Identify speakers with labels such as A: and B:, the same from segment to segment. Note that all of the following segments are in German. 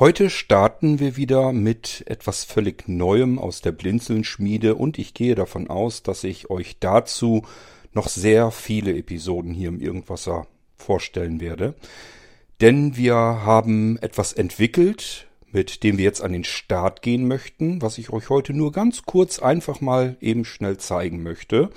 A: Heute starten wir wieder mit etwas völlig Neuem aus der Blinzeln-Schmiede und ich gehe davon aus, dass ich euch dazu noch sehr viele Episoden hier im Irgendwasser vorstellen werde. Denn wir haben etwas entwickelt, mit dem wir jetzt an den Start gehen möchten, was ich euch heute nur ganz kurz einfach mal eben schnell zeigen möchte.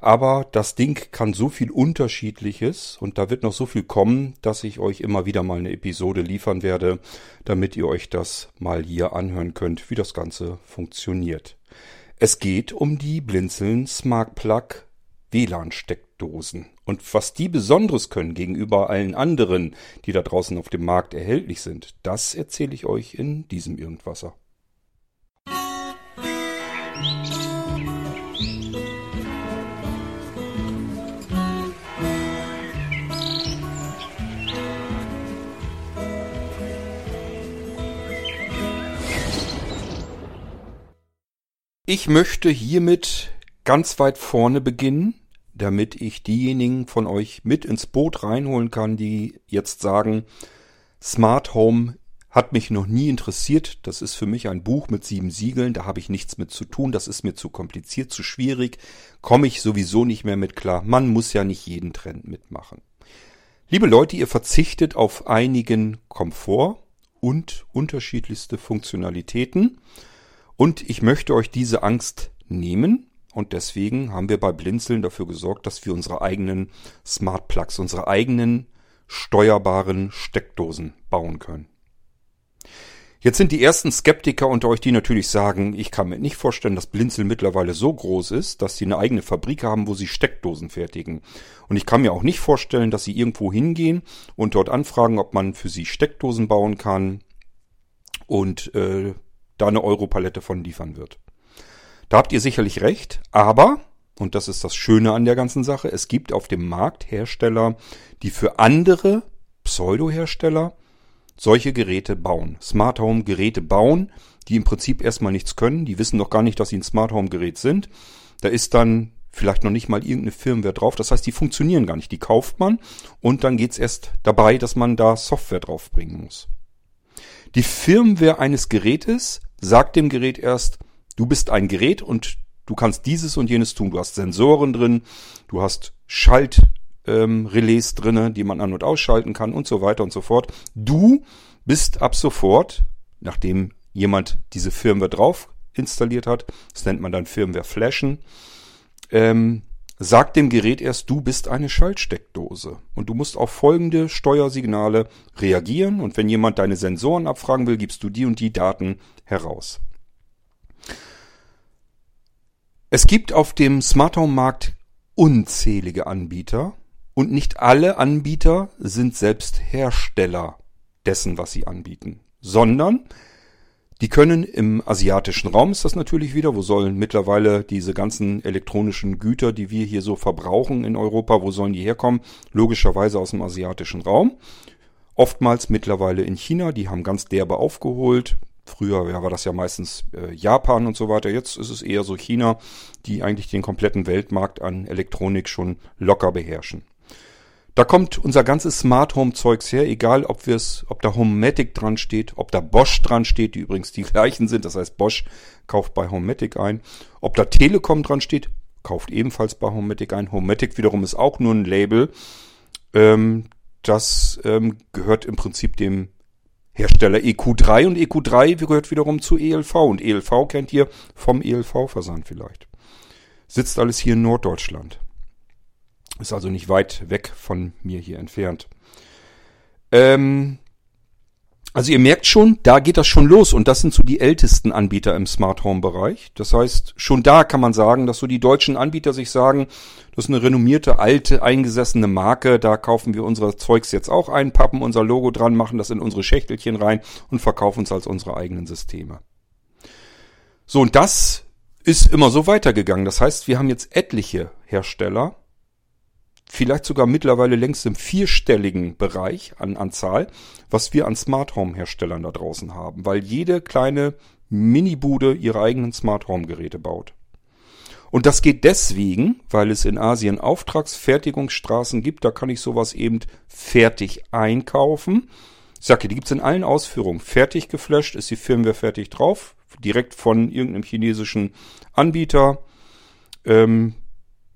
A: Aber das Ding kann so viel Unterschiedliches und da wird noch so viel kommen, dass ich euch immer wieder mal eine Episode liefern werde, damit ihr euch das mal hier anhören könnt, wie das Ganze funktioniert. Es geht um die Blinzeln Smart Plug WLAN-Steckdosen. Und was die Besonderes können gegenüber allen anderen, die da draußen auf dem Markt erhältlich sind, das erzähle ich euch in diesem Irgendwasser. Ich möchte hiermit ganz weit vorne beginnen, damit ich diejenigen von euch mit ins Boot reinholen kann, die jetzt sagen, Smart Home hat mich noch nie interessiert. Das ist für mich ein Buch mit sieben Siegeln. Da habe ich nichts mit zu tun. Das ist mir zu kompliziert, zu schwierig. Komme ich sowieso nicht mehr mit klar. Man muss ja nicht jeden Trend mitmachen. Liebe Leute, ihr verzichtet auf einigen Komfort und unterschiedlichste Funktionalitäten und ich möchte euch diese Angst nehmen. Und deswegen haben wir bei Blinzeln dafür gesorgt, dass wir unsere eigenen Smart Plugs, unsere eigenen steuerbaren Steckdosen bauen können. Jetzt sind die ersten Skeptiker unter euch, die natürlich sagen, ich kann mir nicht vorstellen, dass Blinzeln mittlerweile so groß ist, dass sie eine eigene Fabrik haben, wo sie Steckdosen fertigen. Und ich kann mir auch nicht vorstellen, dass sie irgendwo hingehen und dort anfragen, ob man für sie Steckdosen bauen kann und äh, da eine Europalette von liefern wird. Da habt ihr sicherlich recht, aber, und das ist das Schöne an der ganzen Sache, es gibt auf dem Markt Hersteller, die für andere Pseudo-Hersteller solche Geräte bauen. Smart Home Geräte bauen, die im Prinzip erstmal nichts können, die wissen noch gar nicht, dass sie ein Smart Home Gerät sind. Da ist dann vielleicht noch nicht mal irgendeine Firmware drauf. Das heißt, die funktionieren gar nicht. Die kauft man und dann geht's erst dabei, dass man da Software draufbringen muss. Die Firmware eines Gerätes sagt dem Gerät erst, du bist ein Gerät und du kannst dieses und jenes tun. Du hast Sensoren drin, du hast Schaltrelais ähm, drinne, die man an- und ausschalten kann und so weiter und so fort. Du bist ab sofort, nachdem jemand diese Firmware drauf installiert hat, das nennt man dann Firmware Flashen, ähm, sagt dem Gerät erst, du bist eine Schaltsteckdose. Und du musst auf folgende Steuersignale reagieren. Und wenn jemand deine Sensoren abfragen will, gibst du die und die Daten heraus. Es gibt auf dem Smart Home Markt unzählige Anbieter und nicht alle Anbieter sind selbst Hersteller dessen, was sie anbieten, sondern die können im asiatischen Raum, ist das natürlich wieder, wo sollen mittlerweile diese ganzen elektronischen Güter, die wir hier so verbrauchen in Europa, wo sollen die herkommen? Logischerweise aus dem asiatischen Raum. Oftmals mittlerweile in China, die haben ganz derbe aufgeholt. Früher war das ja meistens äh, Japan und so weiter. Jetzt ist es eher so China, die eigentlich den kompletten Weltmarkt an Elektronik schon locker beherrschen. Da kommt unser ganzes Smart Home Zeugs her, egal ob wir es, ob da Homematic dran steht, ob da Bosch dran steht, die übrigens die gleichen sind, das heißt Bosch kauft bei Homematic ein, ob da Telekom dran steht, kauft ebenfalls bei Homematic ein. Homematic wiederum ist auch nur ein Label, ähm, das ähm, gehört im Prinzip dem Hersteller EQ3 und EQ3 gehört wiederum zu ELV und ELV kennt ihr vom ELV-Versand vielleicht. Sitzt alles hier in Norddeutschland. Ist also nicht weit weg von mir hier entfernt. Ähm, also ihr merkt schon, da geht das schon los und das sind so die ältesten Anbieter im Smart Home Bereich. Das heißt, schon da kann man sagen, dass so die deutschen Anbieter sich sagen, das ist eine renommierte, alte, eingesessene Marke, da kaufen wir unsere Zeugs jetzt auch ein, pappen unser Logo dran, machen das in unsere Schächtelchen rein und verkaufen es als unsere eigenen Systeme. So, und das ist immer so weitergegangen. Das heißt, wir haben jetzt etliche Hersteller, vielleicht sogar mittlerweile längst im vierstelligen Bereich an, an Zahl, was wir an Smart Home Herstellern da draußen haben, weil jede kleine Minibude ihre eigenen Smart Home Geräte baut. Und das geht deswegen, weil es in Asien Auftragsfertigungsstraßen gibt, da kann ich sowas eben fertig einkaufen. Ich sage, die gibt's in allen Ausführungen. Fertig geflasht, ist die Firmware fertig drauf, direkt von irgendeinem chinesischen Anbieter, ähm,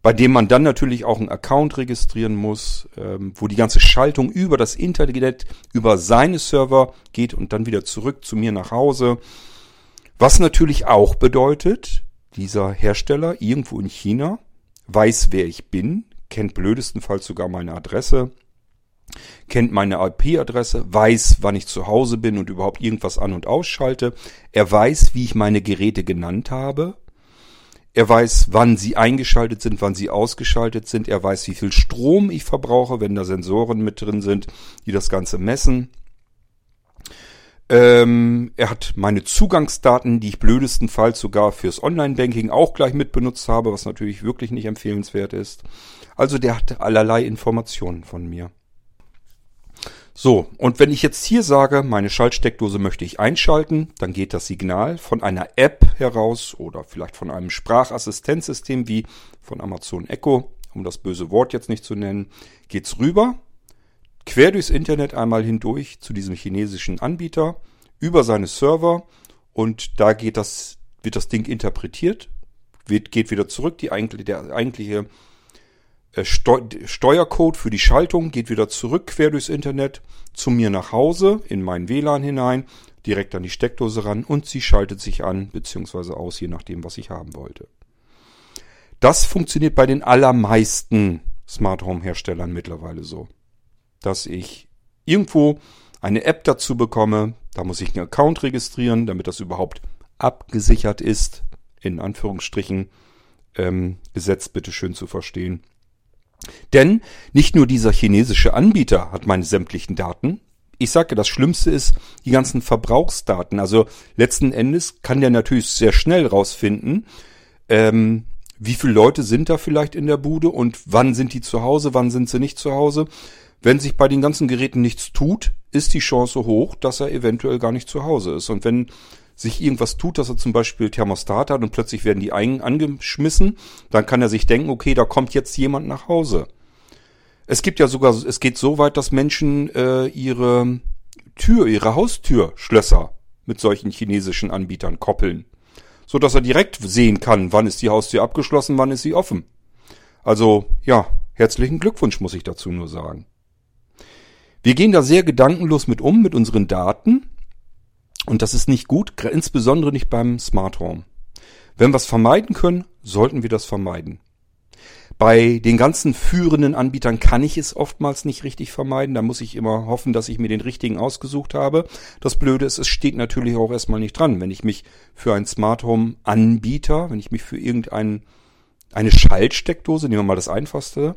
A: bei dem man dann natürlich auch einen Account registrieren muss, ähm, wo die ganze Schaltung über das Internet, über seine Server geht und dann wieder zurück zu mir nach Hause. Was natürlich auch bedeutet, dieser Hersteller irgendwo in China weiß, wer ich bin, kennt blödestenfalls sogar meine Adresse, kennt meine IP-Adresse, weiß, wann ich zu Hause bin und überhaupt irgendwas an- und ausschalte. Er weiß, wie ich meine Geräte genannt habe. Er weiß, wann sie eingeschaltet sind, wann sie ausgeschaltet sind. Er weiß, wie viel Strom ich verbrauche, wenn da Sensoren mit drin sind, die das Ganze messen. Ähm, er hat meine Zugangsdaten, die ich blödestenfalls sogar fürs Online-Banking auch gleich mitbenutzt habe, was natürlich wirklich nicht empfehlenswert ist. Also der hat allerlei Informationen von mir. So, und wenn ich jetzt hier sage, meine Schaltsteckdose möchte ich einschalten, dann geht das Signal von einer App heraus oder vielleicht von einem Sprachassistenzsystem wie von Amazon Echo, um das böse Wort jetzt nicht zu nennen, geht's rüber, quer durchs Internet einmal hindurch zu diesem chinesischen Anbieter, über seine Server und da geht das, wird das Ding interpretiert, wird, geht wieder zurück, die eigentliche, der eigentliche äh, Steuercode für die Schaltung geht wieder zurück quer durchs Internet zu mir nach Hause in meinen WLAN hinein, direkt an die Steckdose ran und sie schaltet sich an bzw. aus, je nachdem, was ich haben wollte. Das funktioniert bei den allermeisten Smart Home Herstellern mittlerweile so, dass ich irgendwo eine App dazu bekomme, da muss ich einen Account registrieren, damit das überhaupt abgesichert ist, in Anführungsstrichen, ähm, Gesetz bitte schön zu verstehen. Denn nicht nur dieser chinesische Anbieter hat meine sämtlichen Daten. Ich sage, das Schlimmste ist die ganzen Verbrauchsdaten. Also letzten Endes kann der natürlich sehr schnell rausfinden, ähm, wie viele Leute sind da vielleicht in der Bude und wann sind die zu Hause, wann sind sie nicht zu Hause. Wenn sich bei den ganzen Geräten nichts tut, ist die Chance hoch, dass er eventuell gar nicht zu Hause ist. Und wenn sich irgendwas tut, dass er zum Beispiel Thermostat hat und plötzlich werden die ein angeschmissen, dann kann er sich denken, okay, da kommt jetzt jemand nach Hause. Es gibt ja sogar, es geht so weit, dass Menschen äh, ihre Tür, ihre Haustürschlösser mit solchen chinesischen Anbietern koppeln, so dass er direkt sehen kann, wann ist die Haustür abgeschlossen, wann ist sie offen. Also ja, herzlichen Glückwunsch muss ich dazu nur sagen. Wir gehen da sehr gedankenlos mit um mit unseren Daten und das ist nicht gut, insbesondere nicht beim Smart Home. Wenn wir es vermeiden können, sollten wir das vermeiden. Bei den ganzen führenden Anbietern kann ich es oftmals nicht richtig vermeiden. Da muss ich immer hoffen, dass ich mir den richtigen ausgesucht habe. Das Blöde ist, es steht natürlich auch erstmal nicht dran. Wenn ich mich für einen Smart Home Anbieter, wenn ich mich für irgendeine eine Schaltsteckdose, nehmen wir mal das einfachste,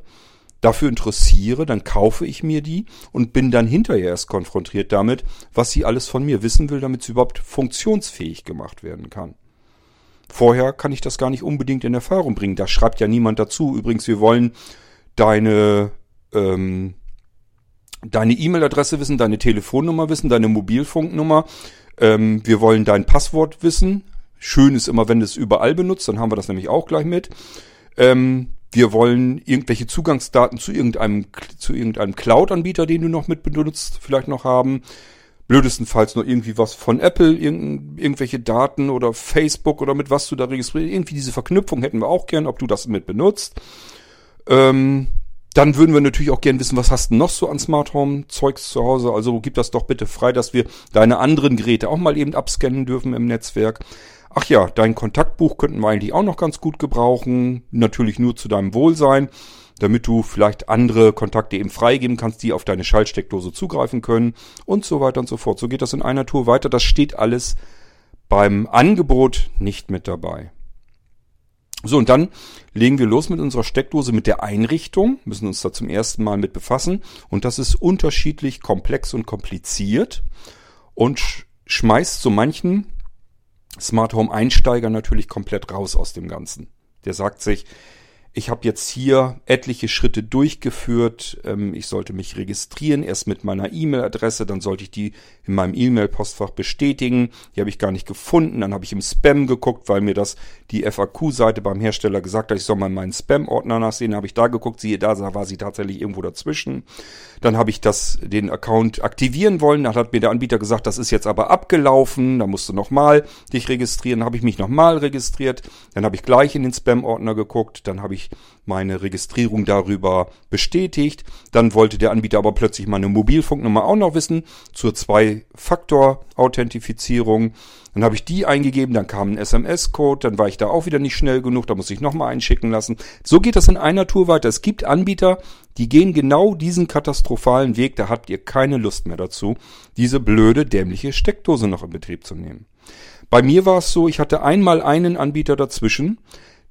A: dafür interessiere, dann kaufe ich mir die und bin dann hinterher erst konfrontiert damit, was sie alles von mir wissen will, damit sie überhaupt funktionsfähig gemacht werden kann. Vorher kann ich das gar nicht unbedingt in Erfahrung bringen. Da schreibt ja niemand dazu. Übrigens, wir wollen deine ähm, deine E-Mail-Adresse wissen, deine Telefonnummer wissen, deine Mobilfunknummer. Ähm, wir wollen dein Passwort wissen. Schön ist immer, wenn du es überall benutzt, dann haben wir das nämlich auch gleich mit. Ähm, wir wollen irgendwelche Zugangsdaten zu irgendeinem, zu irgendeinem Cloud-Anbieter, den du noch mit benutzt, vielleicht noch haben. Blödestenfalls noch irgendwie was von Apple, irgend, irgendwelche Daten oder Facebook oder mit was du da registrierst. Irgendwie diese Verknüpfung hätten wir auch gern, ob du das mit benutzt. Ähm, dann würden wir natürlich auch gern wissen, was hast du noch so an Smart Home Zeugs zu Hause. Also gib das doch bitte frei, dass wir deine anderen Geräte auch mal eben abscannen dürfen im Netzwerk. Ach ja, dein Kontaktbuch könnten wir eigentlich auch noch ganz gut gebrauchen. Natürlich nur zu deinem Wohlsein, damit du vielleicht andere Kontakte eben freigeben kannst, die auf deine Schaltsteckdose zugreifen können und so weiter und so fort. So geht das in einer Tour weiter. Das steht alles beim Angebot nicht mit dabei. So, und dann legen wir los mit unserer Steckdose, mit der Einrichtung, müssen uns da zum ersten Mal mit befassen. Und das ist unterschiedlich komplex und kompliziert und schmeißt so manchen Smart Home Einsteiger natürlich komplett raus aus dem Ganzen. Der sagt sich, ich habe jetzt hier etliche Schritte durchgeführt. Ähm, ich sollte mich registrieren, erst mit meiner E-Mail-Adresse, dann sollte ich die in meinem E-Mail-Postfach bestätigen. Die habe ich gar nicht gefunden. Dann habe ich im Spam geguckt, weil mir das die FAQ-Seite beim Hersteller gesagt hat, ich soll mal meinen Spam-Ordner nachsehen. Habe ich da geguckt, siehe da, war sie tatsächlich irgendwo dazwischen. Dann habe ich das, den Account aktivieren wollen. Dann hat mir der Anbieter gesagt, das ist jetzt aber abgelaufen. Da musst du nochmal dich registrieren. Dann habe ich mich nochmal registriert. Dann habe ich gleich in den Spam-Ordner geguckt. Dann habe ich meine Registrierung darüber bestätigt. Dann wollte der Anbieter aber plötzlich meine Mobilfunknummer auch noch wissen zur Zwei-Faktor-Authentifizierung. Dann habe ich die eingegeben, dann kam ein SMS-Code, dann war ich da auch wieder nicht schnell genug, da muss ich nochmal einschicken lassen. So geht das in einer Tour weiter. Es gibt Anbieter, die gehen genau diesen katastrophalen Weg, da habt ihr keine Lust mehr dazu, diese blöde, dämliche Steckdose noch in Betrieb zu nehmen. Bei mir war es so, ich hatte einmal einen Anbieter dazwischen,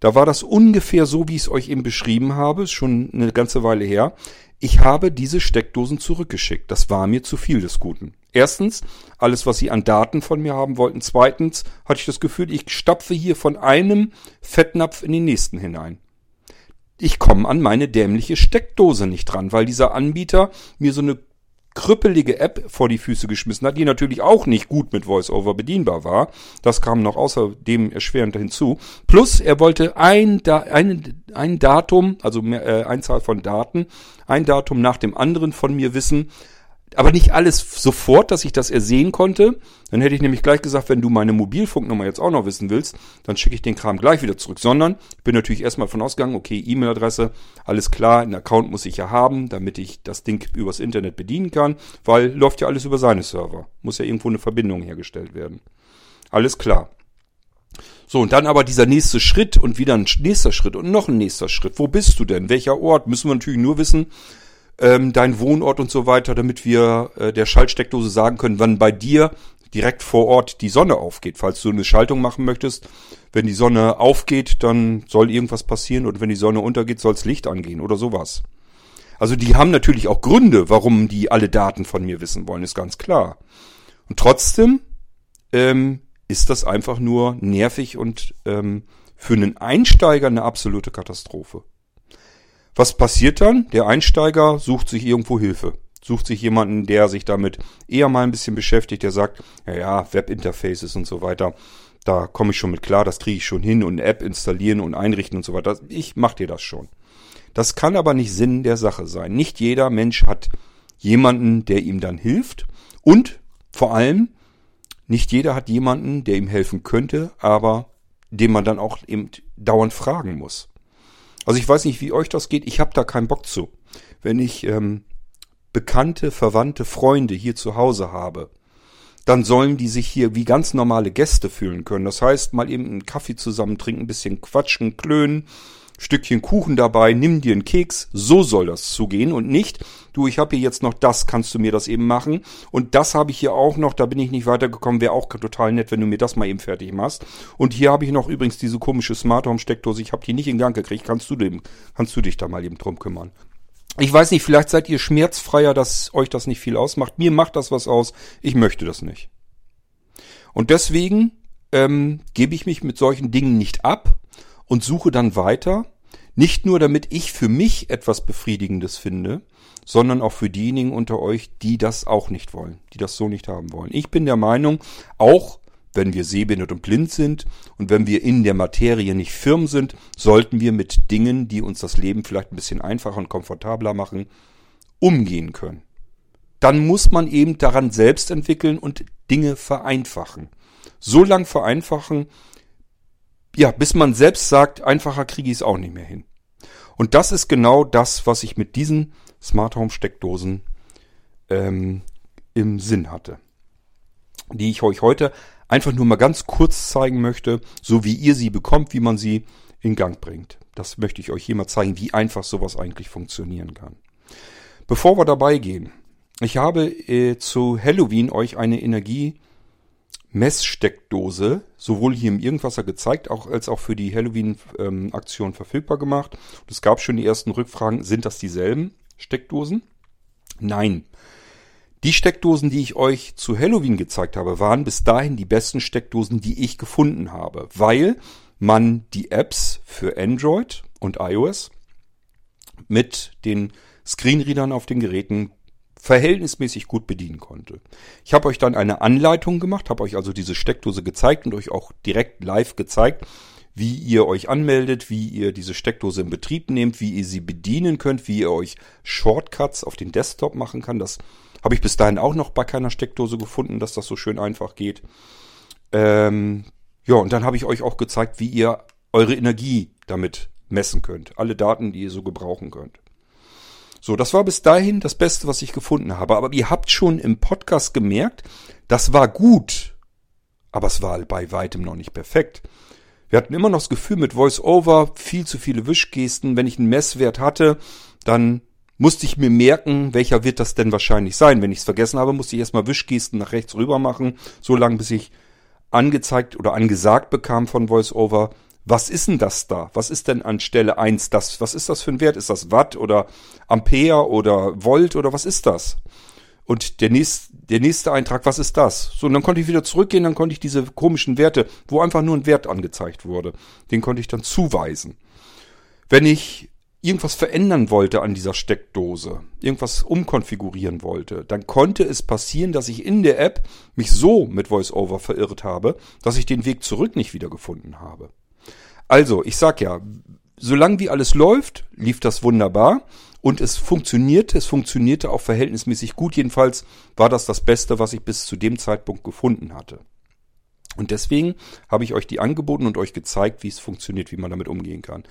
A: da war das ungefähr so, wie ich es euch eben beschrieben habe, schon eine ganze Weile her. Ich habe diese Steckdosen zurückgeschickt. Das war mir zu viel des Guten. Erstens, alles, was sie an Daten von mir haben wollten. Zweitens hatte ich das Gefühl, ich stapfe hier von einem Fettnapf in den nächsten hinein. Ich komme an meine dämliche Steckdose nicht dran, weil dieser Anbieter mir so eine krüppelige App vor die Füße geschmissen hat, die natürlich auch nicht gut mit VoiceOver bedienbar war. Das kam noch außerdem erschwerend hinzu. Plus, er wollte ein, ein, ein Datum, also mehr, äh, Einzahl von Daten, ein Datum nach dem anderen von mir wissen, aber nicht alles sofort, dass ich das ersehen konnte. Dann hätte ich nämlich gleich gesagt, wenn du meine Mobilfunknummer jetzt auch noch wissen willst, dann schicke ich den Kram gleich wieder zurück. Sondern ich bin natürlich erstmal von ausgegangen, okay, E-Mail-Adresse, alles klar, einen Account muss ich ja haben, damit ich das Ding übers Internet bedienen kann, weil läuft ja alles über seine Server. Muss ja irgendwo eine Verbindung hergestellt werden. Alles klar. So, und dann aber dieser nächste Schritt und wieder ein nächster Schritt und noch ein nächster Schritt. Wo bist du denn? Welcher Ort? Müssen wir natürlich nur wissen, ähm, dein Wohnort und so weiter, damit wir äh, der Schaltsteckdose sagen können, wann bei dir direkt vor Ort die Sonne aufgeht. Falls du eine Schaltung machen möchtest, wenn die Sonne aufgeht, dann soll irgendwas passieren und wenn die Sonne untergeht, soll das Licht angehen oder sowas. Also die haben natürlich auch Gründe, warum die alle Daten von mir wissen wollen, ist ganz klar. Und trotzdem ähm, ist das einfach nur nervig und ähm, für einen Einsteiger eine absolute Katastrophe. Was passiert dann? Der Einsteiger sucht sich irgendwo Hilfe. Sucht sich jemanden, der sich damit eher mal ein bisschen beschäftigt, der sagt, ja, ja, Webinterfaces und so weiter, da komme ich schon mit klar, das kriege ich schon hin und eine App installieren und einrichten und so weiter. Ich mache dir das schon. Das kann aber nicht Sinn der Sache sein. Nicht jeder Mensch hat jemanden, der ihm dann hilft und vor allem nicht jeder hat jemanden, der ihm helfen könnte, aber den man dann auch eben dauernd fragen muss. Also ich weiß nicht, wie euch das geht. Ich habe da keinen Bock zu. Wenn ich ähm, bekannte, verwandte Freunde hier zu Hause habe, dann sollen die sich hier wie ganz normale Gäste fühlen können. Das heißt, mal eben einen Kaffee zusammen trinken, ein bisschen quatschen, klönen, Stückchen Kuchen dabei, nimm dir einen Keks, so soll das zugehen und nicht, du, ich habe hier jetzt noch das, kannst du mir das eben machen und das habe ich hier auch noch, da bin ich nicht weitergekommen, wäre auch total nett, wenn du mir das mal eben fertig machst. Und hier habe ich noch übrigens diese komische Smart Home Steckdose, ich habe die nicht in Gang gekriegt, kannst du dem, kannst du dich da mal eben drum kümmern. Ich weiß nicht, vielleicht seid ihr schmerzfreier, dass euch das nicht viel ausmacht. Mir macht das was aus. Ich möchte das nicht. Und deswegen ähm, gebe ich mich mit solchen Dingen nicht ab, und suche dann weiter, nicht nur damit ich für mich etwas Befriedigendes finde, sondern auch für diejenigen unter euch, die das auch nicht wollen, die das so nicht haben wollen. Ich bin der Meinung, auch wenn wir sehbehindert und blind sind und wenn wir in der Materie nicht firm sind, sollten wir mit Dingen, die uns das Leben vielleicht ein bisschen einfacher und komfortabler machen, umgehen können. Dann muss man eben daran selbst entwickeln und Dinge vereinfachen. So lang vereinfachen, ja, bis man selbst sagt, einfacher kriege ich es auch nicht mehr hin. Und das ist genau das, was ich mit diesen Smart Home Steckdosen ähm, im Sinn hatte. Die ich euch heute einfach nur mal ganz kurz zeigen möchte, so wie ihr sie bekommt, wie man sie in Gang bringt. Das möchte ich euch hier mal zeigen, wie einfach sowas eigentlich funktionieren kann. Bevor wir dabei gehen, ich habe äh, zu Halloween euch eine Energie Messsteckdose sowohl hier im Irgendwasser gezeigt, auch als auch für die Halloween-Aktion ähm, verfügbar gemacht. Und es gab schon die ersten Rückfragen, sind das dieselben Steckdosen? Nein. Die Steckdosen, die ich euch zu Halloween gezeigt habe, waren bis dahin die besten Steckdosen, die ich gefunden habe, weil man die Apps für Android und iOS mit den Screenreadern auf den Geräten verhältnismäßig gut bedienen konnte. Ich habe euch dann eine Anleitung gemacht, habe euch also diese Steckdose gezeigt und euch auch direkt live gezeigt, wie ihr euch anmeldet, wie ihr diese Steckdose in Betrieb nehmt, wie ihr sie bedienen könnt, wie ihr euch Shortcuts auf den Desktop machen kann. Das habe ich bis dahin auch noch bei keiner Steckdose gefunden, dass das so schön einfach geht. Ähm, ja, und dann habe ich euch auch gezeigt, wie ihr eure Energie damit messen könnt. Alle Daten, die ihr so gebrauchen könnt. So, das war bis dahin das Beste, was ich gefunden habe. Aber ihr habt schon im Podcast gemerkt, das war gut. Aber es war bei weitem noch nicht perfekt. Wir hatten immer noch das Gefühl mit VoiceOver, viel zu viele Wischgesten. Wenn ich einen Messwert hatte, dann musste ich mir merken, welcher wird das denn wahrscheinlich sein. Wenn ich es vergessen habe, musste ich erstmal Wischgesten nach rechts rüber machen, so lange bis ich angezeigt oder angesagt bekam von VoiceOver, was ist denn das da? Was ist denn an Stelle 1 das? Was ist das für ein Wert? Ist das Watt oder Ampere oder Volt oder was ist das? Und der nächste, der nächste Eintrag, was ist das? So, und dann konnte ich wieder zurückgehen, dann konnte ich diese komischen Werte, wo einfach nur ein Wert angezeigt wurde, den konnte ich dann zuweisen. Wenn ich irgendwas verändern wollte an dieser Steckdose, irgendwas umkonfigurieren wollte, dann konnte es passieren, dass ich in der App mich so mit VoiceOver verirrt habe, dass ich den Weg zurück nicht wiedergefunden habe. Also, ich sag ja, solange wie alles läuft, lief das wunderbar und es funktionierte, es funktionierte auch verhältnismäßig gut. Jedenfalls war das das Beste, was ich bis zu dem Zeitpunkt gefunden hatte. Und deswegen habe ich euch die angeboten und euch gezeigt, wie es funktioniert, wie man damit umgehen kann.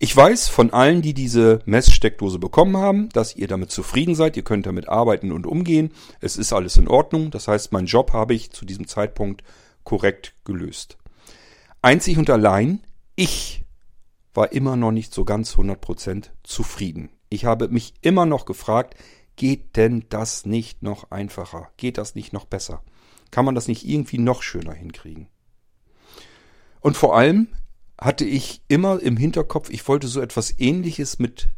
A: Ich weiß von allen, die diese Messsteckdose bekommen haben, dass ihr damit zufrieden seid. Ihr könnt damit arbeiten und umgehen. Es ist alles in Ordnung. Das heißt, meinen Job habe ich zu diesem Zeitpunkt korrekt gelöst. Einzig und allein ich war immer noch nicht so ganz 100% zufrieden. Ich habe mich immer noch gefragt, geht denn das nicht noch einfacher? Geht das nicht noch besser? Kann man das nicht irgendwie noch schöner hinkriegen? Und vor allem hatte ich immer im Hinterkopf, ich wollte so etwas ähnliches mit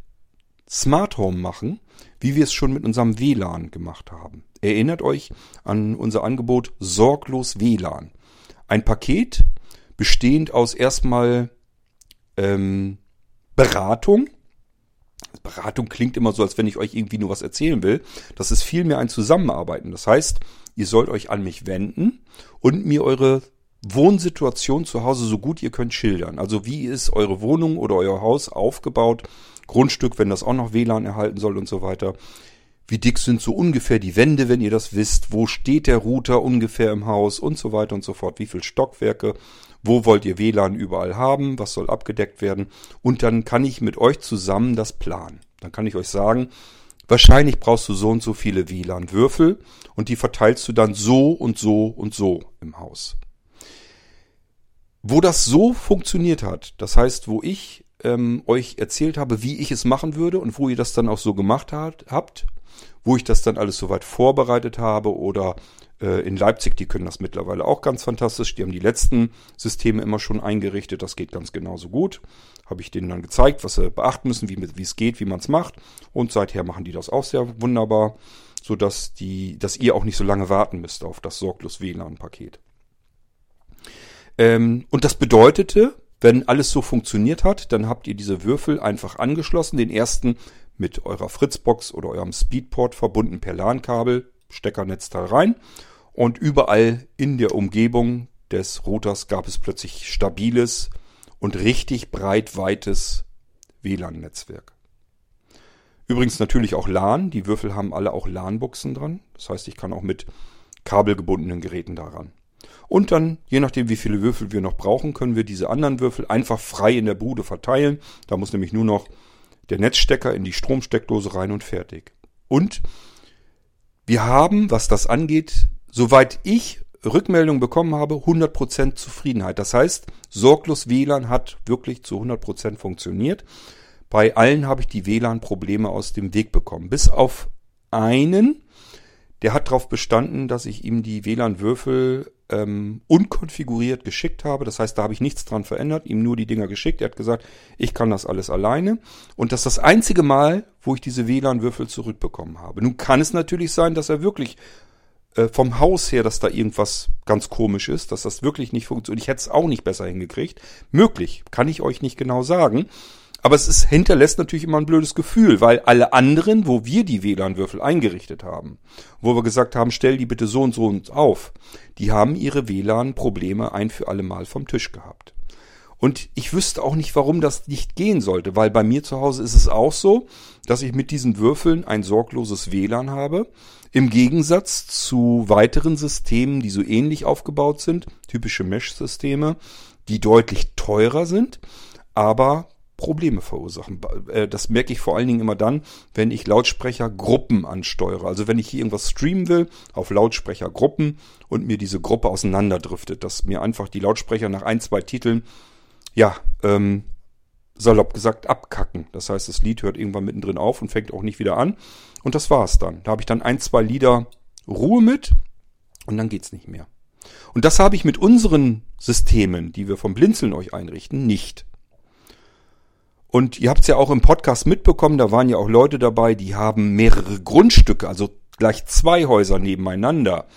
A: Smart Home machen, wie wir es schon mit unserem WLAN gemacht haben. Erinnert euch an unser Angebot Sorglos WLAN. Ein Paket, bestehend aus erstmal ähm, Beratung. Beratung klingt immer so, als wenn ich euch irgendwie nur was erzählen will. Das ist vielmehr ein Zusammenarbeiten. Das heißt, ihr sollt euch an mich wenden und mir eure Wohnsituation zu Hause so gut ihr könnt schildern. Also wie ist eure Wohnung oder euer Haus aufgebaut? Grundstück, wenn das auch noch WLAN erhalten soll und so weiter. Wie dick sind so ungefähr die Wände, wenn ihr das wisst? Wo steht der Router ungefähr im Haus und so weiter und so fort? Wie viele Stockwerke? Wo wollt ihr WLAN überall haben? Was soll abgedeckt werden? Und dann kann ich mit euch zusammen das planen. Dann kann ich euch sagen, wahrscheinlich brauchst du so und so viele WLAN-Würfel und die verteilst du dann so und so und so im Haus. Wo das so funktioniert hat, das heißt, wo ich ähm, euch erzählt habe, wie ich es machen würde und wo ihr das dann auch so gemacht hat, habt, wo ich das dann alles soweit vorbereitet habe oder äh, in Leipzig, die können das mittlerweile auch ganz fantastisch. Die haben die letzten Systeme immer schon eingerichtet. Das geht ganz genauso gut. Habe ich denen dann gezeigt, was sie beachten müssen, wie, es geht, wie man es macht. Und seither machen die das auch sehr wunderbar, sodass die, dass ihr auch nicht so lange warten müsst auf das sorglos WLAN-Paket. Ähm, und das bedeutete, wenn alles so funktioniert hat, dann habt ihr diese Würfel einfach angeschlossen. Den ersten mit eurer Fritzbox oder eurem Speedport verbunden per LAN-Kabel, Steckernetzteil rein. Und überall in der Umgebung des Routers gab es plötzlich stabiles und richtig breit weites WLAN-Netzwerk. Übrigens natürlich auch LAN. Die Würfel haben alle auch LAN-Buchsen dran. Das heißt, ich kann auch mit kabelgebundenen Geräten daran. Und dann, je nachdem, wie viele Würfel wir noch brauchen, können wir diese anderen Würfel einfach frei in der Bude verteilen. Da muss nämlich nur noch der Netzstecker in die Stromsteckdose rein und fertig. Und wir haben, was das angeht, soweit ich Rückmeldung bekommen habe, 100% Zufriedenheit. Das heißt, sorglos WLAN hat wirklich zu 100% funktioniert. Bei allen habe ich die WLAN-Probleme aus dem Weg bekommen. Bis auf einen, der hat darauf bestanden, dass ich ihm die WLAN-Würfel ähm, unkonfiguriert geschickt habe. Das heißt, da habe ich nichts dran verändert, ihm nur die Dinger geschickt. Er hat gesagt, ich kann das alles alleine. Und das ist das einzige Mal, wo ich diese WLAN-Würfel zurückbekommen habe. Nun kann es natürlich sein, dass er wirklich äh, vom Haus her, dass da irgendwas ganz komisch ist, dass das wirklich nicht funktioniert. Ich hätte es auch nicht besser hingekriegt. Möglich, kann ich euch nicht genau sagen. Aber es ist, hinterlässt natürlich immer ein blödes Gefühl, weil alle anderen, wo wir die WLAN-Würfel eingerichtet haben, wo wir gesagt haben, stell die bitte so und so und auf, die haben ihre WLAN-Probleme ein für alle Mal vom Tisch gehabt. Und ich wüsste auch nicht, warum das nicht gehen sollte, weil bei mir zu Hause ist es auch so, dass ich mit diesen Würfeln ein sorgloses WLAN habe. Im Gegensatz zu weiteren Systemen, die so ähnlich aufgebaut sind, typische Mesh-Systeme, die deutlich teurer sind, aber Probleme verursachen. Äh, das merke ich vor allen Dingen immer dann, wenn ich Lautsprechergruppen ansteuere. Also wenn ich hier irgendwas streamen will auf Lautsprechergruppen und mir diese Gruppe auseinanderdriftet, dass mir einfach die Lautsprecher nach ein, zwei Titeln ja, ähm, salopp gesagt, abkacken. Das heißt, das Lied hört irgendwann mittendrin auf und fängt auch nicht wieder an. Und das war's dann. Da habe ich dann ein, zwei Lieder Ruhe mit und dann geht's nicht mehr. Und das habe ich mit unseren Systemen, die wir vom Blinzeln euch einrichten, nicht. Und ihr habt es ja auch im Podcast mitbekommen, da waren ja auch Leute dabei, die haben mehrere Grundstücke, also gleich zwei Häuser nebeneinander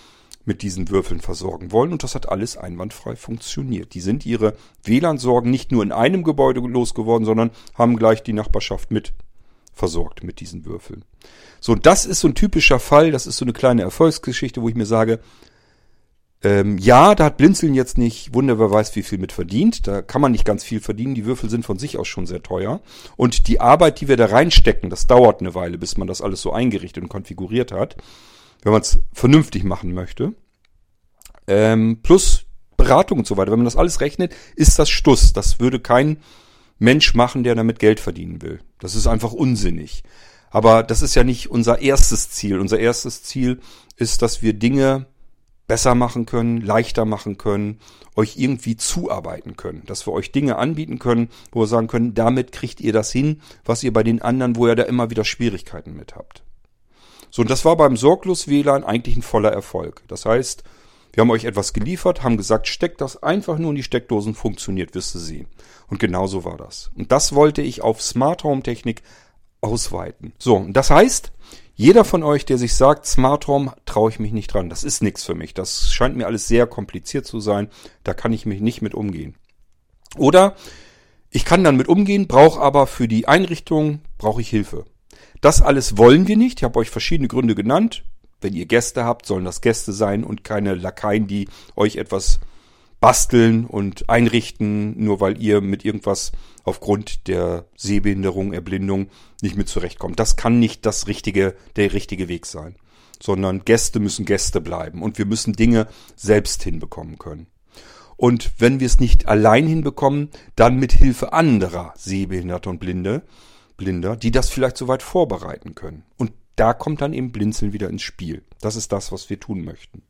A: mit diesen Würfeln versorgen wollen und das hat alles einwandfrei funktioniert. Die sind ihre WLAN-Sorgen nicht nur in einem Gebäude losgeworden, sondern haben gleich die Nachbarschaft mit versorgt mit diesen Würfeln. So, das ist so ein typischer Fall, das ist so eine kleine Erfolgsgeschichte, wo ich mir sage, ähm, ja, da hat Blinzeln jetzt nicht Wunder, wer weiß, wie viel mit verdient. Da kann man nicht ganz viel verdienen. Die Würfel sind von sich aus schon sehr teuer. Und die Arbeit, die wir da reinstecken, das dauert eine Weile, bis man das alles so eingerichtet und konfiguriert hat wenn man es vernünftig machen möchte. Ähm, plus Beratung und so weiter. Wenn man das alles rechnet, ist das Stuss. Das würde kein Mensch machen, der damit Geld verdienen will. Das ist einfach unsinnig. Aber das ist ja nicht unser erstes Ziel. Unser erstes Ziel ist, dass wir Dinge besser machen können, leichter machen können, euch irgendwie zuarbeiten können, dass wir euch Dinge anbieten können, wo wir sagen können, damit kriegt ihr das hin, was ihr bei den anderen, wo ihr da immer wieder Schwierigkeiten mit habt. So, und das war beim Sorglos WLAN eigentlich ein voller Erfolg. Das heißt, wir haben euch etwas geliefert, haben gesagt, steckt das einfach nur in die Steckdosen, funktioniert, wirst du sehen. Und genau so war das. Und das wollte ich auf Smart Home Technik ausweiten. So, und das heißt, jeder von euch, der sich sagt, Smart Home, traue ich mich nicht dran. Das ist nichts für mich. Das scheint mir alles sehr kompliziert zu sein. Da kann ich mich nicht mit umgehen. Oder ich kann dann mit umgehen, brauche aber für die Einrichtung, brauche ich Hilfe. Das alles wollen wir nicht. Ich habe euch verschiedene Gründe genannt. Wenn ihr Gäste habt, sollen das Gäste sein und keine Lakaien, die euch etwas basteln und einrichten, nur weil ihr mit irgendwas aufgrund der Sehbehinderung, Erblindung nicht mit zurechtkommt. Das kann nicht das richtige, der richtige Weg sein. Sondern Gäste müssen Gäste bleiben und wir müssen Dinge selbst hinbekommen können. Und wenn wir es nicht allein hinbekommen, dann mit Hilfe anderer Sehbehinderte und Blinde, Blinder, die das vielleicht soweit vorbereiten können. Und da kommt dann eben Blinzeln wieder ins Spiel. Das ist das, was wir tun möchten.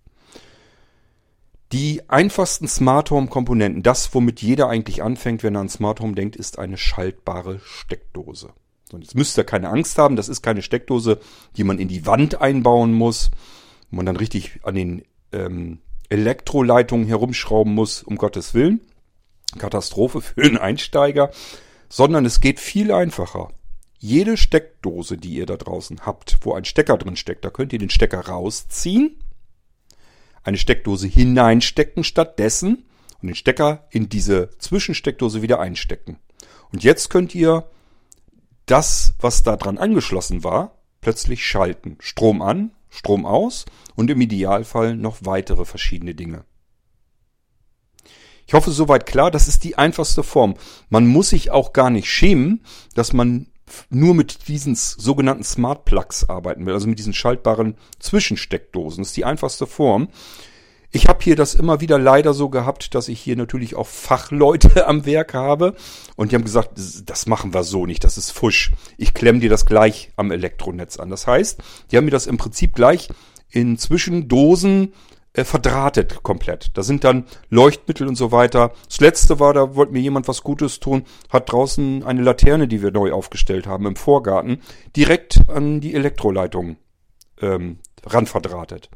A: Die einfachsten Smart Home Komponenten, das womit jeder eigentlich anfängt, wenn er an Smart Home denkt, ist eine schaltbare Steckdose. Und jetzt müsst ihr keine Angst haben, das ist keine Steckdose, die man in die Wand einbauen muss, wo man dann richtig an den ähm, Elektroleitungen herumschrauben muss, um Gottes Willen. Katastrophe für einen Einsteiger. Sondern es geht viel einfacher jede Steckdose, die ihr da draußen habt, wo ein Stecker drin steckt, da könnt ihr den Stecker rausziehen, eine Steckdose hineinstecken stattdessen und den Stecker in diese Zwischensteckdose wieder einstecken. Und jetzt könnt ihr das, was da dran angeschlossen war, plötzlich schalten. Strom an, Strom aus und im Idealfall noch weitere verschiedene Dinge. Ich hoffe, soweit klar, das ist die einfachste Form. Man muss sich auch gar nicht schämen, dass man nur mit diesen sogenannten Smart Plugs arbeiten will, also mit diesen schaltbaren Zwischensteckdosen. Das ist die einfachste Form. Ich habe hier das immer wieder leider so gehabt, dass ich hier natürlich auch Fachleute am Werk habe und die haben gesagt, das machen wir so nicht, das ist Fusch. Ich klemme dir das gleich am Elektronetz an. Das heißt, die haben mir das im Prinzip gleich in Zwischendosen äh, verdrahtet komplett. Da sind dann Leuchtmittel und so weiter. Das letzte war, da wollte mir jemand was Gutes tun, hat draußen eine Laterne, die wir neu aufgestellt haben im Vorgarten, direkt an die Elektroleitung ähm, ran verdrahtet.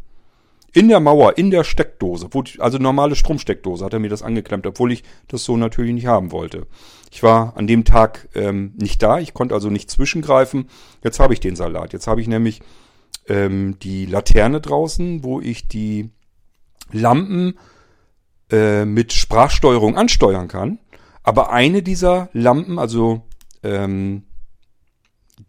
A: In der Mauer, in der Steckdose, wo, also normale Stromsteckdose, hat er mir das angeklemmt, obwohl ich das so natürlich nicht haben wollte. Ich war an dem Tag ähm, nicht da, ich konnte also nicht zwischengreifen. Jetzt habe ich den Salat. Jetzt habe ich nämlich ähm, die Laterne draußen, wo ich die Lampen äh, mit Sprachsteuerung ansteuern kann. Aber eine dieser Lampen, also ähm,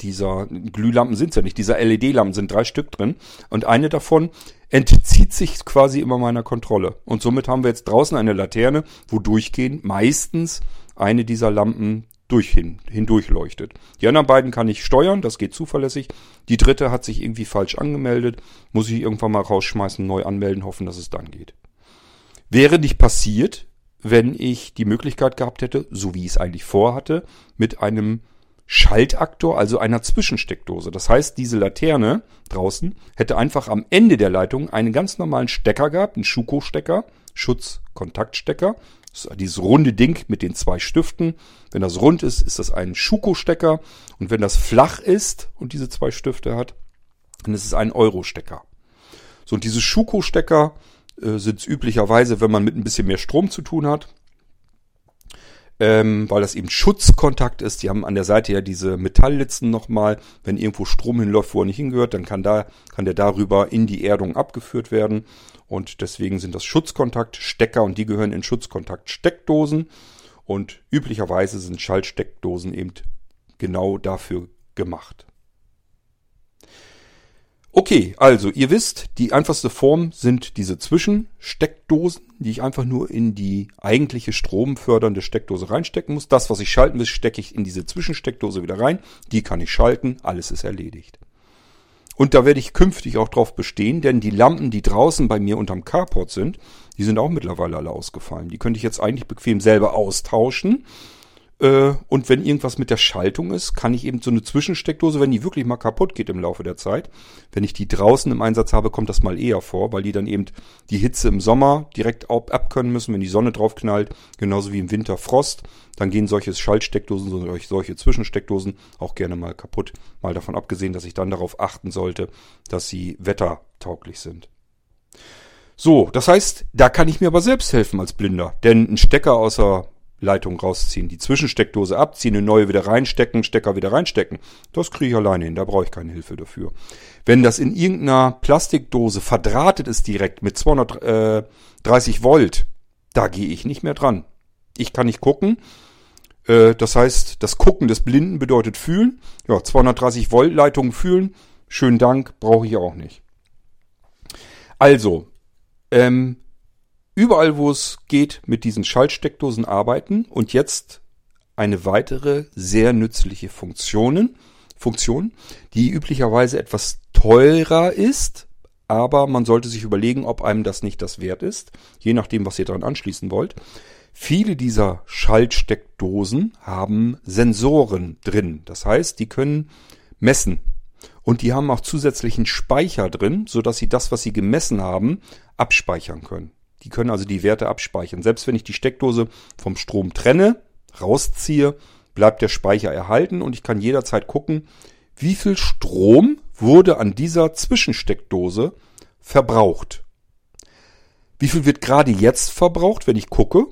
A: dieser Glühlampen sind ja nicht, dieser LED-Lampen sind drei Stück drin und eine davon entzieht sich quasi immer meiner Kontrolle. Und somit haben wir jetzt draußen eine Laterne, wo durchgehend meistens eine dieser Lampen durch hin, hindurch leuchtet. Die anderen beiden kann ich steuern, das geht zuverlässig. Die dritte hat sich irgendwie falsch angemeldet, muss ich irgendwann mal rausschmeißen, neu anmelden, hoffen, dass es dann geht. Wäre nicht passiert, wenn ich die Möglichkeit gehabt hätte, so wie ich es eigentlich vorhatte, mit einem Schaltaktor, also einer Zwischensteckdose. Das heißt, diese Laterne draußen hätte einfach am Ende der Leitung einen ganz normalen Stecker gehabt, einen Schuko-Stecker, Schutzkontaktstecker. Dieses runde Ding mit den zwei Stiften. Wenn das rund ist, ist das ein Schuko-Stecker. Und wenn das flach ist und diese zwei Stifte hat, dann ist es ein Euro-Stecker. So, und diese Schuko-Stecker äh, sind üblicherweise, wenn man mit ein bisschen mehr Strom zu tun hat, ähm, weil das eben Schutzkontakt ist. Die haben an der Seite ja diese Metalllitzen nochmal. Wenn irgendwo Strom hinläuft, wo er nicht hingehört, dann kann, da, kann der darüber in die Erdung abgeführt werden. Und deswegen sind das Schutzkontaktstecker und die gehören in Schutzkontaktsteckdosen. Und üblicherweise sind Schaltsteckdosen eben genau dafür gemacht. Okay, also ihr wisst, die einfachste Form sind diese Zwischensteckdosen, die ich einfach nur in die eigentliche stromfördernde Steckdose reinstecken muss. Das, was ich schalten will, stecke ich in diese Zwischensteckdose wieder rein. Die kann ich schalten, alles ist erledigt. Und da werde ich künftig auch drauf bestehen, denn die Lampen, die draußen bei mir unterm Carport sind, die sind auch mittlerweile alle ausgefallen. Die könnte ich jetzt eigentlich bequem selber austauschen äh, und wenn irgendwas mit der Schaltung ist, kann ich eben so eine Zwischensteckdose, wenn die wirklich mal kaputt geht im Laufe der Zeit, wenn ich die draußen im Einsatz habe, kommt das mal eher vor, weil die dann eben die Hitze im Sommer direkt abkönnen müssen, wenn die Sonne drauf knallt, genauso wie im Winter Frost. Dann gehen solche Schaltsteckdosen, solche Zwischensteckdosen auch gerne mal kaputt. Mal davon abgesehen, dass ich dann darauf achten sollte, dass sie wettertauglich sind. So, das heißt, da kann ich mir aber selbst helfen als Blinder. Denn ein Stecker außer Leitung rausziehen, die Zwischensteckdose abziehen, eine neue wieder reinstecken, Stecker wieder reinstecken. Das kriege ich alleine hin, da brauche ich keine Hilfe dafür. Wenn das in irgendeiner Plastikdose verdrahtet ist direkt mit 230 Volt, da gehe ich nicht mehr dran. Ich kann nicht gucken. Äh, das heißt, das Gucken des Blinden bedeutet fühlen. Ja, 230 Volt Leitungen fühlen. Schönen Dank, brauche ich auch nicht. Also, ähm, überall, wo es geht, mit diesen Schaltsteckdosen arbeiten und jetzt eine weitere sehr nützliche Funktionen, Funktion, die üblicherweise etwas teurer ist, aber man sollte sich überlegen, ob einem das nicht das wert ist, je nachdem, was ihr daran anschließen wollt. Viele dieser Schaltsteckdosen haben Sensoren drin. Das heißt, die können messen. Und die haben auch zusätzlichen Speicher drin, sodass sie das, was sie gemessen haben, abspeichern können. Die können also die Werte abspeichern. Selbst wenn ich die Steckdose vom Strom trenne, rausziehe, bleibt der Speicher erhalten und ich kann jederzeit gucken, wie viel Strom wurde an dieser Zwischensteckdose verbraucht. Wie viel wird gerade jetzt verbraucht, wenn ich gucke?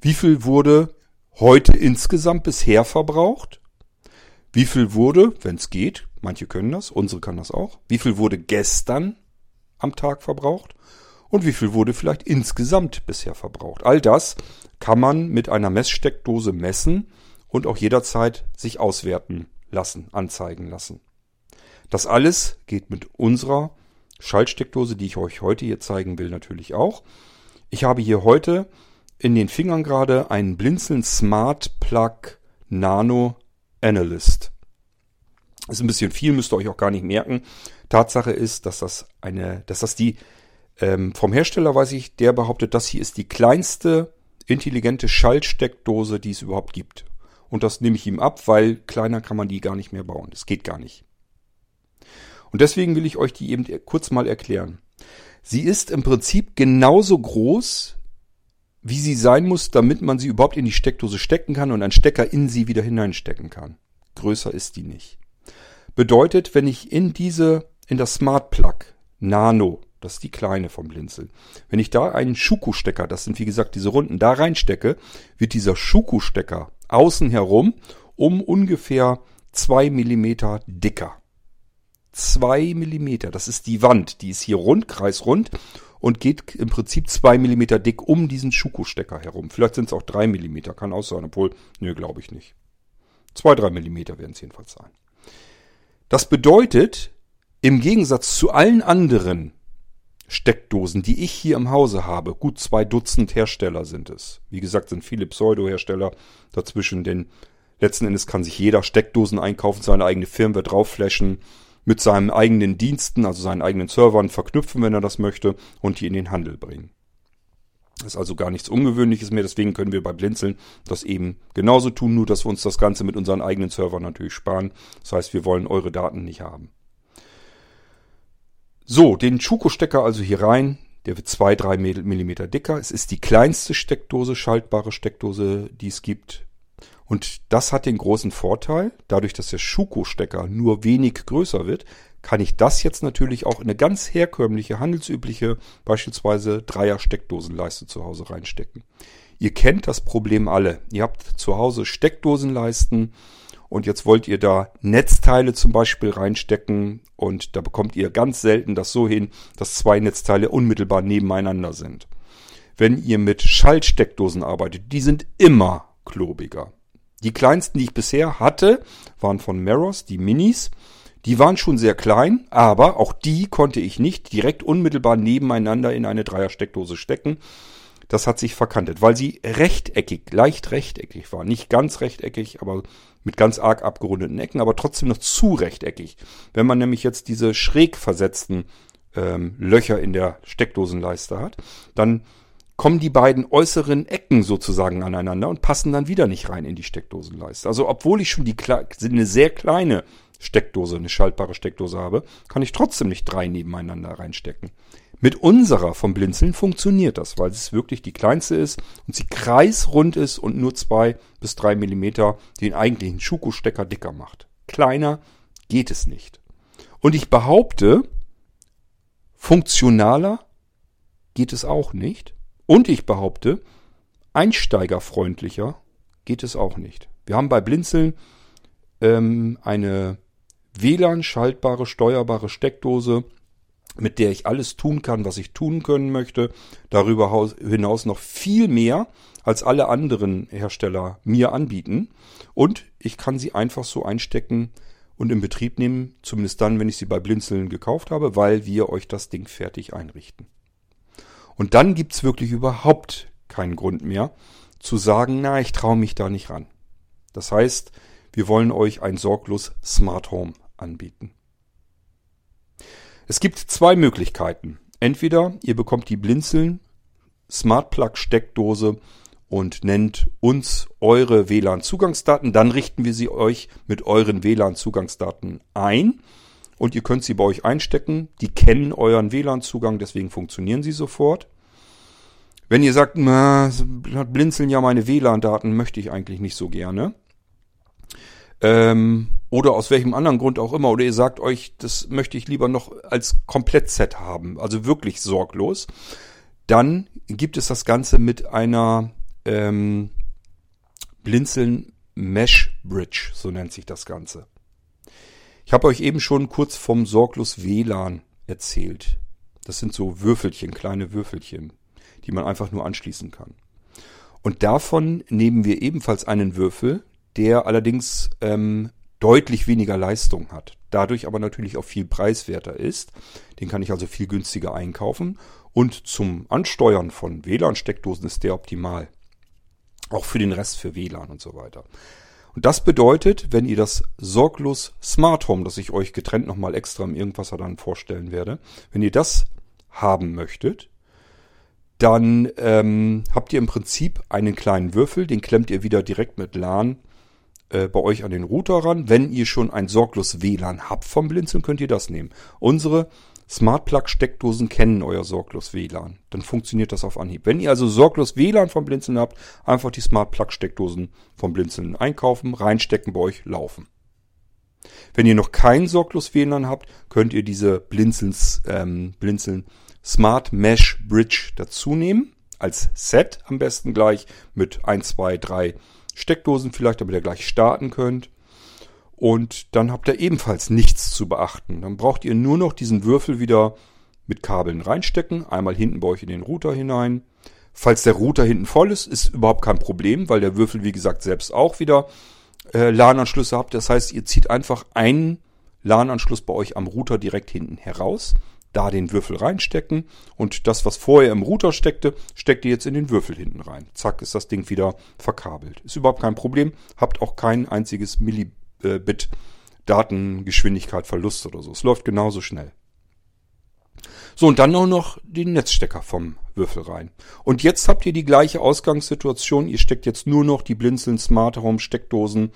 A: Wie viel wurde heute insgesamt bisher verbraucht? Wie viel wurde, wenn es geht, manche können das, unsere kann das auch, wie viel wurde gestern am Tag verbraucht? und wie viel wurde vielleicht insgesamt bisher verbraucht. All das kann man mit einer Messsteckdose messen und auch jederzeit sich auswerten lassen, anzeigen lassen. Das alles geht mit unserer Schaltsteckdose, die ich euch heute hier zeigen will, natürlich auch. Ich habe hier heute in den Fingern gerade einen Blinzeln Smart Plug Nano Analyst. Ist ein bisschen viel, müsst ihr euch auch gar nicht merken. Tatsache ist, dass das eine, dass das die ähm, vom Hersteller weiß ich, der behauptet, das hier ist die kleinste intelligente Schaltsteckdose, die es überhaupt gibt. Und das nehme ich ihm ab, weil kleiner kann man die gar nicht mehr bauen. Das geht gar nicht. Und deswegen will ich euch die eben kurz mal erklären. Sie ist im Prinzip genauso groß, wie sie sein muss, damit man sie überhaupt in die Steckdose stecken kann und einen Stecker in sie wieder hineinstecken kann. Größer ist die nicht. Bedeutet, wenn ich in diese, in das Smart Plug Nano das ist die kleine vom Blinzeln. Wenn ich da einen Schuko-Stecker, das sind wie gesagt diese Runden, da reinstecke, wird dieser Schuko-Stecker außen herum um ungefähr zwei Millimeter dicker. Zwei Millimeter, das ist die Wand, die ist hier rund, kreisrund und geht im Prinzip zwei Millimeter dick um diesen Schuko-Stecker herum. Vielleicht sind es auch drei Millimeter, kann auch sein, obwohl, nö, glaube ich nicht. 2, 3 Millimeter werden es jedenfalls sein. Das bedeutet, im Gegensatz zu allen anderen Steckdosen, die ich hier im Hause habe, gut zwei Dutzend Hersteller sind es. Wie gesagt, sind viele Pseudo-Hersteller dazwischen, denn letzten Endes kann sich jeder Steckdosen einkaufen, seine eigene Firmware draufflashen, mit seinen eigenen Diensten, also seinen eigenen Servern verknüpfen, wenn er das möchte, und die in den Handel bringen. Ist also gar nichts Ungewöhnliches mehr, deswegen können wir bei Blinzeln das eben genauso tun, nur dass wir uns das Ganze mit unseren eigenen Servern natürlich sparen. Das heißt, wir wollen eure Daten nicht haben. So, den Schuko-Stecker also hier rein. Der wird 2-3 Millimeter dicker. Es ist die kleinste Steckdose, schaltbare Steckdose, die es gibt. Und das hat den großen Vorteil, dadurch, dass der Schuko-Stecker nur wenig größer wird, kann ich das jetzt natürlich auch in eine ganz herkömmliche, handelsübliche, beispielsweise Dreier-Steckdosenleiste zu Hause reinstecken. Ihr kennt das Problem alle. Ihr habt zu Hause Steckdosenleisten und jetzt wollt ihr da Netzteile zum Beispiel reinstecken und da bekommt ihr ganz selten das so hin, dass zwei Netzteile unmittelbar nebeneinander sind. Wenn ihr mit Schaltsteckdosen arbeitet, die sind immer klobiger. Die kleinsten, die ich bisher hatte, waren von Meros, die Minis. Die waren schon sehr klein, aber auch die konnte ich nicht direkt unmittelbar nebeneinander in eine Dreier-Steckdose stecken. Das hat sich verkantet, weil sie rechteckig, leicht rechteckig war. Nicht ganz rechteckig, aber mit ganz arg abgerundeten Ecken, aber trotzdem noch zu rechteckig. Wenn man nämlich jetzt diese schräg versetzten ähm, Löcher in der Steckdosenleiste hat, dann kommen die beiden äußeren Ecken sozusagen aneinander und passen dann wieder nicht rein in die Steckdosenleiste. Also obwohl ich schon die eine sehr kleine Steckdose, eine schaltbare Steckdose habe, kann ich trotzdem nicht drei nebeneinander reinstecken. Mit unserer vom Blinzeln funktioniert das, weil es wirklich die kleinste ist und sie kreisrund ist und nur zwei bis drei Millimeter den eigentlichen Schuko-Stecker dicker macht. Kleiner geht es nicht. Und ich behaupte, funktionaler geht es auch nicht. Und ich behaupte, einsteigerfreundlicher geht es auch nicht. Wir haben bei Blinzeln ähm, eine WLAN-schaltbare, steuerbare Steckdose, mit der ich alles tun kann, was ich tun können möchte. Darüber hinaus noch viel mehr, als alle anderen Hersteller mir anbieten. Und ich kann sie einfach so einstecken und in Betrieb nehmen, zumindest dann, wenn ich sie bei Blinzeln gekauft habe, weil wir euch das Ding fertig einrichten. Und dann gibt's wirklich überhaupt keinen Grund mehr zu sagen, na, ich traue mich da nicht ran. Das heißt, wir wollen euch ein sorglos Smart Home anbieten. Es gibt zwei Möglichkeiten. Entweder ihr bekommt die Blinzeln Smart Plug Steckdose und nennt uns eure WLAN-Zugangsdaten, dann richten wir sie euch mit euren WLAN-Zugangsdaten ein und ihr könnt sie bei euch einstecken. Die kennen euren WLAN-Zugang, deswegen funktionieren sie sofort. Wenn ihr sagt, na, blinzeln ja meine WLAN-Daten, möchte ich eigentlich nicht so gerne, ähm, oder aus welchem anderen Grund auch immer, oder ihr sagt euch, das möchte ich lieber noch als Komplettset haben, also wirklich sorglos, dann gibt es das Ganze mit einer ähm, Blinzeln Mesh Bridge, so nennt sich das Ganze. Ich habe euch eben schon kurz vom sorglos WLAN erzählt. Das sind so Würfelchen, kleine Würfelchen, die man einfach nur anschließen kann. Und davon nehmen wir ebenfalls einen Würfel, der allerdings ähm, deutlich weniger Leistung hat. Dadurch aber natürlich auch viel preiswerter ist. Den kann ich also viel günstiger einkaufen. Und zum Ansteuern von WLAN-Steckdosen ist der optimal. Auch für den Rest für WLAN und so weiter. Und das bedeutet, wenn ihr das sorglos Smart Home, das ich euch getrennt nochmal extra im Irgendwasser dann vorstellen werde, wenn ihr das haben möchtet, dann ähm, habt ihr im Prinzip einen kleinen Würfel, den klemmt ihr wieder direkt mit LAN äh, bei euch an den Router ran. Wenn ihr schon ein sorglos WLAN habt vom Blinzeln, könnt ihr das nehmen. Unsere Smart Plug Steckdosen kennen euer sorglos WLAN. Dann funktioniert das auf Anhieb. Wenn ihr also sorglos WLAN vom Blinzeln habt, einfach die Smart Plug Steckdosen vom Blinzeln einkaufen, reinstecken, bei euch laufen. Wenn ihr noch kein sorglos WLAN habt, könnt ihr diese Blinzelns, ähm, Blinzeln Smart Mesh Bridge dazu nehmen. Als Set am besten gleich mit 1, 2, 3 Steckdosen vielleicht, damit ihr gleich starten könnt. Und dann habt ihr ebenfalls nichts zu beachten. Dann braucht ihr nur noch diesen Würfel wieder mit Kabeln reinstecken. Einmal hinten bei euch in den Router hinein. Falls der Router hinten voll ist, ist überhaupt kein Problem, weil der Würfel, wie gesagt, selbst auch wieder äh, LAN-Anschlüsse habt. Das heißt, ihr zieht einfach einen LAN-Anschluss bei euch am Router direkt hinten heraus, da den Würfel reinstecken und das, was vorher im Router steckte, steckt ihr jetzt in den Würfel hinten rein. Zack, ist das Ding wieder verkabelt. Ist überhaupt kein Problem. Habt auch kein einziges Millibit Datengeschwindigkeit Verlust oder so. Es läuft genauso schnell. So, und dann auch noch den Netzstecker vom Würfel rein. Und jetzt habt ihr die gleiche Ausgangssituation. Ihr steckt jetzt nur noch die Blinzeln Smart Home Steckdosen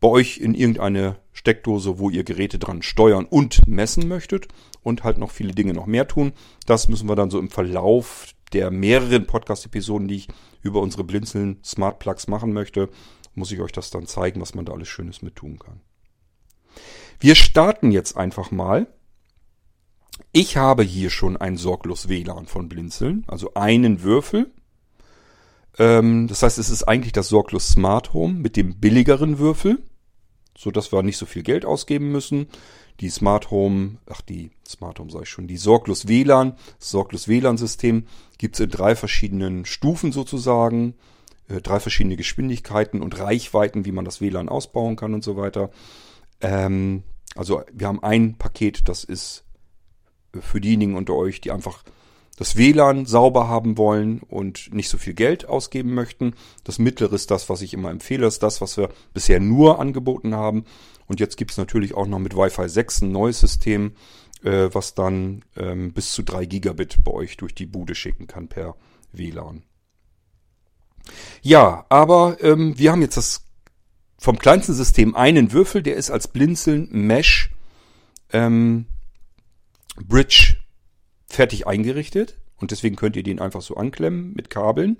A: bei euch in irgendeine Steckdose, wo ihr Geräte dran steuern und messen möchtet und halt noch viele Dinge noch mehr tun. Das müssen wir dann so im Verlauf der mehreren Podcast-Episoden, die ich über unsere Blinzeln Smart Plugs machen möchte, muss ich euch das dann zeigen, was man da alles Schönes mit tun kann. Wir starten jetzt einfach mal. Ich habe hier schon ein sorglos WLAN von Blinzeln, also einen Würfel. Ähm, das heißt, es ist eigentlich das sorglos Smart Home mit dem billigeren Würfel so dass wir nicht so viel Geld ausgeben müssen. Die Smart Home, ach die Smart Home sage ich schon, die Sorglos WLAN, Sorglos WLAN-System gibt's in drei verschiedenen Stufen sozusagen, äh, drei verschiedene Geschwindigkeiten und Reichweiten, wie man das WLAN ausbauen kann und so weiter. Ähm, also wir haben ein Paket, das ist für diejenigen unter euch, die einfach das WLAN sauber haben wollen und nicht so viel Geld ausgeben möchten. Das mittlere ist das, was ich immer empfehle, ist das, was wir bisher nur angeboten haben. Und jetzt gibt es natürlich auch noch mit Wi-Fi 6 ein neues System, äh, was dann ähm, bis zu 3 Gigabit bei euch durch die Bude schicken kann per WLAN. Ja, aber ähm, wir haben jetzt das vom kleinsten System einen Würfel, der ist als Blinzeln Mesh ähm, Bridge fertig eingerichtet und deswegen könnt ihr den einfach so anklemmen mit Kabeln.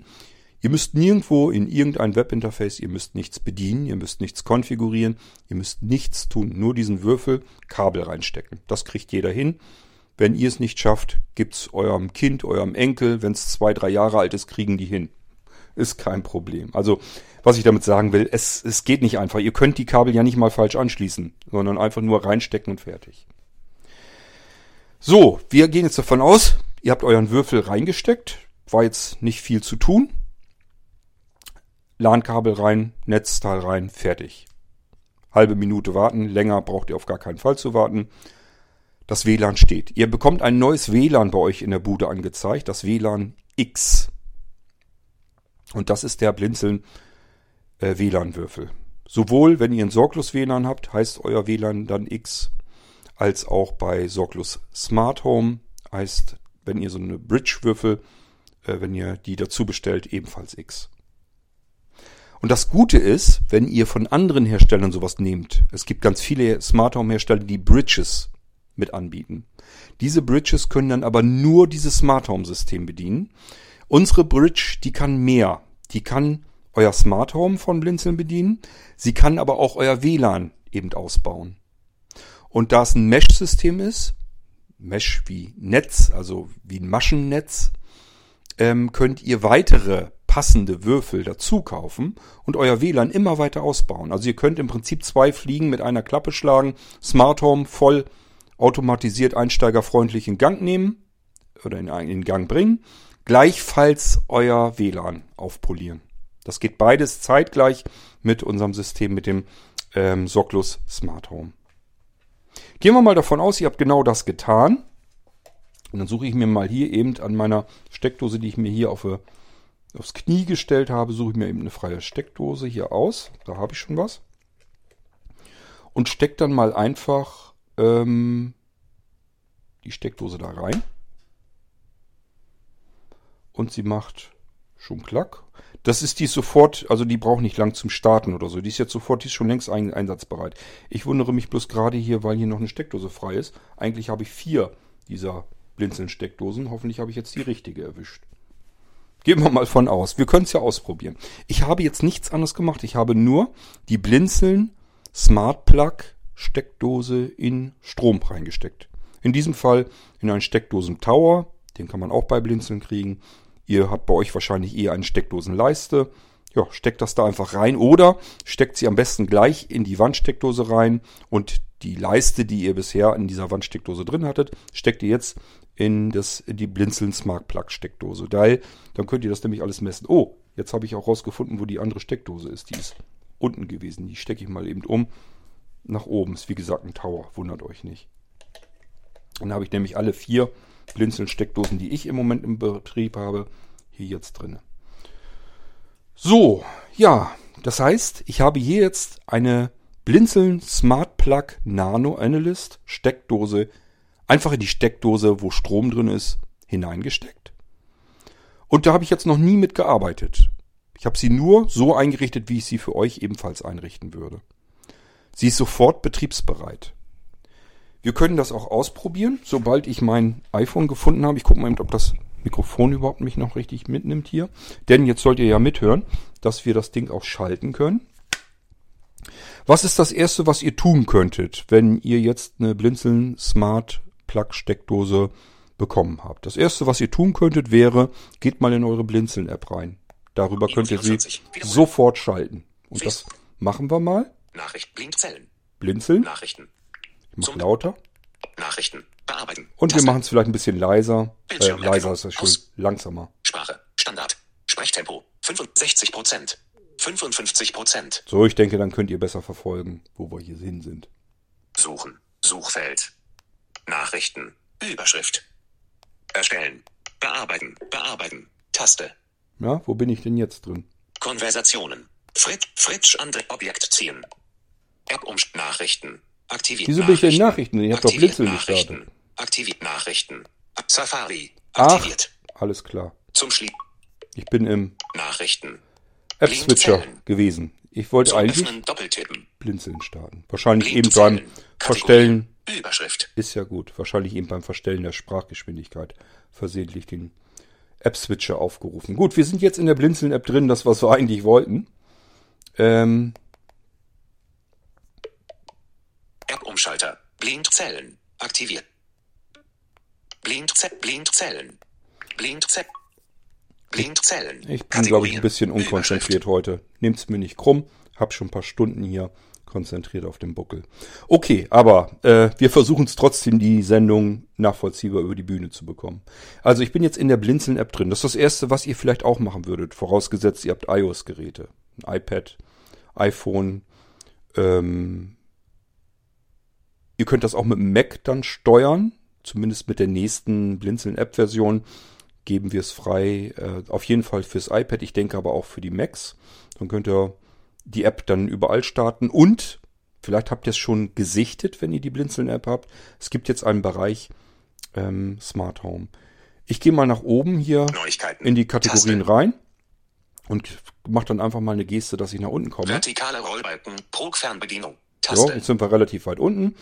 A: Ihr müsst nirgendwo in irgendein Webinterface, ihr müsst nichts bedienen, ihr müsst nichts konfigurieren, ihr müsst nichts tun, nur diesen Würfel Kabel reinstecken. Das kriegt jeder hin. Wenn ihr es nicht schafft, gibt's eurem Kind, eurem Enkel, wenn es zwei, drei Jahre alt ist, kriegen die hin. Ist kein Problem. Also, was ich damit sagen will, es, es geht nicht einfach. Ihr könnt die Kabel ja nicht mal falsch anschließen, sondern einfach nur reinstecken und fertig. So, wir gehen jetzt davon aus, ihr habt euren Würfel reingesteckt. War jetzt nicht viel zu tun. LAN-Kabel rein, Netzteil rein, fertig. Halbe Minute warten, länger braucht ihr auf gar keinen Fall zu warten. Das WLAN steht. Ihr bekommt ein neues WLAN bei euch in der Bude angezeigt, das WLAN X. Und das ist der Blinzeln äh, WLAN-Würfel. Sowohl wenn ihr ein sorglos WLAN habt, heißt euer WLAN dann X als auch bei Sorglos Smart Home. Heißt, wenn ihr so eine Bridge-Würfel, äh, wenn ihr die dazu bestellt, ebenfalls X. Und das Gute ist, wenn ihr von anderen Herstellern sowas nehmt. Es gibt ganz viele Smart Home Hersteller, die Bridges mit anbieten. Diese Bridges können dann aber nur dieses Smart Home System bedienen. Unsere Bridge, die kann mehr. Die kann euer Smart Home von Blinzeln bedienen. Sie kann aber auch euer WLAN eben ausbauen. Und da es ein Mesh-System ist, Mesh wie Netz, also wie ein Maschennetz, ähm, könnt ihr weitere passende Würfel dazu kaufen und euer WLAN immer weiter ausbauen. Also ihr könnt im Prinzip zwei Fliegen mit einer Klappe schlagen, Smart Home voll automatisiert einsteigerfreundlich in Gang nehmen oder in, in Gang bringen, gleichfalls euer WLAN aufpolieren. Das geht beides zeitgleich mit unserem System, mit dem ähm, Socklus Smart Home. Gehen wir mal davon aus, ihr habt genau das getan. Und dann suche ich mir mal hier eben an meiner Steckdose, die ich mir hier auf, aufs Knie gestellt habe, suche ich mir eben eine freie Steckdose hier aus. Da habe ich schon was. Und stecke dann mal einfach ähm, die Steckdose da rein. Und sie macht schon klack. Das ist die sofort, also die braucht nicht lang zum Starten oder so. Die ist jetzt sofort, die ist schon längst ein, einsatzbereit. Ich wundere mich bloß gerade hier, weil hier noch eine Steckdose frei ist. Eigentlich habe ich vier dieser Blinzeln-Steckdosen. Hoffentlich habe ich jetzt die richtige erwischt. Gehen wir mal von aus. Wir können es ja ausprobieren. Ich habe jetzt nichts anderes gemacht. Ich habe nur die Blinzeln Smart Plug Steckdose in Strom reingesteckt. In diesem Fall in einen Steckdosen Tower. Den kann man auch bei Blinzeln kriegen. Ihr habt bei euch wahrscheinlich eher eine Steckdosenleiste. Ja, steckt das da einfach rein oder steckt sie am besten gleich in die Wandsteckdose rein und die Leiste, die ihr bisher in dieser Wandsteckdose drin hattet, steckt ihr jetzt in, das, in die Blinzeln Smart Plug Steckdose. Weil, dann könnt ihr das nämlich alles messen. Oh, jetzt habe ich auch rausgefunden, wo die andere Steckdose ist. Die ist unten gewesen. Die stecke ich mal eben um. Nach oben ist wie gesagt ein Tower, wundert euch nicht. Dann habe ich nämlich alle vier Blinzeln-Steckdosen, die ich im Moment im Betrieb habe, hier jetzt drin. So, ja, das heißt, ich habe hier jetzt eine Blinzeln Smart Plug Nano Analyst Steckdose einfach in die Steckdose, wo Strom drin ist, hineingesteckt. Und da habe ich jetzt noch nie mit gearbeitet. Ich habe sie nur so eingerichtet, wie ich sie für euch ebenfalls einrichten würde. Sie ist sofort betriebsbereit. Wir können das auch ausprobieren, sobald ich mein iPhone gefunden habe. Ich gucke mal, ob das Mikrofon überhaupt mich noch richtig mitnimmt hier. Denn jetzt sollt ihr ja mithören, dass wir das Ding auch schalten können. Was ist das erste, was ihr tun könntet, wenn ihr jetzt eine Blinzeln Smart Plug Steckdose bekommen habt? Das erste, was ihr tun könntet, wäre, geht mal in eure Blinzeln App rein. Darüber könnt ihr sie sofort schalten. Und das machen wir mal.
B: Nachricht Blindzellen.
A: Blinzeln.
B: Nachrichten.
A: Ich mach lauter.
B: Nachrichten. Bearbeiten.
A: Und wir
B: Taste.
A: machen es vielleicht ein bisschen leiser. Äh, leiser ist das schön.
B: Aus.
A: Langsamer.
B: Sprache. Standard. Sprechtempo. 65 Prozent. 55 Prozent.
A: So, ich denke, dann könnt ihr besser verfolgen, wo wir hier hin sind.
B: Suchen. Suchfeld. Nachrichten. Überschrift. Erstellen. Bearbeiten. Bearbeiten. Taste.
A: Ja, wo bin ich denn jetzt drin?
B: Konversationen. Fritz, Fritsch andere Objekt ziehen. App um Nachrichten. Aktiviert
A: Wieso bin ich denn in Nachrichten? Ich hab doch
B: Nachrichten.
A: gestartet.
B: Aktiviert Nachrichten. Safari.
A: Ach,
B: Aktiviert.
A: alles klar.
B: Zum Schlie
A: Ich bin im
B: Nachrichten.
A: App-Switcher
B: Blindzellen.
A: gewesen. Ich wollte
B: Zum
A: eigentlich
B: Öffnen.
A: Blinzeln starten. Wahrscheinlich eben beim Verstellen.
B: Kategorie. Überschrift.
A: Ist ja gut. Wahrscheinlich eben beim Verstellen der Sprachgeschwindigkeit versehentlich den App-Switcher aufgerufen. Gut, wir sind jetzt in der Blinzeln-App drin, das was wir eigentlich wollten. Ähm,
B: App-Umschalter. Blindzellen. Aktiviert. Blindze Blindzellen. Blindze Blindzellen.
A: ich bin, glaube ich, ein bisschen unkonzentriert heute. Nehmt's mir nicht krumm. Hab schon ein paar Stunden hier konzentriert auf dem Buckel. Okay, aber äh, wir versuchen es trotzdem, die Sendung nachvollziehbar über die Bühne zu bekommen. Also ich bin jetzt in der Blinzeln-App drin. Das ist das Erste, was ihr vielleicht auch machen würdet. Vorausgesetzt, ihr habt iOS-Geräte. Ein iPad, iPhone. Ähm, ihr könnt das auch mit dem Mac dann steuern. Zumindest mit der nächsten Blinzeln-App-Version geben wir es frei. Äh, auf jeden Fall fürs iPad. Ich denke aber auch für die Macs. Dann könnt ihr die App dann überall starten und vielleicht habt ihr es schon gesichtet, wenn ihr die Blinzeln-App habt. Es gibt jetzt einen Bereich ähm, Smart Home. Ich gehe mal nach oben hier in die Kategorien
B: Taste.
A: rein und mache dann einfach mal eine Geste, dass ich nach unten komme.
B: Vertikale Rollbalken. Pro Fernbedienung.
A: So,
B: Taste.
A: jetzt sind wir relativ weit unten,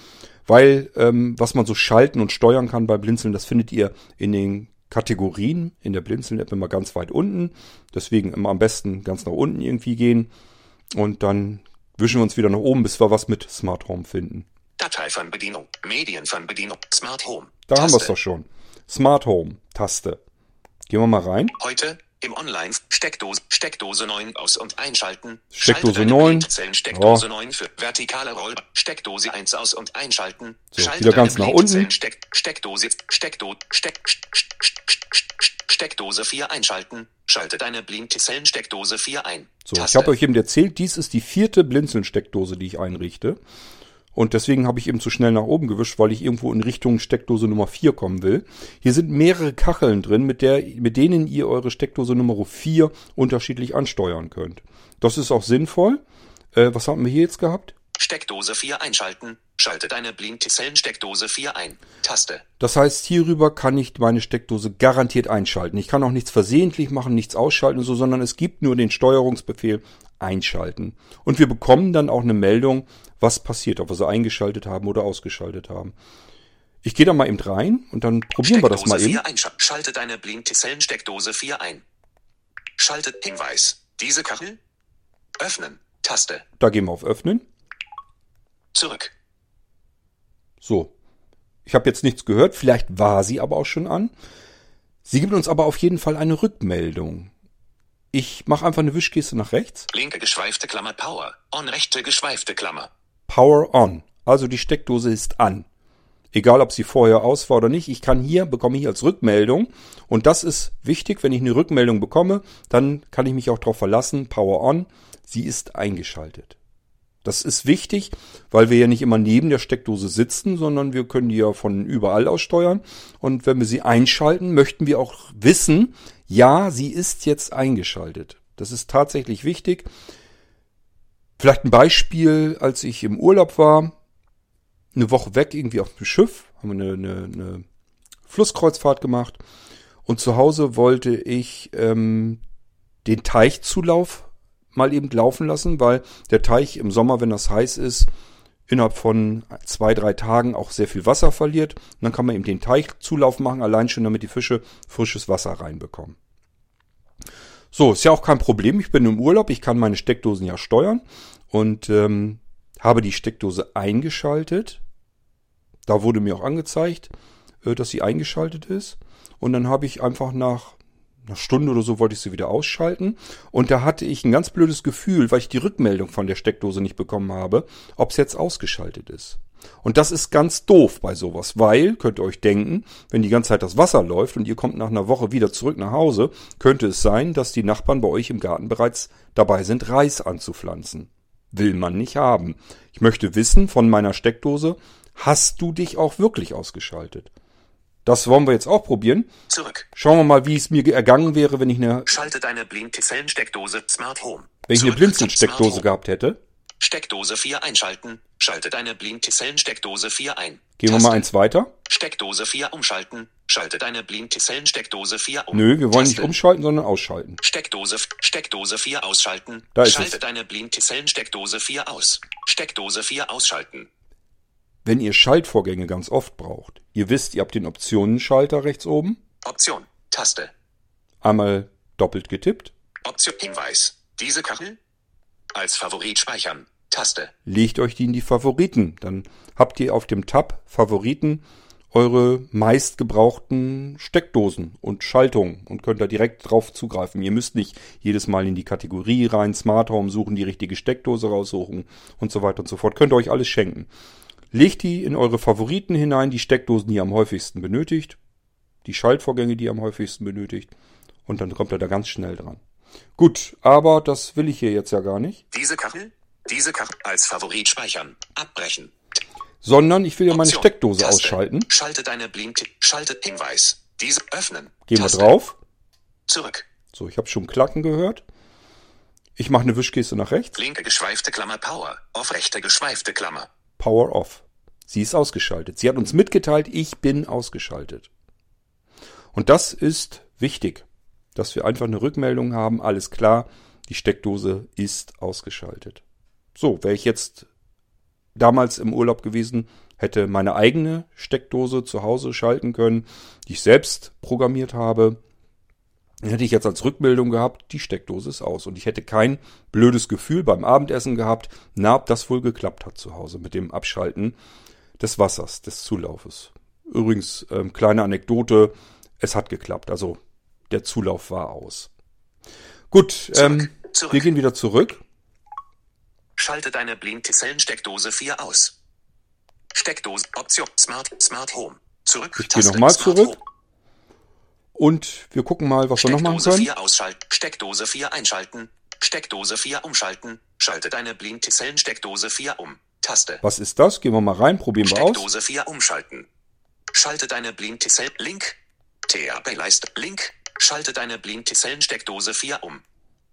A: weil ähm, was man so schalten und steuern kann bei Blinzeln, das findet ihr in den Kategorien in der Blinzeln-App immer ganz weit unten. Deswegen immer am besten ganz nach unten irgendwie gehen und dann wischen wir uns wieder nach oben, bis wir was mit Smart Home finden.
B: Dateifernbedienung. Medienfernbedienung. Smart Home.
A: Da haben wir es
B: Taste.
A: doch schon. Smart Home, Taste. Gehen wir mal rein.
B: Heute im Online Steckdose Steckdose 9 aus und einschalten.
A: Steckdose
B: Schalte deine
A: 9.
B: Blindzellen Steckdose
A: Ja.
B: 9 für vertikale Roll Steckdose 1 aus und einschalten.
A: So,
B: Schalte
A: wieder ganz
B: deine
A: nach unten.
B: Steck, Steckdose Steckdose Steck, Steckdose 4 einschalten. Schalte deine Blindzellen Steckdose 4 ein.
A: So, ich habe euch eben erzählt, dies ist die vierte Blinzeln-Steckdose, die ich einrichte. Und deswegen habe ich eben zu schnell nach oben gewischt, weil ich irgendwo in Richtung Steckdose Nummer 4 kommen will. Hier sind mehrere Kacheln drin, mit, der, mit denen ihr eure Steckdose Nummer 4 unterschiedlich ansteuern könnt. Das ist auch sinnvoll. Äh, was haben wir hier jetzt gehabt?
B: Steckdose 4 einschalten. Schalte deine Blindzellen Steckdose 4 ein. Taste.
A: Das heißt, hierüber kann ich meine Steckdose garantiert einschalten. Ich kann auch nichts versehentlich machen, nichts ausschalten und so, sondern es gibt nur den Steuerungsbefehl einschalten. Und wir bekommen dann auch eine Meldung, was passiert, ob wir sie eingeschaltet haben oder ausgeschaltet haben. Ich gehe da mal eben rein und dann probieren wir das mal eben.
B: 4 einschalten. Schalte deine Blindzellen Steckdose 4 ein. Schaltet Hinweis. Diese Kachel. Öffnen. Taste.
A: Da gehen wir auf Öffnen.
B: Zurück.
A: So. Ich habe jetzt nichts gehört, vielleicht war sie aber auch schon an. Sie gibt uns aber auf jeden Fall eine Rückmeldung. Ich mache einfach eine Wischgeste nach rechts.
B: Linke geschweifte Klammer Power. On rechte geschweifte Klammer.
A: Power on. Also die Steckdose ist an. Egal, ob sie vorher aus war oder nicht. Ich kann hier, bekomme hier als Rückmeldung. Und das ist wichtig, wenn ich eine Rückmeldung bekomme, dann kann ich mich auch darauf verlassen, Power On, sie ist eingeschaltet. Das ist wichtig, weil wir ja nicht immer neben der Steckdose sitzen, sondern wir können die ja von überall aus steuern. Und wenn wir sie einschalten, möchten wir auch wissen, ja, sie ist jetzt eingeschaltet. Das ist tatsächlich wichtig. Vielleicht ein Beispiel, als ich im Urlaub war, eine Woche weg irgendwie auf dem Schiff, haben wir eine, eine, eine Flusskreuzfahrt gemacht und zu Hause wollte ich ähm, den Teichzulauf mal eben laufen lassen, weil der Teich im Sommer, wenn das heiß ist, innerhalb von zwei, drei Tagen auch sehr viel Wasser verliert. Und dann kann man eben den Teichzulauf machen, allein schon damit die Fische frisches Wasser reinbekommen. So, ist ja auch kein Problem. Ich bin im Urlaub, ich kann meine Steckdosen ja steuern und ähm, habe die Steckdose eingeschaltet. Da wurde mir auch angezeigt, äh, dass sie eingeschaltet ist. Und dann habe ich einfach nach einer Stunde oder so wollte ich sie wieder ausschalten. Und da hatte ich ein ganz blödes Gefühl, weil ich die Rückmeldung von der Steckdose nicht bekommen habe, ob es jetzt ausgeschaltet ist. Und das ist ganz doof bei sowas, weil, könnt ihr euch denken, wenn die ganze Zeit das Wasser läuft und ihr kommt nach einer Woche wieder zurück nach Hause, könnte es sein, dass die Nachbarn bei euch im Garten bereits dabei sind, Reis anzupflanzen. Will man nicht haben. Ich möchte wissen von meiner Steckdose, hast du dich auch wirklich ausgeschaltet? Das wollen wir jetzt auch probieren.
B: Zurück.
A: Schauen wir mal, wie es mir ergangen wäre, wenn ich eine,
B: Schalte deine Blinzellensteckdose Smart Home.
A: wenn ich eine
B: Zurück Smart Home.
A: gehabt hätte.
B: Steckdose 4 einschalten. Schalte deine Blinzellensteckdose 4 ein.
A: Gehen wir
B: Taste.
A: mal eins weiter.
B: Steckdose 4 umschalten. Schalte deine Blinzellensteckdose 4 um.
A: Nö, wir wollen nicht
B: Taste.
A: umschalten, sondern ausschalten.
B: Steckdose, Steckdose 4 ausschalten.
A: Da ist
B: Schalte
A: es.
B: deine Blinzellensteckdose 4 aus. Steckdose 4 ausschalten.
A: Wenn ihr Schaltvorgänge ganz oft braucht, ihr wisst, ihr habt den Optionenschalter rechts oben,
B: Option. Taste.
A: einmal doppelt getippt,
B: Option. Hinweis. Diese Kachel? Als Favorit speichern. Taste.
A: legt euch die in die Favoriten. Dann habt ihr auf dem Tab Favoriten eure meistgebrauchten Steckdosen und Schaltungen und könnt da direkt drauf zugreifen. Ihr müsst nicht jedes Mal in die Kategorie rein, Smart Home suchen, die richtige Steckdose raussuchen und so weiter und so fort. Könnt ihr euch alles schenken. Legt die in eure Favoriten hinein, die Steckdosen, die ihr am häufigsten benötigt, die Schaltvorgänge, die ihr am häufigsten benötigt und dann kommt er da ganz schnell dran. Gut, aber das will ich hier jetzt ja gar nicht,
B: Diese Kachel? Diese Kachel. Als Favorit speichern. Abbrechen.
A: sondern ich will ja meine
B: Option.
A: Steckdose
B: Taste.
A: ausschalten.
B: Schalte deine Blink. Schalte Hinweis. Diese öffnen.
A: Gehen wir drauf.
B: Zurück.
A: So, ich habe schon Klacken gehört. Ich mache eine Wischgeste nach rechts.
B: Linke geschweifte Klammer Power. Auf rechte geschweifte Klammer.
A: Power off. Sie ist ausgeschaltet. Sie hat uns mitgeteilt, ich bin ausgeschaltet. Und das ist wichtig, dass wir einfach eine Rückmeldung haben. Alles klar, die Steckdose ist ausgeschaltet. So, wäre ich jetzt damals im Urlaub gewesen, hätte meine eigene Steckdose zu Hause schalten können, die ich selbst programmiert habe. Dann hätte ich jetzt als Rückmeldung gehabt, die Steckdose ist aus. Und ich hätte kein blödes Gefühl beim Abendessen gehabt, na, ob das wohl geklappt hat zu Hause mit dem Abschalten des Wassers, des Zulaufes. Übrigens, ähm, kleine Anekdote, es hat geklappt. Also der Zulauf war aus. Gut, ähm,
B: Zurück.
A: wir gehen wieder zurück.
B: Schalte deine Blinzellensteckdose 4 aus. Steckdose. Option. Smart. Smart Home. Zurück.
A: Ich gehe nochmal zurück. Und wir gucken mal, was wir noch machen
B: Steckdose
A: können.
B: 4 ausschalten. Steckdose 4 einschalten. Steckdose 4 umschalten. Schalte deine Blinzellensteckdose 4 um. Taste.
A: Was ist das? Gehen wir mal rein, probieren wir aus.
B: Steckdose 4 umschalten. Schalte deine Blindzellen Link. THB-Leiste Link. Schalte deine Blinzellensteckdose 4 um.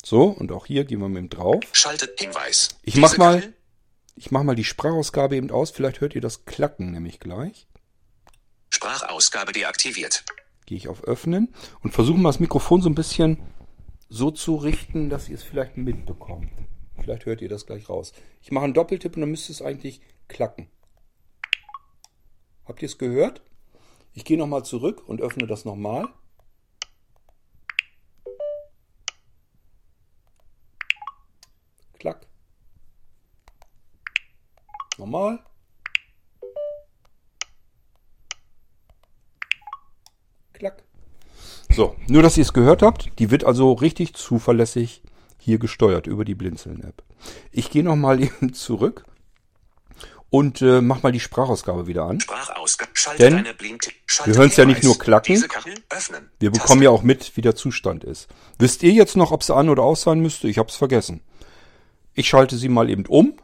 A: So, und auch hier gehen wir mit dem drauf.
B: Schalte Hinweis.
A: Ich mach mal-? Ich mache mal die Sprachausgabe eben aus. Vielleicht hört ihr das Klacken nämlich gleich.
B: Sprachausgabe deaktiviert.
A: Gehe ich auf Öffnen und versuche mal das Mikrofon so ein bisschen so zu richten, dass ihr es vielleicht mitbekommt. Vielleicht hört ihr das gleich raus. Ich mache einen Doppeltipp und dann müsste es eigentlich klacken. Habt ihr es gehört? Ich gehe nochmal zurück und öffne das nochmal. Klack. Nochmal. Klack. So, nur dass ihr es gehört habt, die wird also richtig zuverlässig hier gesteuert über die Blinzeln-App. Ich gehe nochmal eben zurück und äh, mach mal die Sprachausgabe wieder an.
B: Sprachausgabe.
A: Denn wir hören's ja nicht nur klacken. Wir bekommen ja auch mit, wie der Zustand ist. Wisst ihr jetzt noch, ob sie an oder aus sein müsste? Ich hab's vergessen. Ich schalte sie mal eben um.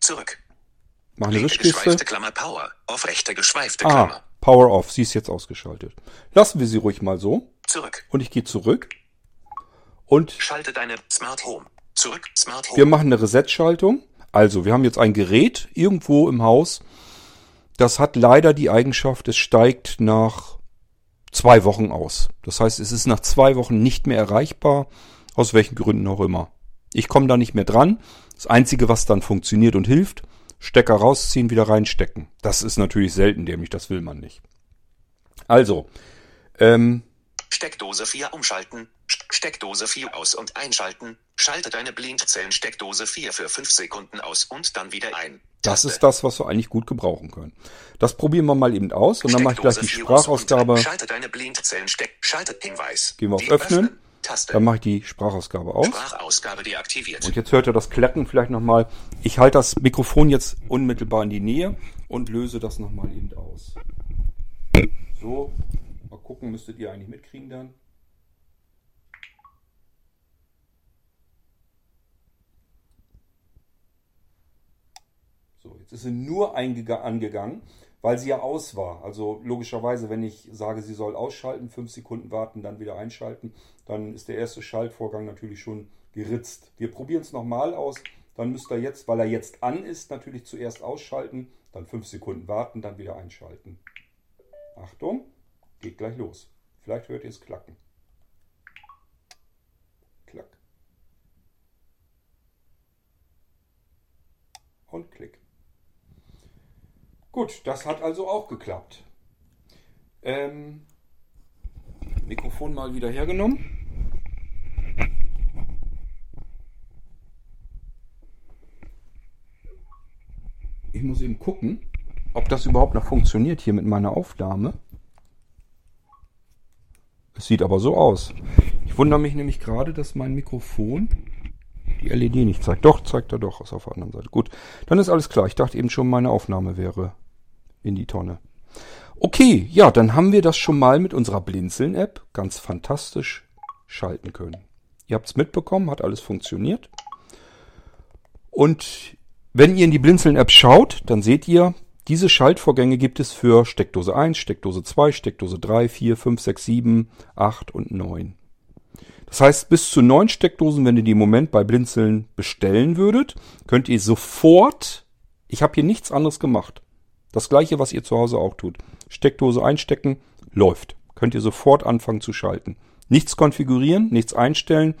B: Zurück.
A: Mach eine
B: Linke geschweifte Klammer Power. Auf rechte geschweifte
A: Ah,
B: Klammer.
A: Power off. Sie ist jetzt ausgeschaltet. Lassen wir sie ruhig mal so.
B: Zurück.
A: Und ich gehe zurück. Und
B: Schalte deine Smart Home. Zurück. Smart Home.
A: wir machen eine Reset-Schaltung. Also, wir haben jetzt ein Gerät irgendwo im Haus. Das hat leider die Eigenschaft, es steigt nach zwei Wochen aus. Das heißt, es ist nach zwei Wochen nicht mehr erreichbar, aus welchen Gründen auch immer. Ich komme da nicht mehr dran. Das Einzige, was dann funktioniert und hilft, Stecker rausziehen, wieder reinstecken. Das ist natürlich selten dämlich, das will man nicht. Also, ähm,
B: Steckdose 4 umschalten. St- Steckdose 4 aus und einschalten. Schalte deine Blindzellen-Steckdose 4 für 5 Sekunden aus und dann wieder ein.
A: das ist das, was wir eigentlich gut gebrauchen können. Das probieren wir mal eben aus und dann mache ich gleich die
B: Steckdose 4 aus und
A: Sprachausgabe.
B: Schalte deine Blindzellen-Steck. Schalte Hinweis.
A: Gehen wir auf Öffnen.
B: Taste.
A: Dann mache ich die Sprachausgabe aus.
B: Sprachausgabe deaktiviert.
A: Und jetzt hört ihr das Klacken vielleicht nochmal. Ich halte das Mikrofon jetzt unmittelbar in die Nähe und löse das nochmal eben aus. So, mal gucken, müsstet ihr eigentlich mitkriegen dann. So, jetzt ist sie nur angegangen, weil sie ja aus war. Also logischerweise, wenn ich sage, sie soll ausschalten, fünf Sekunden warten, dann wieder einschalten, dann ist der erste Schaltvorgang natürlich schon geritzt. Wir probieren es nochmal aus. Dann müsst ihr jetzt, weil er jetzt an ist, natürlich zuerst ausschalten, dann fünf Sekunden warten, dann wieder einschalten. Achtung, geht gleich los. Vielleicht hört ihr es klacken. Klack. Und klick. Gut, das hat also auch geklappt. Ähm, Mikrofon mal wieder hergenommen. Ich muss eben gucken, ob das überhaupt noch funktioniert hier mit meiner Aufnahme. Es sieht aber so aus. Ich wundere mich nämlich gerade, dass mein Mikrofon die LED nicht zeigt. Doch, zeigt er doch, ist auf der anderen Seite. Gut, dann ist alles klar. Ich dachte eben schon, meine Aufnahme wäre in die Tonne. Okay, ja, dann haben wir das schon mal mit unserer Blinzeln-App ganz fantastisch schalten können. Ihr habt es mitbekommen, hat alles funktioniert. Und wenn ihr in die Blinzeln-App schaut, dann seht ihr, diese Schaltvorgänge gibt es für Steckdose 1, Steckdose 2, Steckdose 3, 4, 5, 6, 7, 8 und 9. Das heißt, bis zu neun Steckdosen, wenn ihr die im Moment bei Blinzeln bestellen würdet, könnt ihr sofort, ich habe hier nichts anderes gemacht, das gleiche, was ihr zu Hause auch tut. Steckdose einstecken, läuft. Könnt ihr sofort anfangen zu schalten. Nichts konfigurieren, nichts einstellen,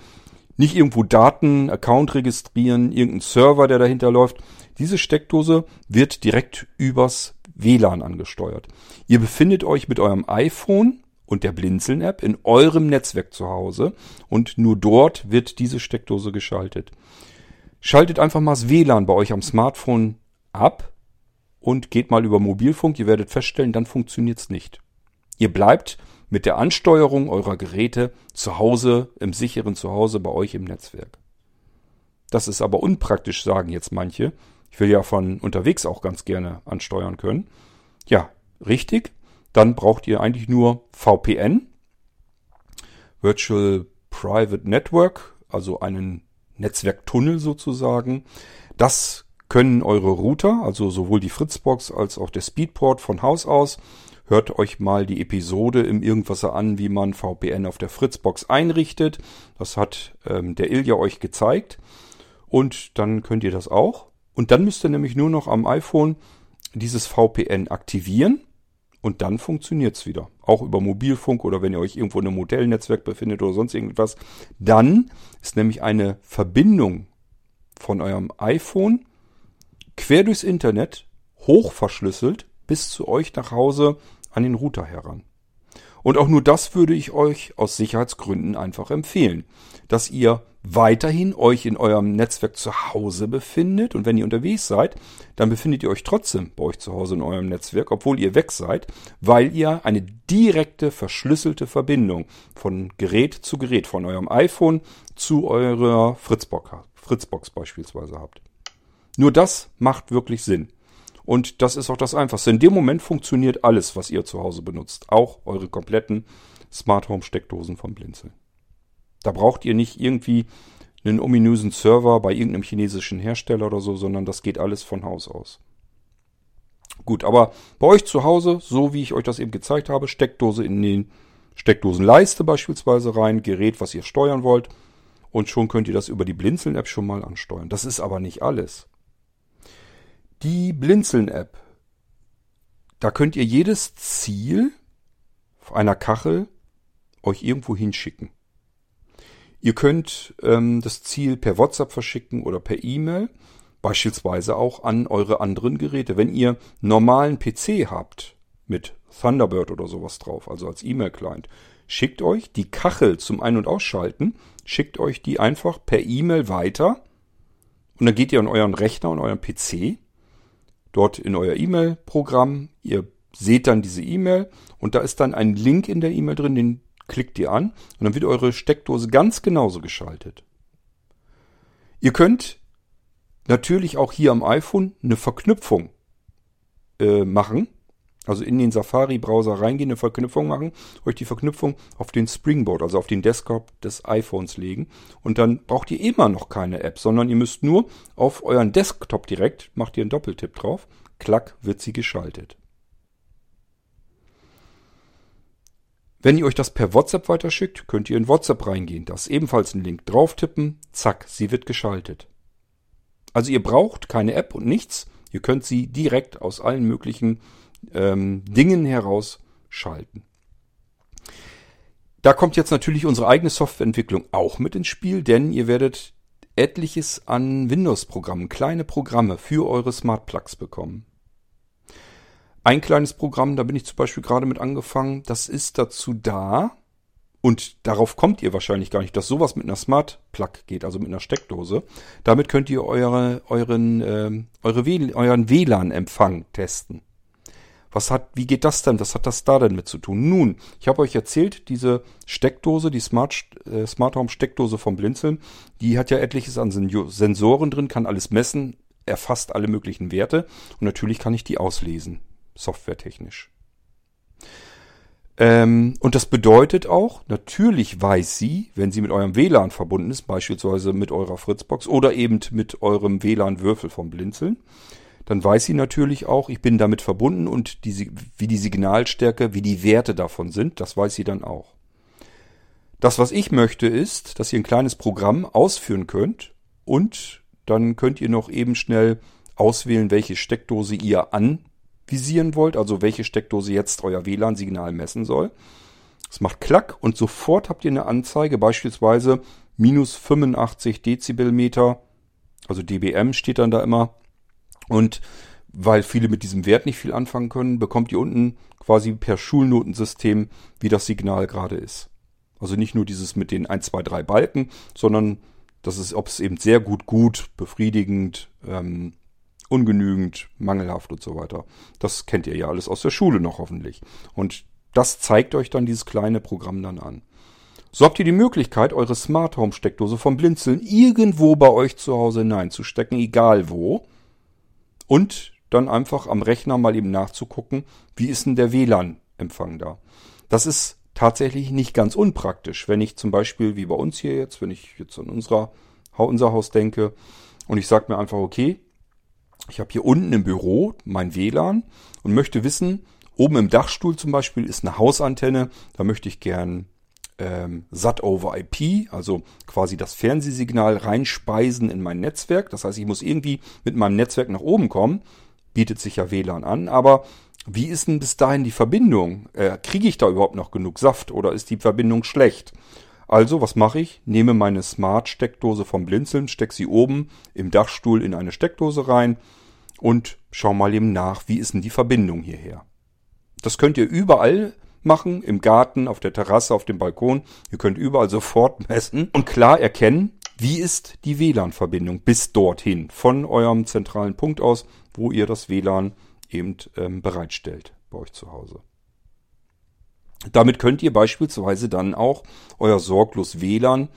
A: nicht irgendwo Daten, Account registrieren, irgendein Server, der dahinter läuft. Diese Steckdose wird direkt übers WLAN angesteuert. Ihr befindet euch mit eurem iPhone und der Blinzeln-App in eurem Netzwerk zu Hause und nur dort wird diese Steckdose geschaltet. Schaltet einfach mal das WLAN bei euch am Smartphone ab und geht mal über Mobilfunk. Ihr werdet feststellen, dann funktioniert's nicht. Ihr bleibt mit der Ansteuerung eurer Geräte zu Hause, im sicheren Zuhause bei euch im Netzwerk. Das ist aber unpraktisch, sagen jetzt manche. Ich will ja von unterwegs auch ganz gerne ansteuern können. Ja, richtig. Dann braucht ihr eigentlich nur VPN, Virtual Private Network, also einen Netzwerktunnel sozusagen. Das können eure Router, also sowohl die Fritzbox als auch der Speedport von Haus aus. Hört euch mal die Episode im Irgendwasser an, wie man VPN auf der Fritzbox einrichtet. Das hat ähm, der Ilja euch gezeigt. Und dann könnt ihr das auch. Und dann müsst ihr nämlich nur noch am iPhone dieses VPN aktivieren. Und dann funktioniert's wieder. Auch über Mobilfunk oder wenn ihr euch irgendwo in einem Modellnetzwerk befindet oder sonst irgendwas. Dann ist nämlich eine Verbindung von eurem iPhone quer durchs Internet, hoch verschlüsselt, bis zu euch nach Hause an den Router heran. Und auch nur das würde ich euch aus Sicherheitsgründen einfach empfehlen, dass ihr weiterhin euch in eurem Netzwerk zu Hause befindet und wenn ihr unterwegs seid, dann befindet ihr euch trotzdem bei euch zu Hause in eurem Netzwerk, obwohl ihr weg seid, weil ihr eine direkte verschlüsselte Verbindung von Gerät zu Gerät, von eurem iPhone zu eurer Fritzbox, Fritzbox beispielsweise habt. Nur das macht wirklich Sinn. Und das ist auch das Einfachste. In dem Moment funktioniert alles, was ihr zu Hause benutzt. Auch eure kompletten Smart Home Steckdosen vom Blinzeln. Da braucht ihr nicht irgendwie einen ominösen Server bei irgendeinem chinesischen Hersteller oder so, sondern das geht alles von Haus aus. Gut, aber bei euch zu Hause, so wie ich euch das eben gezeigt habe, Steckdose in den Steckdosenleiste beispielsweise rein, Gerät, was ihr steuern wollt. Und schon könnt ihr das über die Blinzeln-App schon mal ansteuern. Das ist aber nicht alles. Die Blinzeln-App, da könnt ihr jedes Ziel einer Kachel euch irgendwo hinschicken. Ihr könnt ähm, das Ziel per WhatsApp verschicken oder per E-Mail, beispielsweise auch an eure anderen Geräte. Wenn ihr normalen PC habt mit Thunderbird oder sowas drauf, also als E-Mail-Client, schickt euch die Kachel zum Ein- und Ausschalten, schickt euch die einfach per E-Mail weiter und dann geht ihr an euren Rechner und euren PC, dort in euer E-Mail-Programm, ihr seht dann diese E-Mail und da ist dann ein Link in der E-Mail drin, den klickt ihr an und dann wird eure Steckdose ganz genauso geschaltet. Ihr könnt natürlich auch hier am iPhone eine Verknüpfung äh, machen. Also in den Safari-Browser reingehen, eine Verknüpfung machen, euch die Verknüpfung auf den Springboard, also auf den Desktop des iPhones legen. Und dann braucht ihr immer noch keine App, sondern ihr müsst nur auf euren Desktop direkt, macht ihr einen Doppeltipp drauf, klack, wird sie geschaltet. Wenn ihr euch das per WhatsApp weiterschickt, könnt ihr in WhatsApp reingehen, das ebenfalls einen Link drauf tippen, zack, sie wird geschaltet. Also ihr braucht keine App und nichts, ihr könnt sie direkt aus allen möglichen ähm, Dingen heraus schalten. Da kommt jetzt natürlich unsere eigene Softwareentwicklung auch mit ins Spiel, denn ihr werdet etliches an Windows-Programmen, kleine Programme für eure Smart Plugs bekommen. Ein kleines Programm, da bin ich zum Beispiel gerade mit angefangen, das ist dazu da, und darauf kommt ihr wahrscheinlich gar nicht, dass sowas mit einer Smart Plug geht, also mit einer Steckdose. Damit könnt ihr eure, euren, äh, eure w euren WLAN-Empfang testen. Was hat, wie geht das denn? Was hat das da denn mit zu tun? Nun, ich habe euch erzählt, diese Steckdose, die Smart, äh, Smart Home Steckdose vom Blinzeln, die hat ja etliches an Sensoren drin, kann alles messen, erfasst alle möglichen Werte und natürlich kann ich die auslesen softwaretechnisch. Ähm, und das bedeutet auch, natürlich weiß sie, wenn sie mit eurem WLAN verbunden ist, beispielsweise mit eurer Fritzbox oder eben mit eurem WLAN-Würfel vom Blinzeln, dann weiß sie natürlich auch, ich bin damit verbunden und die, wie die Signalstärke, wie die Werte davon sind, das weiß sie dann auch. Das, was ich möchte, ist, dass ihr ein kleines Programm ausführen könnt und dann könnt ihr noch eben schnell auswählen, welche Steckdose ihr an visieren wollt, also welche Steckdose jetzt euer WLAN-Signal messen soll. Es macht Klack und sofort habt ihr eine Anzeige, beispielsweise minus 85 Dezibelmeter, also dBm steht dann da immer. Und weil viele mit diesem Wert nicht viel anfangen können, bekommt ihr unten quasi per Schulnotensystem, wie das Signal gerade ist. Also nicht nur dieses mit den 1, 2, 3 Balken, sondern das ist, ob es eben sehr gut, gut, befriedigend, ähm, ungenügend, mangelhaft und so weiter. Das kennt ihr ja alles aus der Schule noch hoffentlich. Und das zeigt euch dann dieses kleine Programm dann an. So habt ihr die Möglichkeit, eure Smart Home Steckdose vom Blinzeln irgendwo bei euch zu Hause hineinzustecken, egal wo. Und dann einfach am Rechner mal eben nachzugucken, wie ist denn der WLAN-Empfang da. Das ist tatsächlich nicht ganz unpraktisch. Wenn ich zum Beispiel, wie bei uns hier jetzt, wenn ich jetzt an unserer, unser Haus denke und ich sage mir einfach, okay, ich habe hier unten im Büro mein WLAN und möchte wissen, oben im Dachstuhl zum Beispiel ist eine Hausantenne, da möchte ich gern ähm, SAT over IP, also quasi das Fernsehsignal reinspeisen in mein Netzwerk. Das heißt, ich muss irgendwie mit meinem Netzwerk nach oben kommen. Bietet sich ja WLAN an, aber wie ist denn bis dahin die Verbindung? Äh, Kriege ich da überhaupt noch genug Saft oder ist die Verbindung schlecht? Also, was mache ich? Nehme meine Smart-Steckdose vom Blinzeln, stecke sie oben im Dachstuhl in eine Steckdose rein und schau mal eben nach, wie ist denn die Verbindung hierher. Das könnt ihr überall machen, im Garten, auf der Terrasse, auf dem Balkon. Ihr könnt überall sofort messen und klar erkennen, wie ist die WLAN-Verbindung bis dorthin, von eurem zentralen Punkt aus, wo ihr das WLAN eben ähm, bereitstellt bei euch zu Hause. Damit könnt ihr beispielsweise dann auch euer sorglos WLAN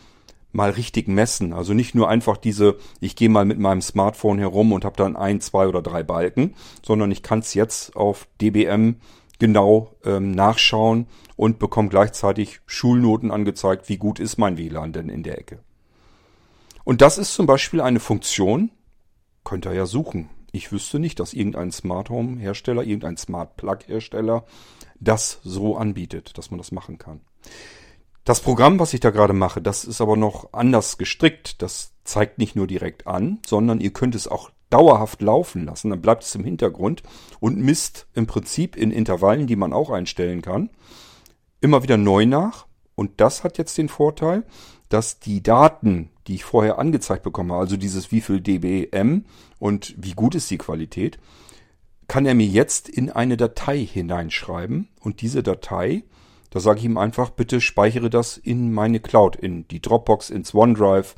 A: mal richtig messen. Also nicht nur einfach diese, ich gehe mal mit meinem Smartphone herum und habe dann ein, zwei oder drei Balken, sondern ich kann es jetzt auf DBM genau ähm, nachschauen und bekomme gleichzeitig Schulnoten angezeigt, wie gut ist mein WLAN denn in der Ecke. Und das ist zum Beispiel eine Funktion, könnt ihr ja suchen. Ich wüsste nicht, dass irgendein Smart Home Hersteller, irgendein Smart Plug Hersteller das so anbietet, dass man das machen kann. Das Programm, was ich da gerade mache, das ist aber noch anders gestrickt. Das zeigt nicht nur direkt an, sondern ihr könnt es auch dauerhaft laufen lassen. Dann bleibt es im Hintergrund und misst im Prinzip in Intervallen, die man auch einstellen kann, immer wieder neu nach. Und das hat jetzt den Vorteil, dass die Daten, die ich vorher angezeigt bekomme, also dieses wie viel dBm und wie gut ist die Qualität, kann er mir jetzt in eine Datei hineinschreiben und diese Datei da sage ich ihm einfach, bitte speichere das in meine Cloud, in die Dropbox, ins OneDrive,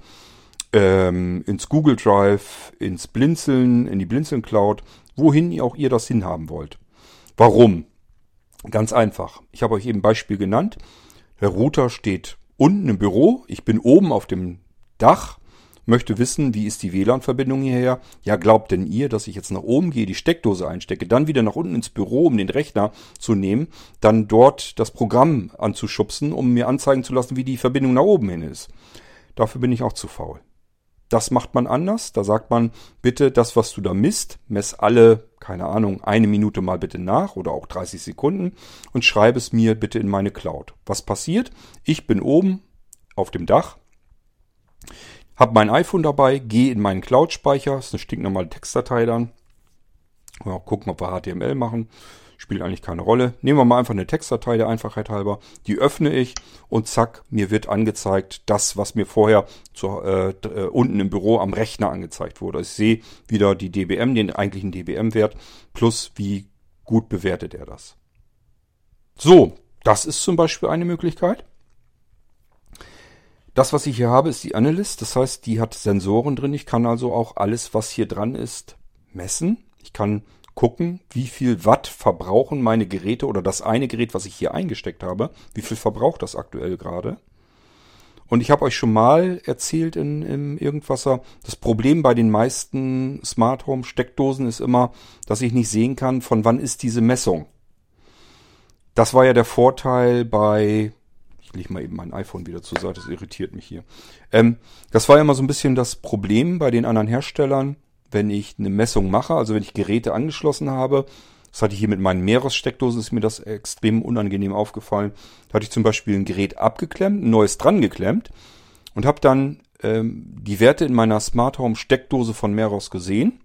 A: ähm, ins Google Drive, ins Blinzeln, in die Blinzeln Cloud, wohin ihr auch ihr das hinhaben wollt. Warum? Ganz einfach. Ich habe euch eben ein Beispiel genannt. Der Router steht unten im Büro. Ich bin oben auf dem Dach möchte wissen, wie ist die WLAN-Verbindung hierher. Ja, glaubt denn ihr, dass ich jetzt nach oben gehe, die Steckdose einstecke, dann wieder nach unten ins Büro, um den Rechner zu nehmen, dann dort das Programm anzuschubsen, um mir anzeigen zu lassen, wie die Verbindung nach oben hin ist. Dafür bin ich auch zu faul. Das macht man anders. Da sagt man, bitte das, was du da misst, mess alle, keine Ahnung, eine Minute mal bitte nach oder auch 30 Sekunden und schreibe es mir bitte in meine Cloud. Was passiert? Ich bin oben auf dem Dach, hab mein iPhone dabei, gehe in meinen Cloud-Speicher, ist eine stinknormale Textdatei dann. Ja, gucken, ob wir HTML machen. Spielt eigentlich keine Rolle. Nehmen wir mal einfach eine Textdatei der Einfachheit halber. Die öffne ich und zack, mir wird angezeigt das, was mir vorher zu, äh, äh, unten im Büro am Rechner angezeigt wurde. Ich sehe wieder die DBM, den eigentlichen DBM-Wert, plus wie gut bewertet er das. So, das ist zum Beispiel eine Möglichkeit. Das, was ich hier habe, ist die Analyst. Das heißt, die hat Sensoren drin. Ich kann also auch alles, was hier dran ist, messen. Ich kann gucken, wie viel Watt verbrauchen meine Geräte oder das eine Gerät, was ich hier eingesteckt habe. Wie viel verbraucht das aktuell gerade? Und ich habe euch schon mal erzählt in, in Irgendwasser, das Problem bei den meisten Smart Home Steckdosen ist immer, dass ich nicht sehen kann, von wann ist diese Messung. Das war ja der Vorteil bei ich lege mal eben mein iPhone wieder zur Seite, das irritiert mich hier. Ähm, das war ja immer so ein bisschen das Problem bei den anderen Herstellern, wenn ich eine Messung mache, also wenn ich Geräte angeschlossen habe. Das hatte ich hier mit meinen Meeressteckdosen, ist mir das extrem unangenehm aufgefallen. Da hatte ich zum Beispiel ein Gerät abgeklemmt, ein neues dran geklemmt und habe dann ähm, die Werte in meiner Smart Home Steckdose von Meros gesehen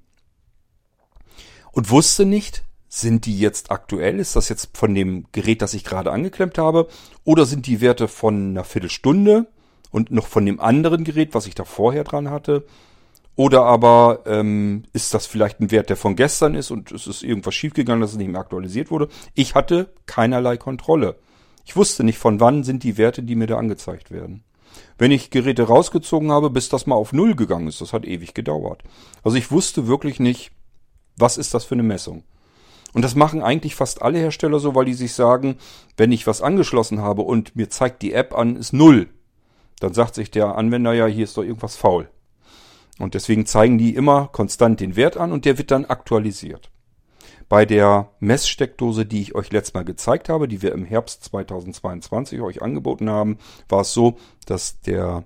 A: und wusste nicht, sind die jetzt aktuell? Ist das jetzt von dem Gerät, das ich gerade angeklemmt habe? Oder sind die Werte von einer Viertelstunde und noch von dem anderen Gerät, was ich da vorher dran hatte? Oder aber ähm, ist das vielleicht ein Wert, der von gestern ist und es ist irgendwas schiefgegangen, dass es nicht mehr aktualisiert wurde? Ich hatte keinerlei Kontrolle. Ich wusste nicht, von wann sind die Werte, die mir da angezeigt werden. Wenn ich Geräte rausgezogen habe, bis das mal auf Null gegangen ist, das hat ewig gedauert. Also ich wusste wirklich nicht, was ist das für eine Messung. Und das machen eigentlich fast alle Hersteller so, weil die sich sagen, wenn ich was angeschlossen habe und mir zeigt die App an, ist null, dann sagt sich der Anwender ja, hier ist doch irgendwas faul. Und deswegen zeigen die immer konstant den Wert an und der wird dann aktualisiert. Bei der Messsteckdose, die ich euch letztes Mal gezeigt habe, die wir im Herbst 2022 euch angeboten haben, war es so, dass der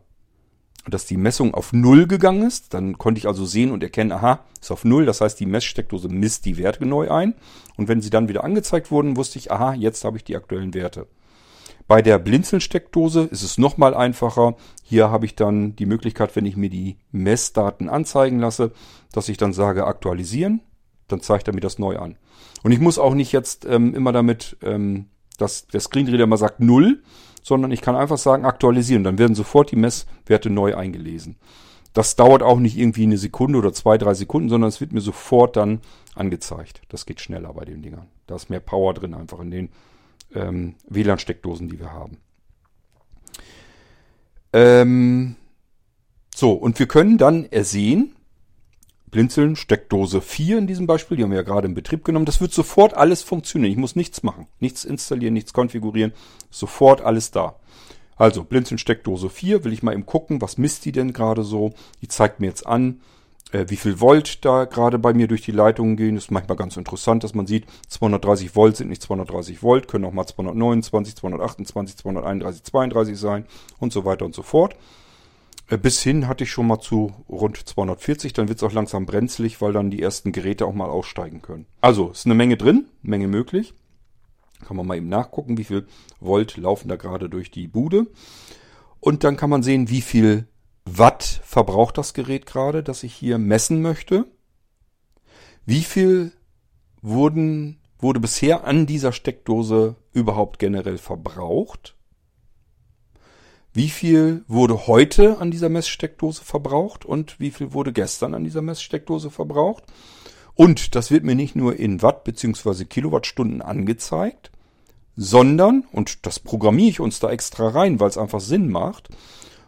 A: dass die Messung auf Null gegangen ist. Dann konnte ich also sehen und erkennen, aha, ist auf Null. Das heißt, die Messsteckdose misst die Werte neu ein. Und wenn sie dann wieder angezeigt wurden, wusste ich, aha, jetzt habe ich die aktuellen Werte. Bei der Blinzeln-Steckdose ist es nochmal einfacher. Hier habe ich dann die Möglichkeit, wenn ich mir die Messdaten anzeigen lasse, dass ich dann sage aktualisieren. Dann zeigt er mir das neu an. Und ich muss auch nicht jetzt ähm, immer damit, ähm, dass der Screenreader mal sagt Null, sondern ich kann einfach sagen aktualisieren. Dann werden sofort die Messwerte neu eingelesen. Das dauert auch nicht irgendwie eine Sekunde oder zwei, drei Sekunden, sondern es wird mir sofort dann angezeigt. Das geht schneller bei den Dingern. Da ist mehr Power drin einfach in den ähm, WLAN-Steckdosen, die wir haben. Ähm, so, und wir können dann ersehen, Blinzeln, Steckdose 4 in diesem Beispiel, die haben wir ja gerade in Betrieb genommen. Das wird sofort alles funktionieren. Ich muss nichts machen, nichts installieren, nichts konfigurieren, sofort alles da. Also Blinzeln-Steckdose 4, will ich mal eben gucken, was misst die denn gerade so? Die zeigt mir jetzt an, wie viel Volt da gerade bei mir durch die Leitungen gehen. Das ist manchmal ganz interessant, dass man sieht, 230 Volt sind nicht 230 Volt, können auch mal 229, 228, 231, 32 sein und so weiter und so fort. Äh, bis hin hatte ich schon mal zu rund 240, dann wird es auch langsam brenzlig, weil dann die ersten Geräte auch mal aussteigen können. Also ist eine Menge drin, Menge möglich. Kann man mal eben nachgucken, wie viel Volt laufen da gerade durch die Bude. Und dann kann man sehen, wie viel Watt verbraucht das Gerät gerade, das ich hier messen möchte. Wie viel wurden, wurde bisher an dieser Steckdose überhaupt generell verbraucht? Wie viel wurde heute an dieser Messsteckdose verbraucht und wie viel wurde gestern an dieser Messsteckdose verbraucht? Und das wird mir nicht nur in Watt bzw. Kilowattstunden angezeigt, sondern, und das programmiere ich uns da extra rein, weil es einfach Sinn macht,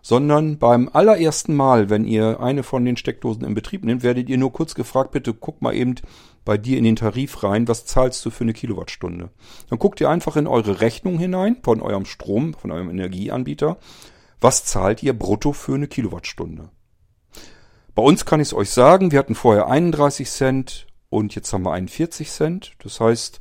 A: sondern beim allerersten Mal, wenn ihr eine von den Steckdosen in Betrieb nehmt, werdet ihr nur kurz gefragt, bitte guck mal eben bei dir in den Tarif rein, was zahlst du für eine Kilowattstunde. Dann guckt ihr einfach in eure Rechnung hinein von eurem Strom, von eurem Energieanbieter, was zahlt ihr brutto für eine Kilowattstunde. Bei uns kann ich es euch sagen, wir hatten vorher 31 Cent und jetzt haben wir 41 Cent. Das heißt,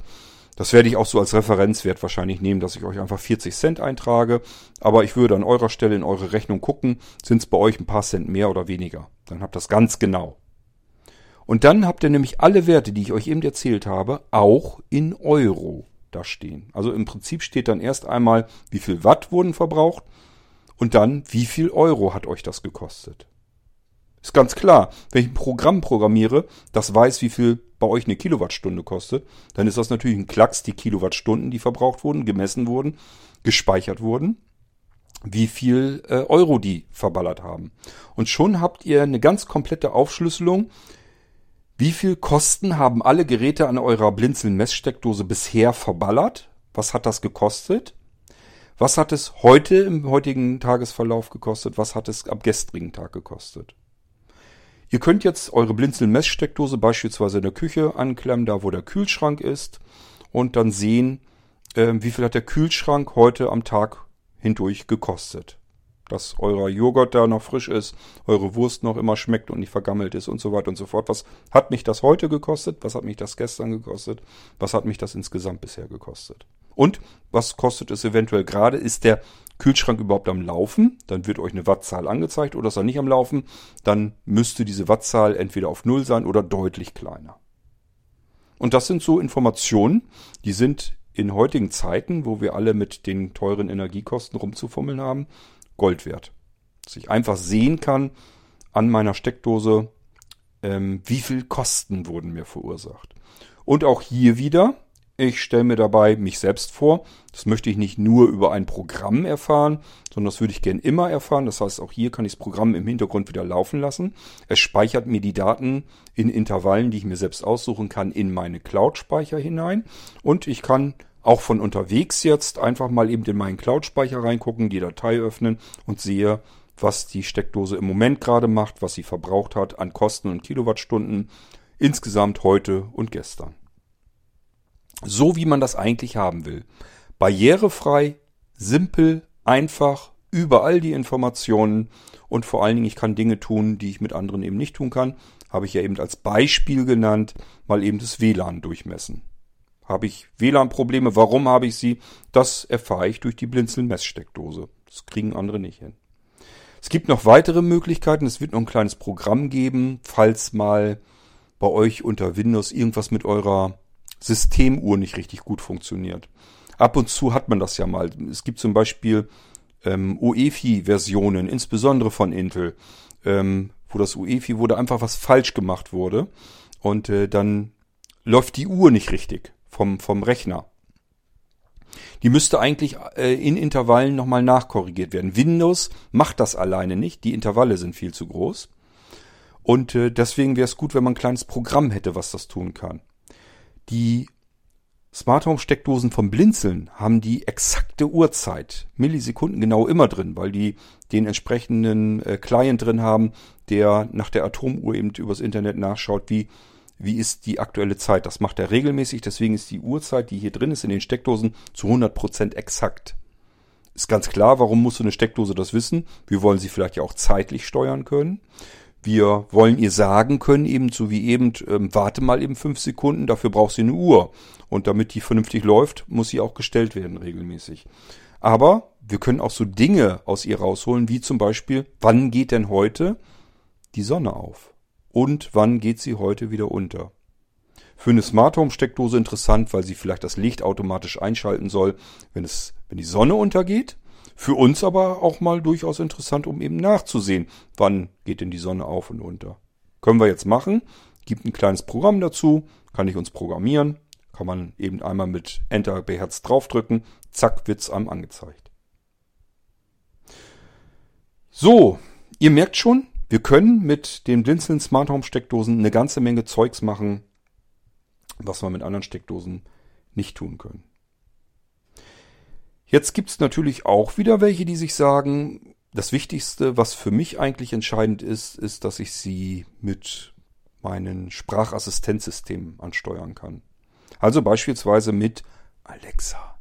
A: das werde ich auch so als Referenzwert wahrscheinlich nehmen, dass ich euch einfach 40 Cent eintrage. Aber ich würde an eurer Stelle in eure Rechnung gucken, sind es bei euch ein paar Cent mehr oder weniger. Dann habt ihr das ganz genau. Und dann habt ihr nämlich alle Werte, die ich euch eben erzählt habe, auch in Euro da stehen. Also im Prinzip steht dann erst einmal, wie viel Watt wurden verbraucht und dann, wie viel Euro hat euch das gekostet. Ist ganz klar, wenn ich ein Programm programmiere, das weiß, wie viel bei euch eine Kilowattstunde kostet, dann ist das natürlich ein Klacks, die Kilowattstunden, die verbraucht wurden, gemessen wurden, gespeichert wurden, wie viel äh, Euro die verballert haben. Und schon habt ihr eine ganz komplette Aufschlüsselung, wie viel Kosten haben alle Geräte an eurer Blinzeln-Messsteckdose bisher verballert? Was hat das gekostet? Was hat es heute im heutigen Tagesverlauf gekostet? Was hat es am gestrigen Tag gekostet? Ihr könnt jetzt eure Blinzeln-Messsteckdose beispielsweise in der Küche anklemmen, da wo der Kühlschrank ist, und dann sehen, äh, wie viel hat der Kühlschrank heute am Tag hindurch gekostet. Dass euer Joghurt da noch frisch ist, eure Wurst noch immer schmeckt und nicht vergammelt ist und so weiter und so fort. Was hat mich das heute gekostet? Was hat mich das gestern gekostet? Was hat mich das insgesamt bisher gekostet? Und was kostet es eventuell gerade? Ist der Kühlschrank überhaupt am Laufen? Dann wird euch eine Wattzahl angezeigt oder ist er nicht am Laufen? Dann müsste diese Wattzahl entweder auf Null sein oder deutlich kleiner. Und das sind so Informationen, die sind in heutigen Zeiten, wo wir alle mit den teuren Energiekosten rumzufummeln haben, Gold wert. Dass ich einfach sehen kann an meiner Steckdose, ähm, wie viel Kosten wurden mir verursacht. Und auch hier wieder, ich stelle mir dabei mich selbst vor. Das möchte ich nicht nur über ein Programm erfahren, sondern das würde ich gern immer erfahren. Das heißt, auch hier kann ich das Programm im Hintergrund wieder laufen lassen. Es speichert mir die Daten in Intervallen, die ich mir selbst aussuchen kann, in meine Cloud-Speicher hinein. Und ich kann auch von unterwegs jetzt einfach mal eben in meinen Cloud-Speicher reingucken, die Datei öffnen und sehe, was die Steckdose im Moment gerade macht, was sie verbraucht hat an Kosten und Kilowattstunden insgesamt heute und gestern. So wie man das eigentlich haben will. Barrierefrei, simpel, einfach, überall die Informationen und vor allen Dingen, ich kann Dinge tun, die ich mit anderen eben nicht tun kann. Habe ich ja eben als Beispiel genannt, mal eben das WLAN durchmessen. Habe ich WLAN-Probleme? Warum habe ich sie? Das erfahre ich durch die Blinzeln-Messsteckdose. Das kriegen andere nicht hin. Es gibt noch weitere Möglichkeiten. Es wird noch ein kleines Programm geben, falls mal bei euch unter Windows irgendwas mit eurer Systemuhr nicht richtig gut funktioniert. Ab und zu hat man das ja mal. Es gibt zum Beispiel ähm, UEFI-Versionen, insbesondere von Intel, ähm, wo das UEFI wurde einfach was falsch gemacht wurde und äh, dann läuft die Uhr nicht richtig vom, vom Rechner. Die müsste eigentlich äh, in Intervallen nochmal nachkorrigiert werden. Windows macht das alleine nicht, die Intervalle sind viel zu groß. Und äh, deswegen wäre es gut, wenn man ein kleines Programm hätte, was das tun kann. Die Smart Home Steckdosen vom Blinzeln haben die exakte Uhrzeit, Millisekunden genau immer drin, weil die den entsprechenden äh, Client drin haben, der nach der Atomuhr eben übers Internet nachschaut, wie wie ist die aktuelle Zeit. Das macht er regelmäßig, deswegen ist die Uhrzeit, die hier drin ist in den Steckdosen, zu 100% exakt. Ist ganz klar, warum muss so eine Steckdose das wissen? Wir wollen sie vielleicht ja auch zeitlich steuern können. Wir wollen ihr sagen können, eben so wie eben, ähm, warte mal eben fünf Sekunden, dafür braucht sie eine Uhr. Und damit die vernünftig läuft, muss sie auch gestellt werden regelmäßig. Aber wir können auch so Dinge aus ihr rausholen, wie zum Beispiel, wann geht denn heute die Sonne auf? Und wann geht sie heute wieder unter? Für eine Smart Home Steckdose interessant, weil sie vielleicht das Licht automatisch einschalten soll, wenn es, wenn die Sonne untergeht. Für uns aber auch mal durchaus interessant, um eben nachzusehen, wann geht denn die Sonne auf und unter. Können wir jetzt machen. Gibt ein kleines Programm dazu, kann ich uns programmieren, kann man eben einmal mit Enter beherzt draufdrücken, zack, wird's einem angezeigt. So, ihr merkt schon, wir können mit den Blinzeln Smart Home Steckdosen eine ganze Menge Zeugs machen, was wir mit anderen Steckdosen nicht tun können. Jetzt gibt's natürlich auch wieder welche, die sich sagen, das Wichtigste, was für mich eigentlich entscheidend ist, ist, dass ich sie mit meinen Sprachassistenzsystemen ansteuern kann. Also beispielsweise mit Alexa.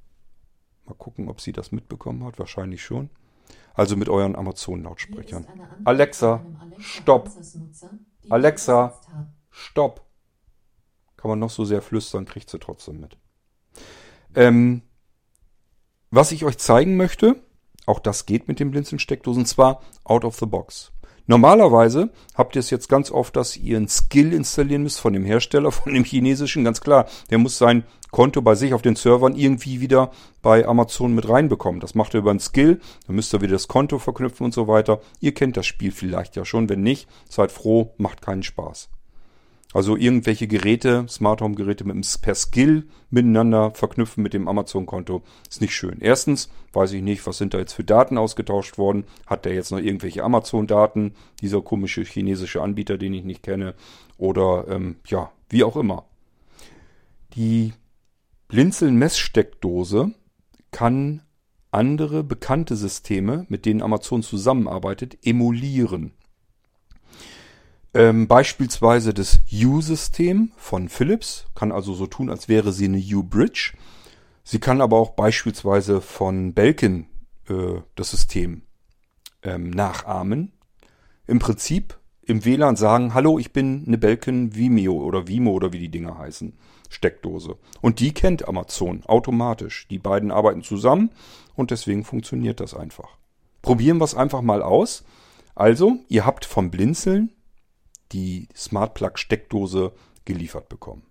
A: Mal gucken, ob sie das mitbekommen hat. Wahrscheinlich schon. Also mit euren Amazon-Lautsprechern. Alexa, stopp. Alexa, stopp. Kann man noch so sehr flüstern, kriegt sie trotzdem mit. Ähm, was ich euch zeigen möchte, auch das geht mit den Blinzeln-Steckdosen, zwar out of the box. Normalerweise habt ihr es jetzt ganz oft, dass ihr einen Skill installieren müsst von dem Hersteller, von dem chinesischen, ganz klar. Der muss sein Konto bei sich auf den Servern irgendwie wieder bei Amazon mit reinbekommen. Das macht er über einen Skill, dann müsst ihr wieder das Konto verknüpfen und so weiter. Ihr kennt das Spiel vielleicht ja schon, wenn nicht, seid froh, macht keinen Spaß. Also irgendwelche Geräte, Smart Home Geräte mit einem per Skill miteinander verknüpfen mit dem Amazon Konto ist nicht schön. Erstens weiß ich nicht, was sind da jetzt für Daten ausgetauscht worden? Hat der jetzt noch irgendwelche Amazon Daten? Dieser komische chinesische Anbieter, den ich nicht kenne? Oder ähm, ja, wie auch immer. Die Blinzeln Messsteckdose kann andere bekannte Systeme, mit denen Amazon zusammenarbeitet, emulieren. Ähm, beispielsweise das U-System von Philips kann also so tun, als wäre sie eine U-Bridge. Sie kann aber auch beispielsweise von Belkin äh, das System ähm, nachahmen. Im Prinzip im WLAN sagen, hallo, ich bin eine Belkin Vimeo oder Vimo oder wie die Dinger heißen, Steckdose. Und die kennt Amazon automatisch. Die beiden arbeiten zusammen und deswegen funktioniert das einfach. Probieren wir es einfach mal aus. Also, ihr habt vom Blinzeln die Smart Plug Steckdose geliefert bekommen.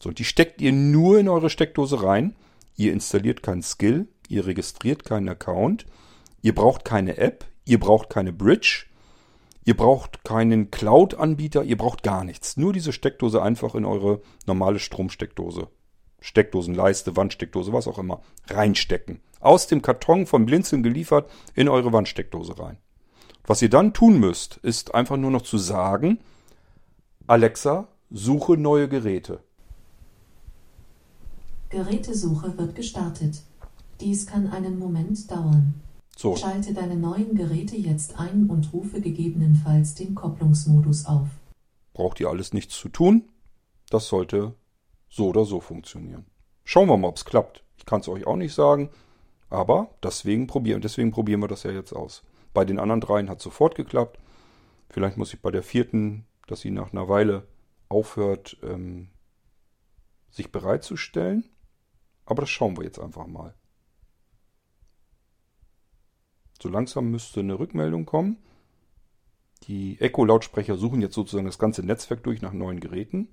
A: So, und die steckt ihr nur in eure Steckdose rein. Ihr installiert keinen Skill, ihr registriert keinen Account, ihr braucht keine App, ihr braucht keine Bridge, ihr braucht keinen Cloud-Anbieter, ihr braucht gar nichts. Nur diese Steckdose einfach in eure normale Stromsteckdose. Steckdosenleiste, Wandsteckdose, was auch immer, reinstecken. Aus dem Karton vom Blinzeln geliefert in eure Wandsteckdose rein. Was ihr dann tun müsst, ist einfach nur noch zu sagen, Alexa, suche neue Geräte.
C: Gerätesuche wird gestartet. Dies kann einen Moment dauern. So. Schalte deine neuen Geräte jetzt ein und rufe gegebenenfalls den Kopplungsmodus auf.
A: Braucht ihr alles nichts zu tun? Das sollte so oder so funktionieren. Schauen wir mal, ob es klappt. Ich kann es euch auch nicht sagen, aber deswegen probieren, deswegen probieren wir das ja jetzt aus. Bei den anderen dreien hat sofort geklappt. Vielleicht muss ich bei der vierten, dass sie nach einer Weile aufhört, ähm, sich bereitzustellen. Aber das schauen wir jetzt einfach mal. So langsam müsste eine Rückmeldung kommen. Die Echo-Lautsprecher suchen jetzt sozusagen das ganze Netzwerk durch nach neuen Geräten.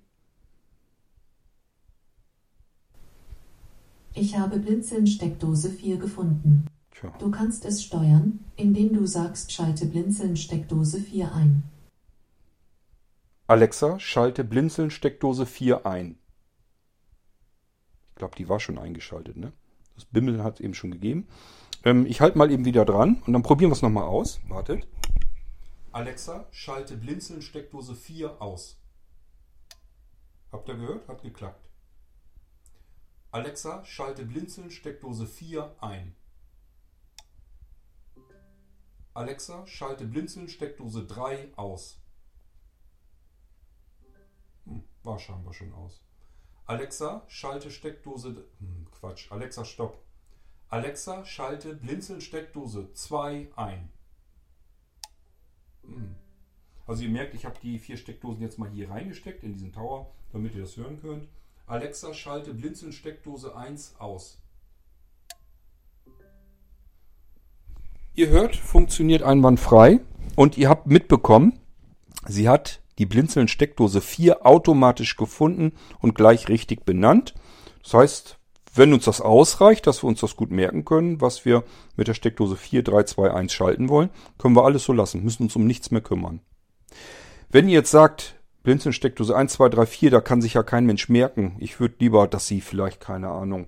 C: Ich habe Blinzeln Steckdose 4 gefunden. Tja. Du kannst es steuern, indem du sagst, schalte Blinzeln Steckdose 4 ein.
A: Alexa, schalte Blinzeln Steckdose 4 ein. Ich glaube, die war schon eingeschaltet, ne? Das Bimmeln hat es eben schon gegeben. Ähm, ich halte mal eben wieder dran und dann probieren wir es nochmal aus. Wartet. Alexa, schalte Blinzeln Steckdose 4 aus. Habt ihr gehört? Hat geklappt. Alexa, schalte Blinzeln Steckdose 4 ein. Alexa, schalte Blinzeln Steckdose 3 aus. Hm, war scheinbar schon aus. Alexa, schalte Steckdose. Hm, Quatsch. Alexa, stopp. Alexa, schalte Blinzeln-Steckdose 2 ein. Hm. Also ihr merkt, ich habe die vier Steckdosen jetzt mal hier reingesteckt in diesen Tower, damit ihr das hören könnt. Alexa, schalte Blinzeln-Steckdose 1 aus. Ihr hört, funktioniert einwandfrei und ihr habt mitbekommen, sie hat die Blinzeln-Steckdose 4 automatisch gefunden und gleich richtig benannt. Das heißt, wenn uns das ausreicht, dass wir uns das gut merken können, was wir mit der Steckdose 4, 3, 2, 1 schalten wollen, können wir alles so lassen, müssen uns um nichts mehr kümmern. Wenn ihr jetzt sagt, Blinzeln-Steckdose 1, 2, 3, 4, da kann sich ja kein Mensch merken. Ich würde lieber, dass sie vielleicht, keine Ahnung,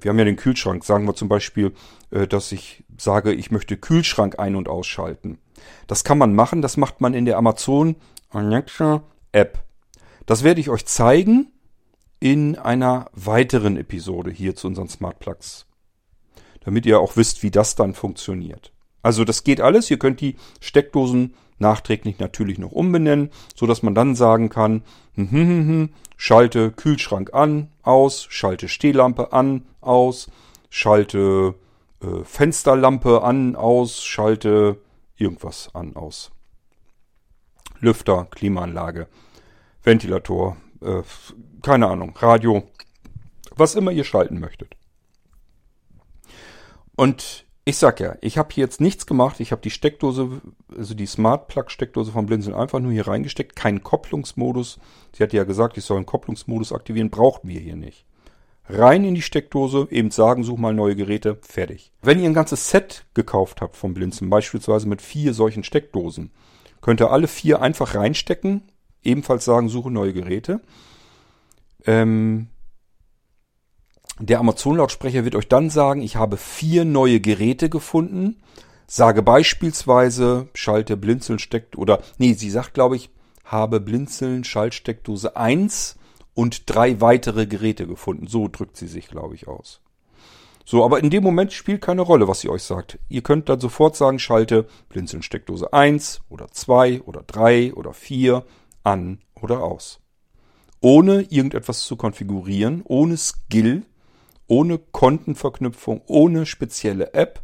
A: wir haben ja den Kühlschrank, sagen wir zum Beispiel, äh, dass ich sage, ich möchte Kühlschrank ein- und ausschalten. Das kann man machen, das macht man in der Amazon Alexa App. Das werde ich euch zeigen in einer weiteren Episode hier zu unseren Smart Plugs. Damit ihr auch wisst, wie das dann funktioniert. Also das geht alles. Ihr könnt die Steckdosen nachträglich natürlich noch umbenennen, so dass man dann sagen kann, hm, hm, hm, hm, schalte Kühlschrank an, aus, schalte Stehlampe an, aus, schalte äh, Fensterlampe an, aus, schalte irgendwas an, aus. Lüfter, Klimaanlage, Ventilator, äh, keine Ahnung, Radio, was immer ihr schalten möchtet. Und ich sag ja, ich habe hier jetzt nichts gemacht. Ich habe die Steckdose, also die Smart Plug Steckdose vom Blinzeln einfach nur hier reingesteckt. Kein Kopplungsmodus. Sie hatte ja gesagt, ich soll einen Kopplungsmodus aktivieren. Brauchten wir hier nicht. Rein in die Steckdose, eben sagen, such mal neue Geräte, fertig. Wenn ihr ein ganzes Set gekauft habt vom Blinzeln, beispielsweise mit vier solchen Steckdosen, könnt ihr alle vier einfach reinstecken, ebenfalls sagen, suche neue Geräte. Ähm, der Amazon-Lautsprecher wird euch dann sagen, ich habe vier neue Geräte gefunden. Sage beispielsweise, schalte Blinzeln steckt oder, nee, sie sagt, glaube ich, habe Blinzeln Schaltsteckdose 1 und drei weitere Geräte gefunden. So drückt sie sich, glaube ich, aus. So, aber in dem Moment spielt keine Rolle, was sie euch sagt. Ihr könnt dann sofort sagen, schalte Blinzeln Steckdose 1 oder 2 oder 3 oder 4 an oder aus. Ohne irgendetwas zu konfigurieren, ohne Skill, ohne Kontenverknüpfung, ohne spezielle App,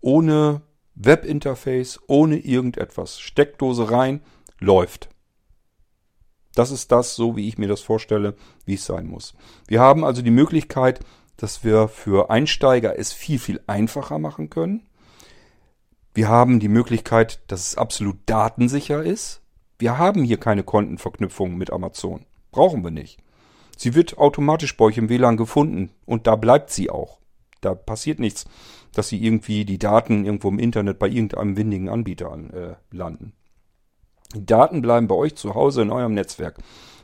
A: ohne Webinterface, ohne irgendetwas. Steckdose rein, läuft. Das ist das, so wie ich mir das vorstelle, wie es sein muss. Wir haben also die Möglichkeit, dass wir für Einsteiger es viel, viel einfacher machen können. Wir haben die Möglichkeit, dass es absolut datensicher ist. Wir haben hier keine Kontenverknüpfung mit Amazon. Brauchen wir nicht. Sie wird automatisch bei euch im WLAN gefunden und da bleibt sie auch. Da passiert nichts, dass sie irgendwie die Daten irgendwo im Internet bei irgendeinem windigen Anbieter an, äh, landen. Die Daten bleiben bei euch zu Hause in eurem Netzwerk.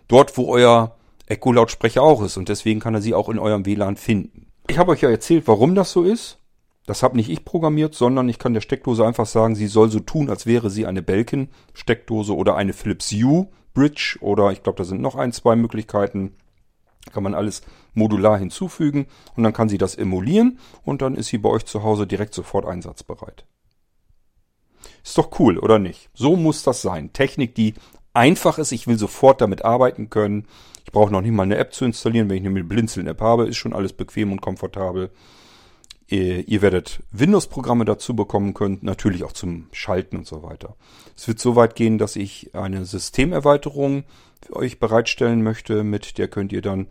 A: Dort, wo euer Echo-Lautsprecher auch ist und deswegen kann er sie auch in eurem WLAN finden. Ich habe euch ja erzählt, warum das so ist. Das habe nicht ich programmiert, sondern ich kann der Steckdose einfach sagen, sie soll so tun, als wäre sie eine Belkin-Steckdose oder eine Philips Hue Bridge oder ich glaube, da sind noch ein, zwei Möglichkeiten. Kann man alles modular hinzufügen und dann kann sie das emulieren und dann ist sie bei euch zu Hause direkt sofort einsatzbereit. Ist doch cool, oder nicht? So muss das sein. Technik, die einfach ist. Ich will sofort damit arbeiten können. Ich brauche noch nicht mal eine App zu installieren. Wenn ich eine Blinzeln-App habe, ist schon alles bequem und komfortabel. Ihr werdet Windows-Programme dazu bekommen können, natürlich auch zum Schalten und so weiter. Es wird so weit gehen, dass ich eine Systemerweiterung für euch bereitstellen möchte. Mit der könnt ihr dann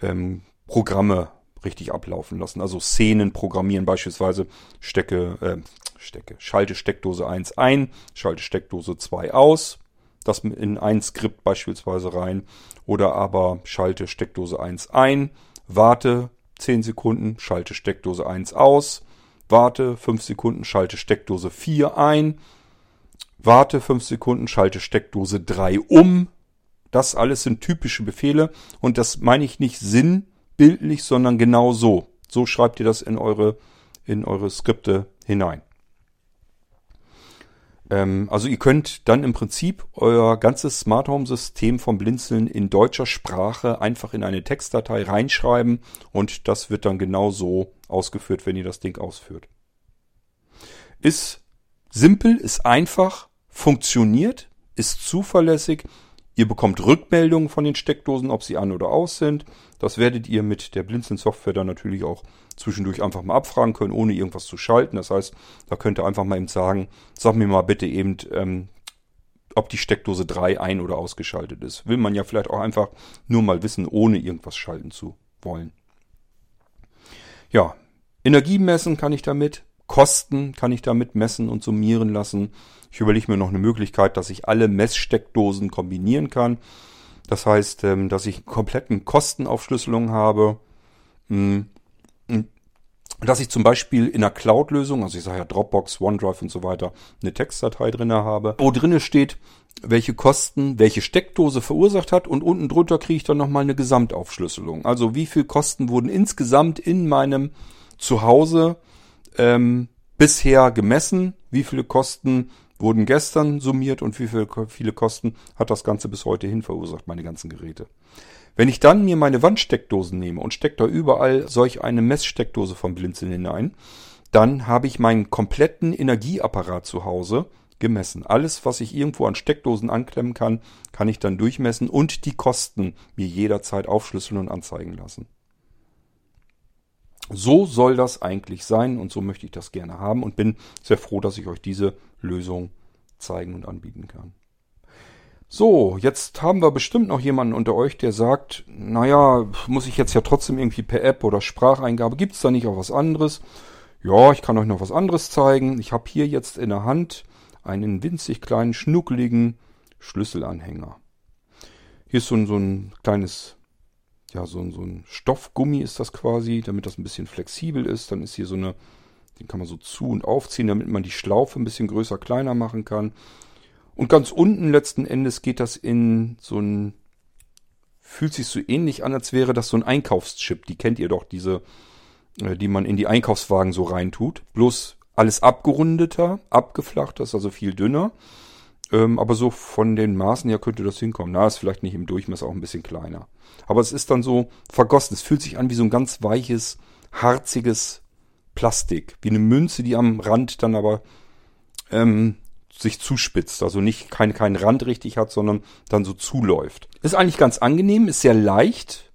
A: ähm, Programme richtig ablaufen lassen. Also Szenen programmieren, beispielsweise Stecke, äh, Stecke, schalte Steckdose 1 ein, schalte Steckdose 2 aus. Das in ein Skript beispielsweise rein. Oder aber schalte Steckdose 1 ein, warte 10 Sekunden, schalte Steckdose 1 aus, warte 5 Sekunden, schalte Steckdose 4 ein, warte 5 Sekunden, schalte Steckdose 3 um. Das alles sind typische Befehle und das meine ich nicht sinnbildlich, sondern genau so. So schreibt ihr das in eure, in eure Skripte hinein. Ähm, also ihr könnt dann im Prinzip euer ganzes Smart Home System vom Blinzeln in deutscher Sprache einfach in eine Textdatei reinschreiben und das wird dann genau so ausgeführt, wenn ihr das Ding ausführt. Ist simpel, ist einfach, funktioniert, ist zuverlässig. Ihr bekommt Rückmeldungen von den Steckdosen, ob sie an oder aus sind. Das werdet ihr mit der Blinzeln-Software dann natürlich auch zwischendurch einfach mal abfragen können, ohne irgendwas zu schalten. Das heißt, da könnt ihr einfach mal eben sagen, sag mir mal bitte eben, ähm, ob die Steckdose 3 ein- oder ausgeschaltet ist. Will man ja vielleicht auch einfach nur mal wissen, ohne irgendwas schalten zu wollen. Ja, Energie messen kann ich damit, Kosten kann ich damit messen und summieren lassen. Ich überlege mir noch eine Möglichkeit, dass ich alle Messsteckdosen kombinieren kann. Das heißt, ähm, dass ich kompletten Kostenaufschlüsselung habe. Hm, dass ich zum Beispiel in einer Cloud-Lösung, also ich sage ja Dropbox, OneDrive und so weiter, eine Textdatei drinne habe, wo drinne steht, welche Kosten welche Steckdose verursacht hat und unten drunter kriege ich dann nochmal eine Gesamtaufschlüsselung. Also wie viel Kosten wurden insgesamt in meinem Zuhause ähm, bisher gemessen, wie viele Kosten wurden gestern summiert und wie viele, viele Kosten hat das Ganze bis heute hin verursacht, meine ganzen Geräte. Wenn ich dann mir meine Wandsteckdosen nehme und stecke da überall solch eine Messsteckdose vom Blinzeln hinein, dann habe ich meinen kompletten Energieapparat zu Hause gemessen. Alles, was ich irgendwo an Steckdosen anklemmen kann, kann ich dann durchmessen und die Kosten mir jederzeit aufschlüsseln und anzeigen lassen. So soll das eigentlich sein und so möchte ich das gerne haben und bin sehr froh, dass ich euch diese Lösung zeigen und anbieten kann. So, jetzt haben wir bestimmt noch jemanden unter euch, der sagt, naja, muss ich jetzt ja trotzdem irgendwie per App oder Spracheingabe, gibt es da nicht auch was anderes? Ja, ich kann euch noch was anderes zeigen. Ich habe hier jetzt in der Hand einen winzig kleinen, schnuckeligen Schlüsselanhänger. Hier ist so ein, so ein kleines, ja, so ein, so ein Stoffgummi ist das quasi, damit das ein bisschen flexibel ist. Dann ist hier so eine, den kann man so zu- und aufziehen, damit man die Schlaufe ein bisschen größer, kleiner machen kann. Und ganz unten letzten Endes geht das in so ein, fühlt sich so ähnlich an, als wäre das so ein Einkaufschip. Die kennt ihr doch, diese, äh, die man in die Einkaufswagen so reintut. Bloß alles abgerundeter, abgeflacht, das ist also viel dünner. Ähm, aber so von den Maßen her könnte das hinkommen. Na, ist vielleicht nicht im Durchmesser auch ein bisschen kleiner. Aber es ist dann so vergossen. Es fühlt sich an wie so ein ganz weiches, harziges Plastik. Wie eine Münze, die am Rand dann aber ähm, sich zuspitzt, also nicht keinen kein Rand richtig hat, sondern dann so zuläuft. Ist eigentlich ganz angenehm, ist sehr leicht,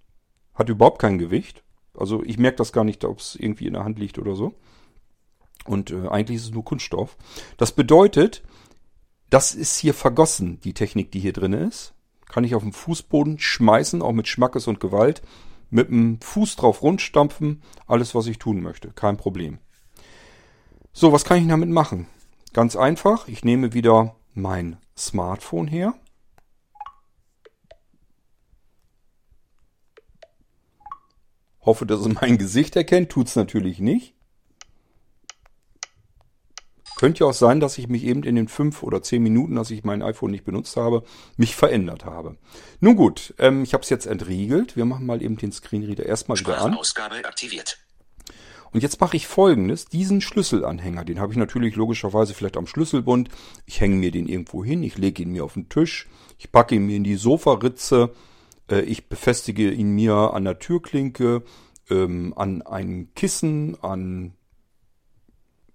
A: hat überhaupt kein Gewicht. Also ich merke das gar nicht, ob es irgendwie in der Hand liegt oder so. Und äh, eigentlich ist es nur Kunststoff. Das bedeutet, das ist hier vergossen, die Technik, die hier drin ist. Kann ich auf den Fußboden schmeißen, auch mit Schmackes und Gewalt. Mit dem Fuß drauf rundstampfen, alles, was ich tun möchte. Kein Problem. So, was kann ich damit machen? Ganz einfach, ich nehme wieder mein Smartphone her. Hoffe, dass es mein Gesicht erkennt. Tut's natürlich nicht. Könnte ja auch sein, dass ich mich eben in den fünf oder zehn Minuten, als ich mein iPhone nicht benutzt habe, mich verändert habe. Nun gut, ähm, ich habe es jetzt entriegelt. Wir machen mal eben den Screenreader erstmal wieder an. aktiviert. Und jetzt mache ich folgendes, diesen Schlüsselanhänger, den habe ich natürlich logischerweise vielleicht am Schlüsselbund. Ich hänge mir den irgendwo hin, ich lege ihn mir auf den Tisch, ich packe ihn mir in die Sofaritze, äh, ich befestige ihn mir an der Türklinke, ähm, an ein Kissen, an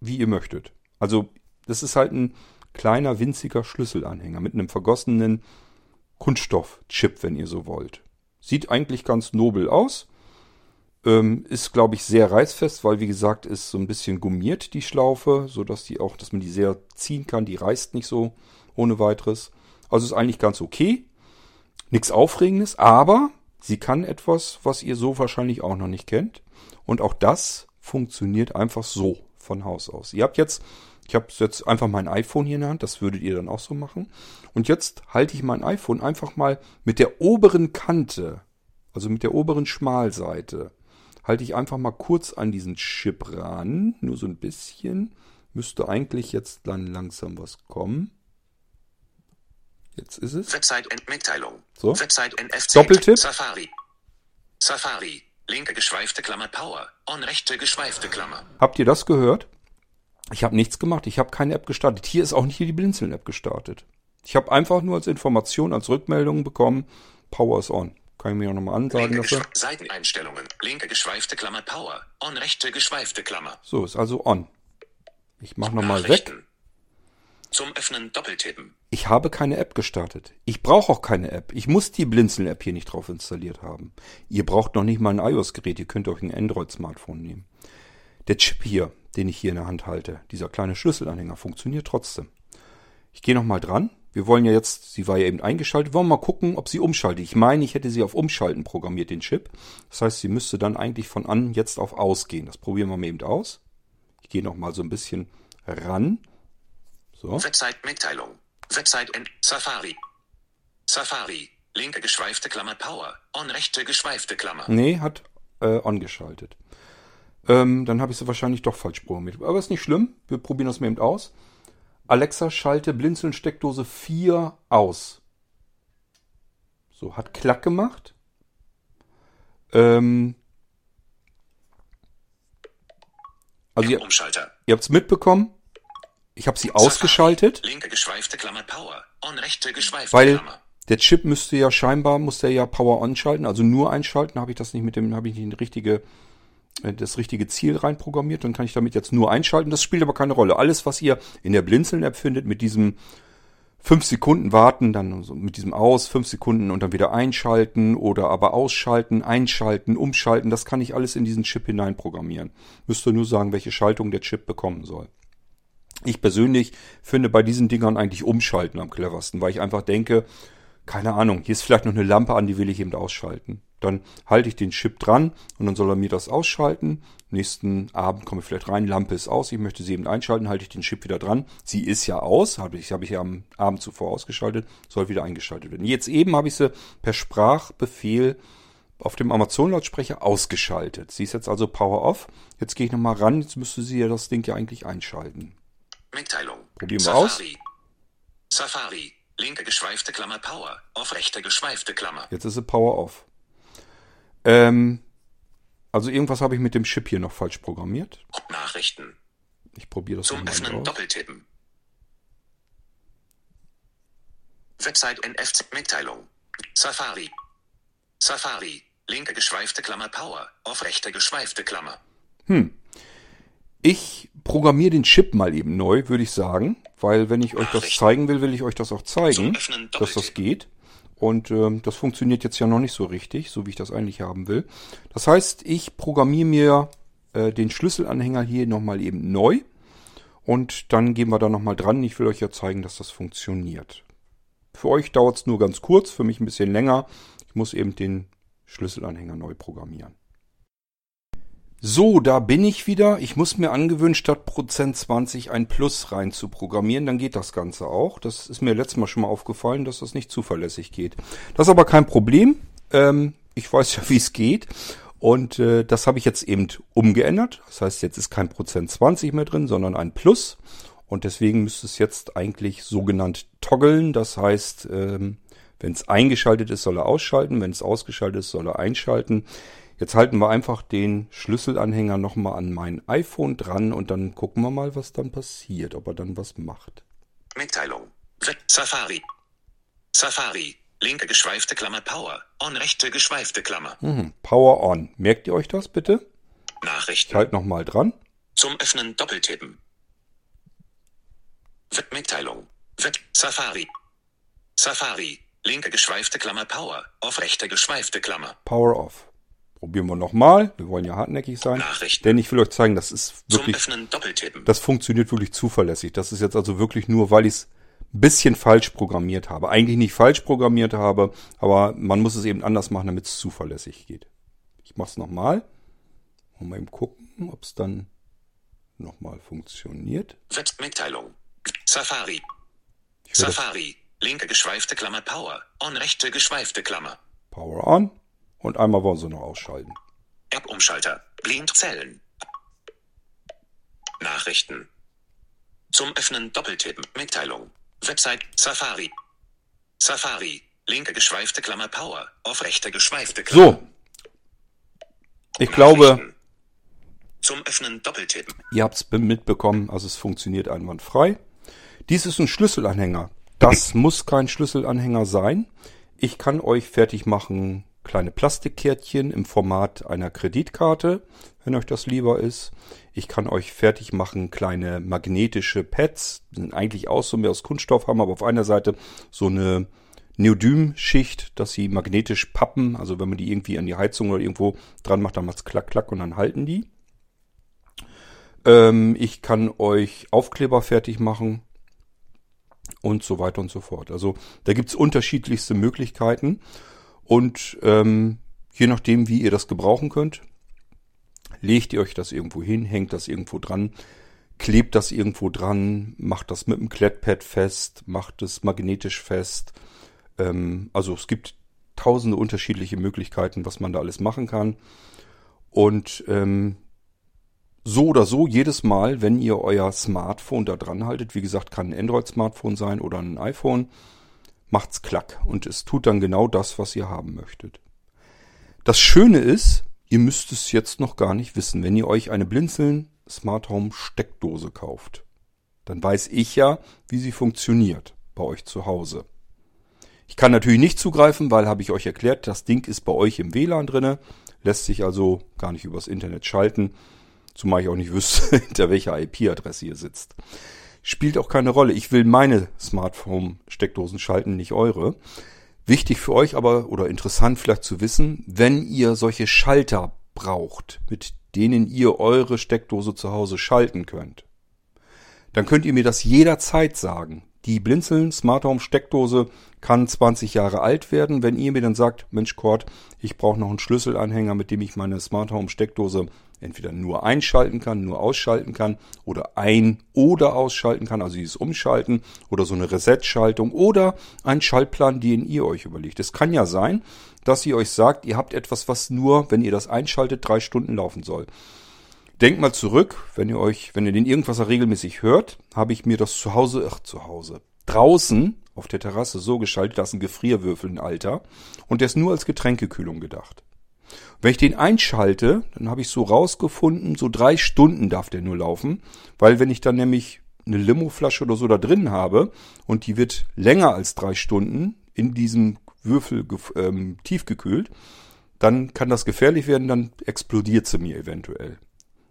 A: wie ihr möchtet. Also das ist halt ein kleiner, winziger Schlüsselanhänger mit einem vergossenen Kunststoffchip, wenn ihr so wollt. Sieht eigentlich ganz nobel aus. Ähm, ist, glaube ich, sehr reißfest, weil, wie gesagt, ist so ein bisschen gummiert, die Schlaufe, so dass die auch, dass man die sehr ziehen kann. Die reißt nicht so ohne weiteres. Also ist eigentlich ganz okay. Nichts Aufregendes, aber sie kann etwas, was ihr so wahrscheinlich auch noch nicht kennt. Und auch das funktioniert einfach so von Haus aus. Ihr habt jetzt, ich habe jetzt einfach mein iPhone hier in der Hand, das würdet ihr dann auch so machen. Und jetzt halte ich mein iPhone einfach mal mit der oberen Kante, also mit der oberen Schmalseite, halte ich einfach mal kurz an diesen Chip ran, nur so ein bisschen. Müsste eigentlich jetzt dann langsam was kommen. Jetzt ist es.
B: Website Mitteilung.
A: So.
B: Website NFC.
A: Doppeltipp.
B: Safari. Safari. Linke geschweifte Klammer Power. On rechte geschweifte Klammer.
A: Habt ihr das gehört? Ich habe nichts gemacht. Ich habe keine App gestartet. Hier ist auch nicht die Blinzeln-App gestartet. Ich habe einfach nur als Information, als Rückmeldung bekommen, Power is on. Kann ich mir auch nochmal ansagen
B: dafür? Seiteneinstellungen. Linke geschweifte Klammer Power. On rechte geschweifte Klammer.
A: So, ist also on. Ich mache nochmal weg.
B: Zum Öffnen doppeltippen.
A: Ich habe keine App gestartet. Ich brauche auch keine App. Ich muss die Blinzeln-App hier nicht drauf installiert haben. Ihr braucht noch nicht mal ein iOS-Gerät. Ihr könnt euch ein Android-Smartphone nehmen. Der Chip hier, den ich hier in der Hand halte, dieser kleine Schlüsselanhänger, funktioniert trotzdem. Ich gehe nochmal dran. Wir wollen ja jetzt, sie war ja eben eingeschaltet, wollen wir mal gucken, ob sie umschaltet. Ich meine, ich hätte sie auf Umschalten programmiert, den Chip. Das heißt, sie müsste dann eigentlich von an jetzt auf ausgehen. Das probieren wir mal eben aus. Ich gehe nochmal so ein bisschen ran.
B: So. Website-Mitteilung. Website in Safari. Safari. Linke geschweifte Klammer Power. On rechte geschweifte Klammer.
A: Nee, hat äh, on geschaltet. Ähm, dann habe ich sie wahrscheinlich doch falsch programmiert. Aber ist nicht schlimm. Wir probieren das mal eben aus. Alexa, schalte Blinzeln Steckdose 4 aus. So, hat Klack gemacht. Ähm, also ihr, ihr habt es mitbekommen. Ich habe sie ausgeschaltet.
B: Linke geschweifte Klammer Power. On rechte geschweifte
A: weil Klammer. Der Chip müsste ja scheinbar, muss der ja Power on schalten, also nur einschalten, habe ich das nicht mit dem, habe ich nicht richtige, äh, das richtige Ziel reinprogrammiert, dann kann ich damit jetzt nur einschalten. Das spielt aber keine Rolle. Alles, was ihr in der Blinzeln-App findet, mit diesem fünf Sekunden warten, dann mit diesem aus, fünf Sekunden und dann wieder einschalten oder aber ausschalten, einschalten, umschalten, das kann ich alles in diesen Chip hineinprogrammieren. Müsste nur sagen, welche Schaltung der Chip bekommen soll. Ich persönlich finde bei diesen Dingern eigentlich umschalten am cleversten, weil ich einfach denke, keine Ahnung, hier ist vielleicht noch eine Lampe an, die will ich eben ausschalten. Dann halte ich den Chip dran und dann soll er mir das ausschalten. Nächsten Abend komme ich vielleicht rein, Lampe ist aus, ich möchte sie eben einschalten, halte ich den Chip wieder dran. Sie ist ja aus, habe ich, habe ich ja am Abend zuvor ausgeschaltet, soll wieder eingeschaltet werden. Jetzt eben habe ich sie per Sprachbefehl auf dem Amazon-Lautsprecher ausgeschaltet. Sie ist jetzt also Power Off. Jetzt gehe ich nochmal ran, jetzt müsste sie ja das Ding ja eigentlich einschalten.
B: Mitteilung.
A: Probieren wir aus.
B: Safari. Linke geschweifte Klammer Power. Auf rechte geschweifte Klammer.
A: Jetzt ist sie Power Off. Ähm, also irgendwas habe ich mit dem Chip hier noch falsch programmiert.
B: Nachrichten.
A: Ich probiere das
B: Zum Öffnen aus. doppeltippen. Website NFC Mitteilung. Safari. Safari. Linke geschweifte Klammer Power. Auf rechte geschweifte Klammer.
A: Hm. Ich programmiere den Chip mal eben neu, würde ich sagen, weil wenn ich euch das zeigen will, will ich euch das auch zeigen, dass das geht. Und ähm, das funktioniert jetzt ja noch nicht so richtig, so wie ich das eigentlich haben will. Das heißt, ich programmiere mir äh, den Schlüsselanhänger hier nochmal eben neu. Und dann gehen wir da nochmal dran. Ich will euch ja zeigen, dass das funktioniert. Für euch dauert es nur ganz kurz, für mich ein bisschen länger. Ich muss eben den Schlüsselanhänger neu programmieren. So, da bin ich wieder. Ich muss mir angewöhnen, statt Prozent 20 ein Plus rein zu programmieren. Dann geht das Ganze auch. Das ist mir letztes Mal schon mal aufgefallen, dass das nicht zuverlässig geht. Das ist aber kein Problem. Ähm, ich weiß ja, wie es geht. Und äh, das habe ich jetzt eben umgeändert. Das heißt, jetzt ist kein Prozent 20 mehr drin, sondern ein Plus. Und deswegen müsste es jetzt eigentlich sogenannt toggeln. Das heißt, ähm, wenn es eingeschaltet ist, soll er ausschalten. Wenn es ausgeschaltet ist, soll er einschalten. Jetzt halten wir einfach den Schlüsselanhänger nochmal an mein iPhone dran und dann gucken wir mal, was dann passiert, ob er dann was macht.
B: Mitteilung. Safari. Safari. Linke geschweifte Klammer Power. On rechte geschweifte Klammer.
A: Mhm. Power on. Merkt ihr euch das bitte?
B: Nachrichten.
A: Ich halt nochmal dran.
B: Zum Öffnen doppeltippen. Mitteilung. Safari. Safari. Linke geschweifte Klammer Power. Auf rechte geschweifte Klammer.
A: Power off. Probieren wir nochmal. Wir wollen ja hartnäckig sein. Denn ich will euch zeigen, das ist wirklich, das funktioniert wirklich zuverlässig. Das ist jetzt also wirklich nur, weil ich es ein bisschen falsch programmiert habe. Eigentlich nicht falsch programmiert habe, aber man muss es eben anders machen, damit es zuverlässig geht. Ich mache es nochmal. Mal eben gucken, ob es dann nochmal funktioniert.
B: Mitteilung. Safari. Safari. Linke geschweifte Klammer Power. On rechte geschweifte Klammer.
A: Power on. Und einmal wollen sie noch ausschalten.
B: App-Umschalter. Blindzellen. Nachrichten. Zum Öffnen doppeltippen. Mitteilung. Website Safari. Safari. Linke geschweifte Klammer Power. Auf rechte geschweifte Klammer.
A: So. Ich glaube.
B: Zum Öffnen doppeltippen.
A: Ihr habt es mitbekommen, also es funktioniert einwandfrei. Dies ist ein Schlüsselanhänger. Das muss kein Schlüsselanhänger sein. Ich kann euch fertig machen kleine Plastikkärtchen im Format einer Kreditkarte, wenn euch das lieber ist. Ich kann euch fertig machen kleine magnetische Pads, sind eigentlich auch so mehr aus Kunststoff, haben aber auf einer Seite so eine Neodym-Schicht, dass sie magnetisch pappen. Also wenn man die irgendwie an die Heizung oder irgendwo dran macht, dann macht's klack, klack und dann halten die. Ähm, ich kann euch Aufkleber fertig machen und so weiter und so fort. Also da gibt's unterschiedlichste Möglichkeiten und ähm, je nachdem, wie ihr das gebrauchen könnt, legt ihr euch das irgendwo hin, hängt das irgendwo dran, klebt das irgendwo dran, macht das mit einem Klettpad fest, macht es magnetisch fest. Ähm, also es gibt tausende unterschiedliche Möglichkeiten, was man da alles machen kann. Und ähm, so oder so jedes Mal, wenn ihr euer Smartphone da dran haltet, wie gesagt, kann ein Android-Smartphone sein oder ein iPhone, macht's klack und es tut dann genau das, was ihr haben möchtet. Das Schöne ist, ihr müsst es jetzt noch gar nicht wissen. Wenn ihr euch eine Blinzeln Smart Home Steckdose kauft, dann weiß ich ja, wie sie funktioniert bei euch zu Hause. Ich kann natürlich nicht zugreifen, weil habe ich euch erklärt, das Ding ist bei euch im WLAN drinne, lässt sich also gar nicht übers Internet schalten. Zumal ich auch nicht wüsste, hinter welcher IP-Adresse ihr sitzt. Spielt auch keine Rolle. Ich will meine Smartphone-Steckdosen schalten, nicht eure. Wichtig für euch aber oder interessant vielleicht zu wissen, wenn ihr solche Schalter braucht, mit denen ihr eure Steckdose zu Hause schalten könnt, dann könnt ihr mir das jederzeit sagen. Die Blinzeln Smart Home Steckdose kann 20 Jahre alt werden. Wenn ihr mir dann sagt, Mensch Cord, ich brauche noch einen Schlüsselanhänger, mit dem ich meine Smart Home Steckdose entweder nur einschalten kann, nur ausschalten kann oder ein- oder ausschalten kann, also dieses Umschalten oder so eine Reset-Schaltung oder ein Schaltplan, den ihr euch überlegt. Es kann ja sein, dass ihr euch sagt, ihr habt etwas, was nur, wenn ihr das einschaltet, drei Stunden laufen soll. Denkt mal zurück, wenn ihr euch, wenn ihr den Irgendwasser regelmäßig hört, habe ich mir das zu Hause, ach zu Hause, draußen auf der Terrasse so geschaltet, dass ein Gefrierwürfel ein Alter und der ist nur als Getränkekühlung gedacht. Wenn ich den einschalte, dann habe ich so rausgefunden, so drei Stunden darf der nur laufen, weil wenn ich dann nämlich eine Limoflasche oder so da drin habe und die wird länger als drei Stunden in diesem Würfel ähm, tiefgekühlt, dann kann das gefährlich werden, dann explodiert sie mir eventuell.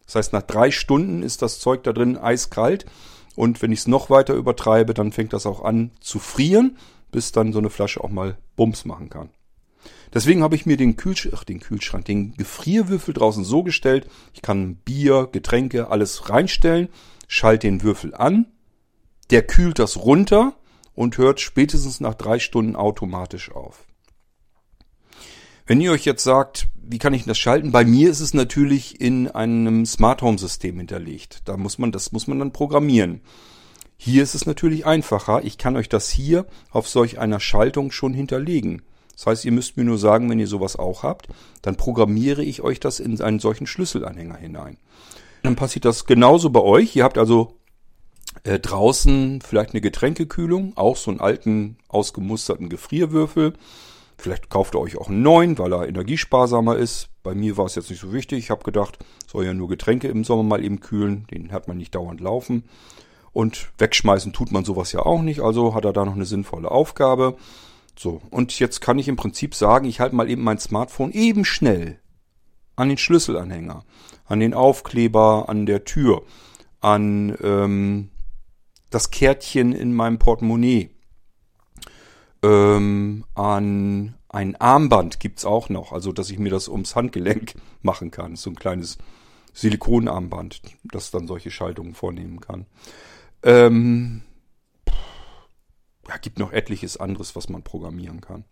A: Das heißt, nach drei Stunden ist das Zeug da drin eiskalt und wenn ich es noch weiter übertreibe, dann fängt das auch an zu frieren, bis dann so eine Flasche auch mal Bums machen kann. Deswegen habe ich mir den, Kühlsch ach, den Kühlschrank, den Gefrierwürfel draußen so gestellt, ich kann Bier, Getränke, alles reinstellen, schalte den Würfel an, der kühlt das runter und hört spätestens nach drei Stunden automatisch auf. Wenn ihr euch jetzt sagt, wie kann ich das schalten? Bei mir ist es natürlich in einem Smart Home System hinterlegt. Da muss man, das muss man dann programmieren. Hier ist es natürlich einfacher. Ich kann euch das hier auf solch einer Schaltung schon hinterlegen. Das heißt, ihr müsst mir nur sagen, wenn ihr sowas auch habt, dann programmiere ich euch das in einen solchen Schlüsselanhänger hinein. Dann passiert das genauso bei euch. Ihr habt also äh, draußen vielleicht eine Getränkekühlung, auch so einen alten, ausgemusterten Gefrierwürfel. Vielleicht kauft ihr euch auch einen neuen, weil er energiesparsamer ist. Bei mir war es jetzt nicht so wichtig. Ich habe gedacht, soll ja nur Getränke im Sommer mal eben kühlen. Den hat man nicht dauernd laufen. Und wegschmeißen tut man sowas ja auch nicht. Also hat er da noch eine sinnvolle Aufgabe. So, und jetzt kann ich im Prinzip sagen, ich halte mal eben mein Smartphone eben schnell an den Schlüsselanhänger, an den Aufkleber, an der Tür, an ähm, das Kärtchen in meinem Portemonnaie, ähm, an ein Armband gibt's auch noch, also dass ich mir das ums Handgelenk machen kann. So ein kleines Silikonarmband, das dann solche Schaltungen vornehmen kann. Ähm, ja, gibt noch etliches anderes, was man programmieren kann.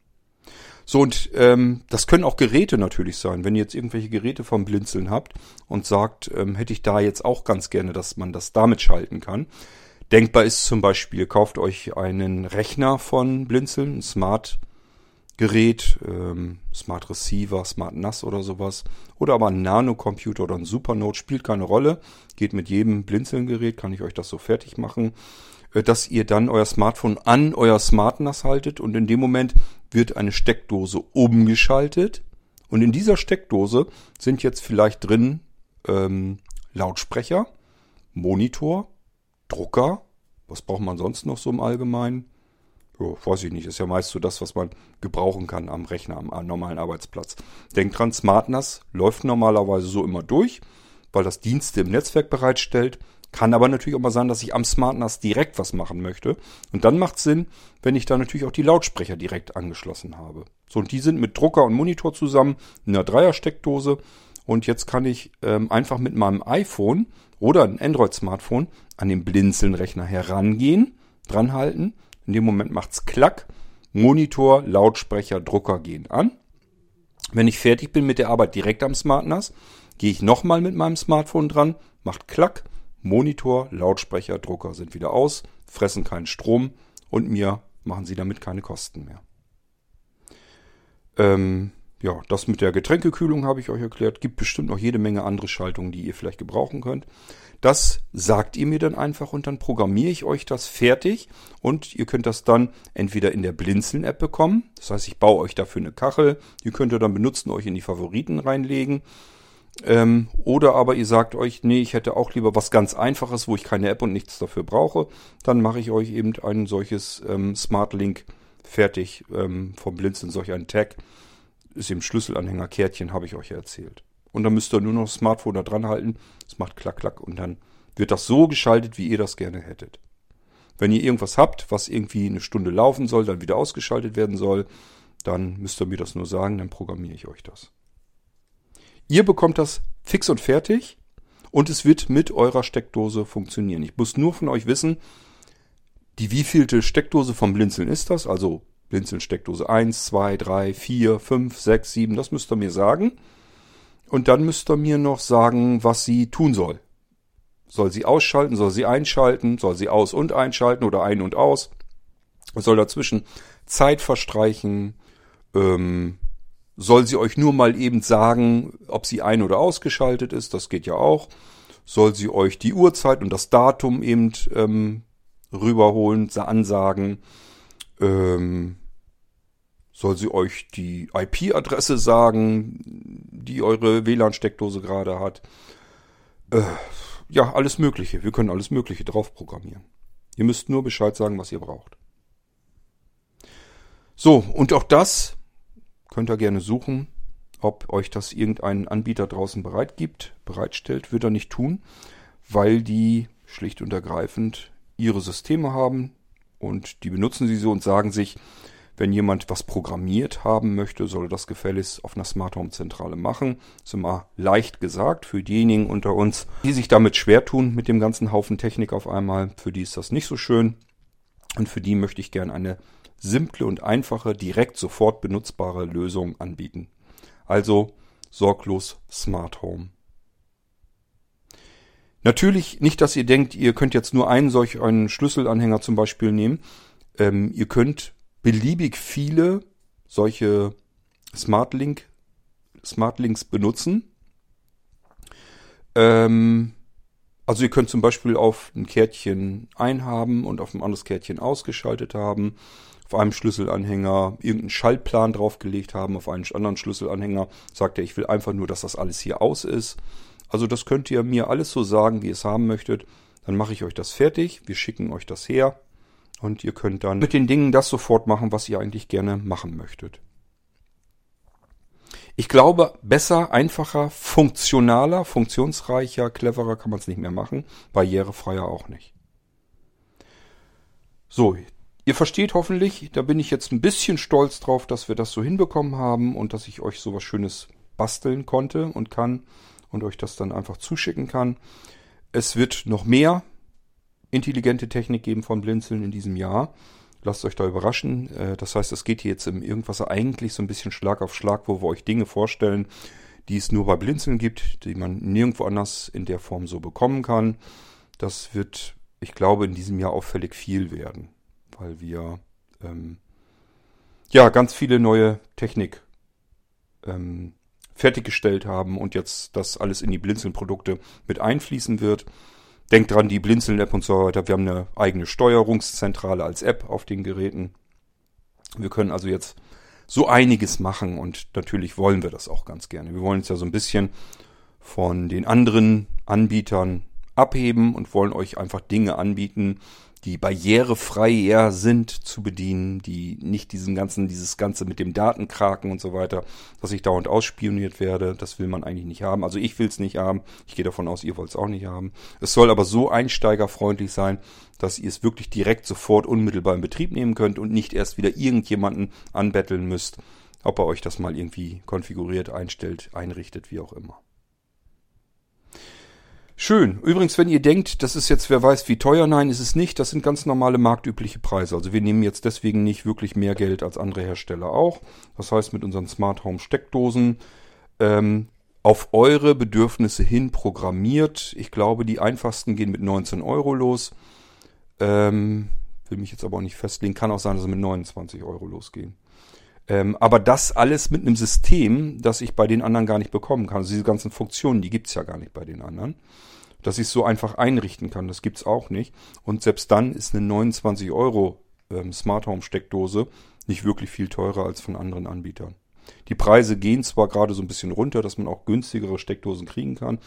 A: So, und ähm, das können auch Geräte natürlich sein. Wenn ihr jetzt irgendwelche Geräte vom Blinzeln habt und sagt, ähm, hätte ich da jetzt auch ganz gerne, dass man das damit schalten kann. Denkbar ist zum Beispiel, kauft euch einen Rechner von Blinzeln, ein Smart Gerät, ähm, Smart Receiver, Smart NAS oder sowas. Oder aber ein Nano-Computer oder ein Supernote, spielt keine Rolle. Geht mit jedem Blinzeln-Gerät, kann ich euch das so fertig machen. Äh, dass ihr dann euer Smartphone an euer Smart NAS haltet und in dem Moment wird eine Steckdose umgeschaltet und in dieser Steckdose sind jetzt vielleicht drin ähm, Lautsprecher, Monitor, Drucker, was braucht man sonst noch so im Allgemeinen? Jo, weiß ich nicht. Ist ja meist so das, was man gebrauchen kann am Rechner, am, am normalen Arbeitsplatz. Denkt dran, SmartNAS läuft normalerweise so immer durch, weil das Dienste im Netzwerk bereitstellt. Kann aber natürlich auch mal sein, dass ich am SmartNAS direkt was machen möchte. Und dann macht es Sinn, wenn ich da natürlich auch die Lautsprecher direkt angeschlossen habe. So, und die sind mit Drucker und Monitor zusammen in einer Dreier-Steckdose. Und jetzt kann ich ähm, einfach mit meinem iPhone oder ein Android-Smartphone an den Blinzeln-Rechner herangehen, dranhalten. In dem Moment macht's Klack. Monitor, Lautsprecher, Drucker gehen an. Wenn ich fertig bin mit der Arbeit direkt am SmartNAS, gehe ich nochmal mit meinem Smartphone dran, macht Klack. Monitor, Lautsprecher, Drucker sind wieder aus, fressen keinen Strom und mir machen sie damit keine Kosten mehr. Ähm, ja, das mit der Getränkekühlung habe ich euch erklärt. Gibt bestimmt noch jede Menge andere Schaltungen, die ihr vielleicht gebrauchen könnt. Das sagt ihr mir dann einfach und dann programmiere ich euch das fertig und ihr könnt das dann entweder in der Blinzeln-App bekommen. Das heißt, ich baue euch dafür eine Kachel. Die könnt ihr dann benutzen, euch in die Favoriten reinlegen. Ähm, oder aber ihr sagt euch, nee, ich hätte auch lieber was ganz Einfaches, wo ich keine App und nichts dafür brauche. Dann mache ich euch eben ein solches ähm, Smart Link fertig ähm, vom Blinzeln, solch ein Tag. Ist eben Schlüsselanhänger, Kärtchen, habe ich euch ja erzählt. Und dann müsst ihr nur noch das Smartphone da dran halten. Es macht klack, klack und dann wird das so geschaltet, wie ihr das gerne hättet. Wenn ihr irgendwas habt, was irgendwie eine Stunde laufen soll, dann wieder ausgeschaltet werden soll, dann müsst ihr mir das nur sagen, dann programmiere ich euch das. Ihr bekommt das fix und fertig und es wird mit eurer Steckdose funktionieren. Ich muss nur von euch wissen, die wievielte Steckdose vom Blinzeln ist das? Also Blinzeln Steckdose 1, 2, 3, 4, 5, 6, 7, das müsst ihr mir sagen. Und dann müsst ihr mir noch sagen, was sie tun soll. Soll sie ausschalten, soll sie einschalten, soll sie aus und einschalten oder ein und aus? Soll dazwischen Zeit verstreichen? Ähm, soll sie euch nur mal eben sagen, ob sie ein- oder ausgeschaltet ist? Das geht ja auch. Soll sie euch die Uhrzeit und das Datum eben ähm, rüberholen, ansagen? Ähm, soll sie euch die IP-Adresse sagen, die eure WLAN-Steckdose gerade hat? Äh, ja, alles Mögliche. Wir können alles Mögliche drauf programmieren. Ihr müsst nur Bescheid sagen, was ihr braucht. So, und auch das Könnt ihr gerne suchen, ob euch das irgendein Anbieter draußen bereit gibt, bereitstellt. Wird er nicht tun, weil die schlicht und ergreifend ihre Systeme haben und die benutzen sie so und sagen sich, wenn jemand was programmiert haben möchte, soll er das gefälligst auf einer Smart Home Zentrale machen. Das ist immer leicht gesagt für diejenigen unter uns, die sich damit schwer tun mit dem ganzen Haufen Technik auf einmal. Für die ist das nicht so schön. Und für die möchte ich gerne eine simple und einfache, direkt sofort benutzbare Lösung anbieten. Also sorglos Smart Home. Natürlich nicht, dass ihr denkt, ihr könnt jetzt nur einen solch einen Schlüsselanhänger zum Beispiel nehmen. Ähm, ihr könnt beliebig viele solche Smart Link, Smart Links benutzen. Ähm, also ihr könnt zum Beispiel auf ein Kärtchen einhaben und auf ein anderes Kärtchen ausgeschaltet haben auf einem Schlüsselanhänger irgendeinen Schaltplan draufgelegt haben, auf einen anderen Schlüsselanhänger sagt er, ich will einfach nur, dass das alles hier aus ist. Also das könnt ihr mir alles so sagen, wie ihr es haben möchtet. Dann mache ich euch das fertig, wir schicken euch das her und ihr könnt dann mit den Dingen das sofort machen, was ihr eigentlich gerne machen möchtet. Ich glaube, besser, einfacher, funktionaler, funktionsreicher, cleverer kann man es nicht mehr machen, barrierefreier auch nicht. So, Ihr versteht hoffentlich, da bin ich jetzt ein bisschen stolz drauf, dass wir das so hinbekommen haben und dass ich euch sowas Schönes basteln konnte und kann und euch das dann einfach zuschicken kann. Es wird noch mehr intelligente Technik geben von Blinzeln in diesem Jahr. Lasst euch da überraschen. Äh, das heißt, es geht hier jetzt im Irgendwas eigentlich so ein bisschen Schlag auf Schlag, wo wir euch Dinge vorstellen, die es nur bei Blinzeln gibt, die man nirgendwo anders in der Form so bekommen kann. Das wird, ich glaube, in diesem Jahr auffällig viel werden weil wir ähm, ja ganz viele neue Technik ähm, fertiggestellt haben und jetzt das alles in die Blinzeln-Produkte mit einfließen wird. Denkt dran, die Blinzeln-App und so weiter. Wir haben eine eigene Steuerungszentrale als App auf den Geräten. Wir können also jetzt so einiges machen und natürlich wollen wir das auch ganz gerne. Wir wollen uns ja so ein bisschen von den anderen Anbietern abheben und wollen euch einfach Dinge anbieten, die barrierefreier sind zu bedienen, die nicht diesen ganzen, dieses Ganze mit dem Datenkraken und so weiter, dass ich dauernd ausspioniert werde. Das will man eigentlich nicht haben. Also ich will es nicht haben. Ich gehe davon aus, ihr wollt es auch nicht haben. Es soll aber so einsteigerfreundlich sein, dass ihr es wirklich direkt sofort unmittelbar in Betrieb nehmen könnt und nicht erst wieder irgendjemanden anbetteln müsst, ob er euch das mal irgendwie konfiguriert, einstellt, einrichtet, wie auch immer. Schön. Übrigens, wenn ihr denkt, das ist jetzt, wer weiß wie teuer, nein, ist es nicht. Das sind ganz normale marktübliche Preise. Also wir nehmen jetzt deswegen nicht wirklich mehr Geld als andere Hersteller auch. Das heißt, mit unseren Smart Home Steckdosen ähm, auf eure Bedürfnisse hin programmiert. Ich glaube, die einfachsten gehen mit 19 Euro los. Ähm, will mich jetzt aber auch nicht festlegen. Kann auch sein, dass sie mit 29 Euro losgehen. Ähm, aber das alles mit einem System, das ich bei den anderen gar nicht bekommen kann. Also diese ganzen Funktionen, die gibt's ja gar nicht bei den anderen dass ich so einfach einrichten kann. Das gibt's auch nicht. Und selbst dann ist eine 29 Euro ähm, Smart Home Steckdose nicht wirklich viel teurer als von anderen Anbietern. Die Preise gehen zwar gerade so ein bisschen runter, dass man auch günstigere Steckdosen kriegen kann.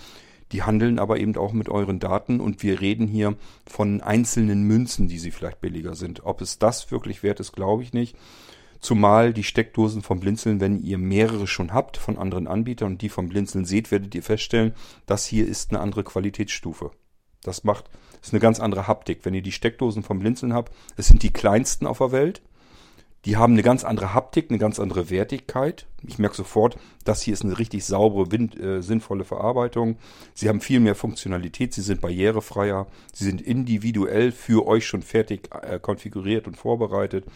A: Die handeln aber eben auch mit euren Daten und wir reden hier von einzelnen Münzen, die sie vielleicht billiger sind. Ob es das wirklich wert ist, glaube ich nicht. Zumal die Steckdosen vom Blinzeln, wenn ihr mehrere schon habt von anderen Anbietern und die vom Blinzeln seht, werdet ihr feststellen, das hier ist eine andere Qualitätsstufe. Das macht, ist eine ganz andere Haptik. Wenn ihr die Steckdosen vom Blinzeln habt, es sind die kleinsten auf der Welt. Die haben eine ganz andere Haptik, eine ganz andere Wertigkeit. Ich merke sofort, das hier ist eine richtig saubere, wind, äh, sinnvolle Verarbeitung. Sie haben viel mehr Funktionalität, sie sind barrierefreier, sie sind individuell für euch schon fertig äh, konfiguriert und vorbereitet.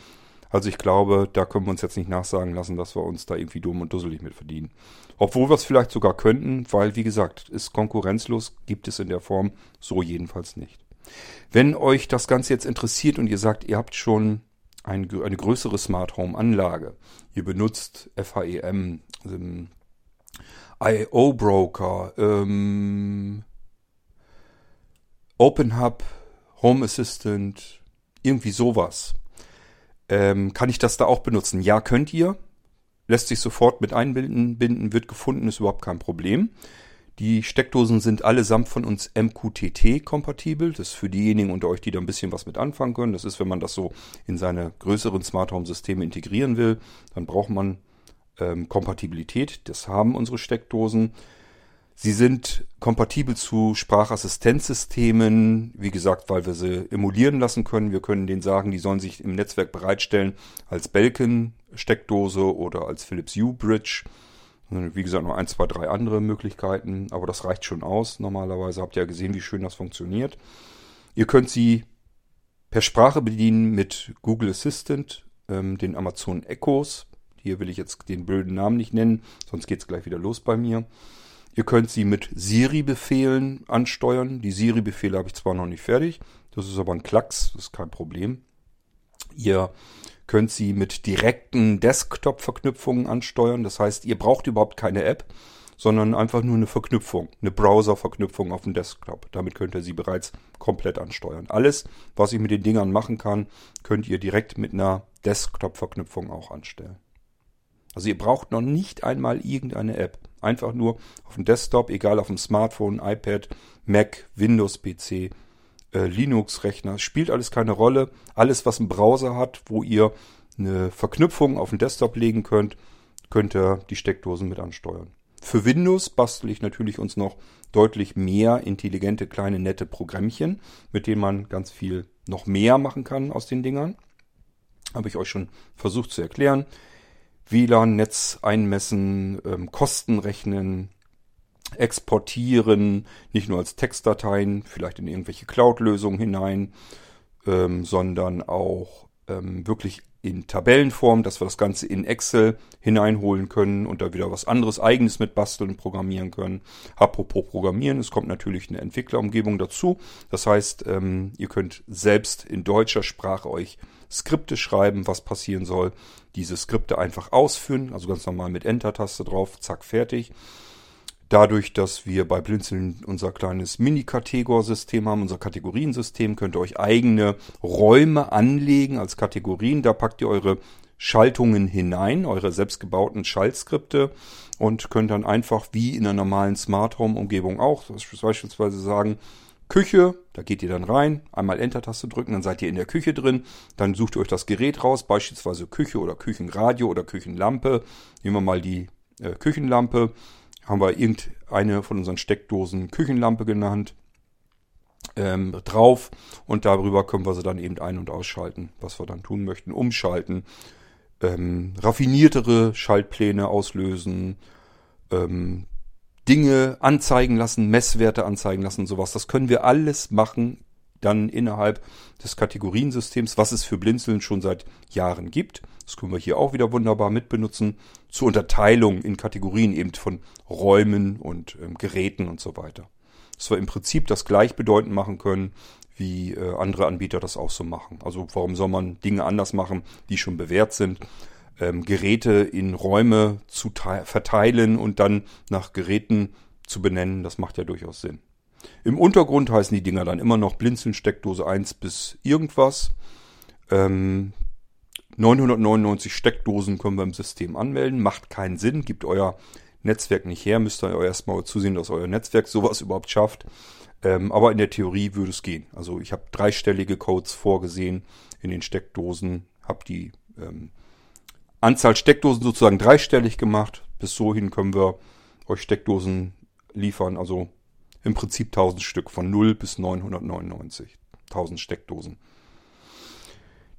A: Also ich glaube, da können wir uns jetzt nicht nachsagen lassen, dass wir uns da irgendwie dumm und dusselig mit verdienen. Obwohl wir es vielleicht sogar könnten, weil, wie gesagt, ist konkurrenzlos, gibt es in der Form so jedenfalls nicht. Wenn euch das Ganze jetzt interessiert und ihr sagt, ihr habt schon ein, eine größere Smart Home Anlage, ihr benutzt FHEM, ähm, IO Broker, ähm, Open Hub, Home Assistant, irgendwie sowas ähm, kann ich das da auch benutzen? Ja, könnt ihr. Lässt sich sofort mit einbinden, binden, wird gefunden, ist überhaupt kein Problem. Die Steckdosen sind allesamt von uns MQTT-kompatibel. Das ist für diejenigen unter euch, die da ein bisschen was mit anfangen können. Das ist, wenn man das so in seine größeren Smart Home-Systeme integrieren will, dann braucht man ähm, Kompatibilität. Das haben unsere Steckdosen. Sie sind kompatibel zu Sprachassistenzsystemen, wie gesagt, weil wir sie emulieren lassen können. Wir können denen sagen, die sollen sich im Netzwerk bereitstellen als Belkin-Steckdose oder als Philips U-Bridge. Wie gesagt, noch ein, zwei, drei andere Möglichkeiten, aber das reicht schon aus. Normalerweise habt ihr ja gesehen, wie schön das funktioniert. Ihr könnt sie per Sprache bedienen mit Google Assistant, ähm, den Amazon Echos. Hier will ich jetzt den blöden Namen nicht nennen, sonst geht es gleich wieder los bei mir. Ihr könnt sie mit Siri-Befehlen ansteuern. Die Siri-Befehle habe ich zwar noch nicht fertig, das ist aber ein Klacks, das ist kein Problem. Ihr könnt sie mit direkten Desktop-Verknüpfungen ansteuern. Das heißt, ihr braucht überhaupt keine App, sondern einfach nur eine Verknüpfung, eine Browser-Verknüpfung auf dem Desktop. Damit könnt ihr sie bereits komplett ansteuern. Alles, was ich mit den Dingern machen kann, könnt ihr direkt mit einer Desktop-Verknüpfung auch anstellen. Also ihr braucht noch nicht einmal irgendeine App. Einfach nur auf dem Desktop, egal auf dem Smartphone, iPad, Mac, Windows-PC, äh, Linux-Rechner. Spielt alles keine Rolle. Alles, was einen Browser hat, wo ihr eine Verknüpfung auf den Desktop legen könnt, könnt ihr die Steckdosen mit ansteuern. Für Windows bastel ich natürlich uns noch deutlich mehr intelligente, kleine, nette Programmchen, mit denen man ganz viel noch mehr machen kann aus den Dingern. Habe ich euch schon versucht zu erklären. WLAN-Netz einmessen, ähm, Kosten rechnen, exportieren, nicht nur als Textdateien, vielleicht in irgendwelche Cloud-Lösungen hinein, ähm, sondern auch ähm, wirklich in Tabellenform, dass wir das Ganze in Excel hineinholen können und da wieder was anderes eigenes mit basteln und programmieren können. Apropos Programmieren, es kommt natürlich eine Entwicklerumgebung dazu. Das heißt, ähm, ihr könnt selbst in deutscher Sprache euch Skripte schreiben, was passieren soll. Diese Skripte einfach ausführen, also ganz normal mit Enter-Taste drauf, zack, fertig. Dadurch, dass wir bei Blinzeln unser kleines Mini-Kategor-System haben, unser Kategoriensystem, könnt ihr euch eigene Räume anlegen als Kategorien. Da packt ihr eure Schaltungen hinein, eure selbstgebauten Schaltskripte und könnt dann einfach wie in einer normalen Smart Home Umgebung auch beispielsweise sagen, Küche, da geht ihr dann rein, einmal Enter-Taste drücken, dann seid ihr in der Küche drin, dann sucht ihr euch das Gerät raus, beispielsweise Küche oder Küchenradio oder Küchenlampe. Nehmen wir mal die äh, Küchenlampe, haben wir irgendeine von unseren Steckdosen Küchenlampe genannt ähm, drauf. Und darüber können wir sie dann eben ein- und ausschalten, was wir dann tun möchten, umschalten, ähm, raffiniertere Schaltpläne auslösen, ähm, Dinge anzeigen lassen, Messwerte anzeigen lassen, sowas. Das können wir alles machen dann innerhalb des Kategoriensystems, was es für Blinzeln schon seit Jahren gibt. Das können wir hier auch wieder wunderbar mitbenutzen. Zur Unterteilung in Kategorien eben von Räumen und ähm, Geräten und so weiter dass wir im Prinzip das gleichbedeutend machen können, wie äh, andere Anbieter das auch so machen. Also warum soll man Dinge anders machen, die schon bewährt sind? Ähm, Geräte in Räume zu verteilen und dann nach Geräten zu benennen, das macht ja durchaus Sinn. Im Untergrund heißen die Dinger dann immer noch Blinzeln Steckdose 1 bis irgendwas. Ähm, 999 Steckdosen können wir im System anmelden, macht keinen Sinn, gibt euer Netzwerk nicht her, müsst ihr erstmal zusehen, dass euer Netzwerk sowas überhaupt schafft. Ähm, aber in der Theorie würde es gehen. Also ich habe dreistellige Codes vorgesehen in den Steckdosen, habe die ähm, Anzahl Steckdosen sozusagen dreistellig gemacht. Bis so können wir euch Steckdosen liefern. Also im Prinzip 1000 Stück von 0 bis 999. 1000 Steckdosen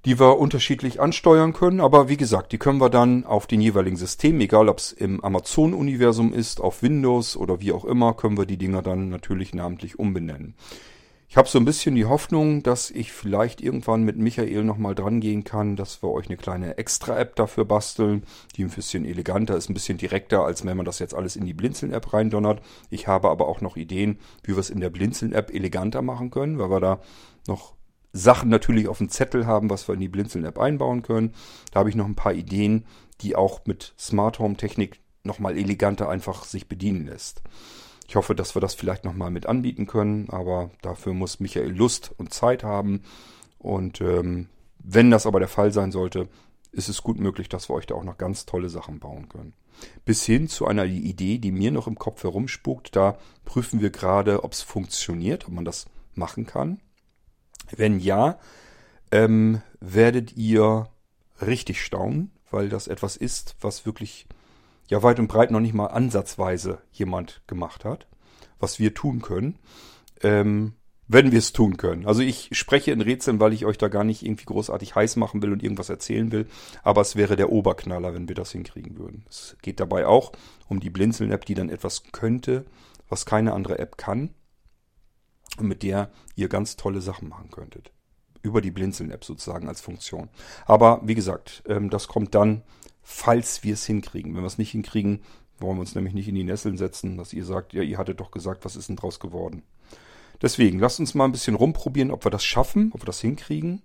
A: die wir unterschiedlich ansteuern können. Aber wie gesagt, die können wir dann auf den jeweiligen Systemen, egal ob es im Amazon-Universum ist, auf Windows oder wie auch immer, können wir die Dinger dann natürlich namentlich umbenennen. Ich habe so ein bisschen die Hoffnung, dass ich vielleicht irgendwann mit Michael nochmal dran gehen kann, dass wir euch eine kleine Extra-App dafür basteln, die ein bisschen eleganter ist, ein bisschen direkter, als wenn man das jetzt alles in die Blinzeln-App reindonnert. Ich habe aber auch noch Ideen, wie wir es in der Blinzeln-App eleganter machen können, weil wir da noch Sachen natürlich auf dem Zettel haben, was wir in die Blinzeln-App einbauen können. Da habe ich noch ein paar Ideen, die auch mit Smart Home Technik nochmal eleganter einfach sich bedienen lässt. Ich hoffe, dass wir das vielleicht nochmal mit anbieten können, aber dafür muss Michael Lust und Zeit haben. Und ähm, wenn das aber der Fall sein sollte, ist es gut möglich, dass wir euch da auch noch ganz tolle Sachen bauen können. Bis hin zu einer Idee, die mir noch im Kopf herumspukt, da prüfen wir gerade, ob es funktioniert, ob man das machen kann. Wenn ja, ähm, werdet ihr richtig staunen, weil das etwas ist, was wirklich ja weit und breit noch nicht mal ansatzweise jemand gemacht hat, was wir tun können. Ähm, wenn wir es tun können. Also ich spreche in Rätseln, weil ich euch da gar nicht irgendwie großartig heiß machen will und irgendwas erzählen will, aber es wäre der Oberknaller, wenn wir das hinkriegen würden. Es geht dabei auch um die Blinzeln-App, die dann etwas könnte, was keine andere App kann mit der ihr ganz tolle Sachen machen könntet. Über die Blinzeln-App sozusagen als Funktion. Aber wie gesagt, ähm, das kommt dann, falls wir es hinkriegen. Wenn wir es nicht hinkriegen, wollen wir uns nämlich nicht in die Nesseln setzen, dass ihr sagt, ja, ihr hattet doch gesagt, was ist denn draus geworden. Deswegen, lasst uns mal ein bisschen rumprobieren, ob wir das schaffen, ob wir das hinkriegen.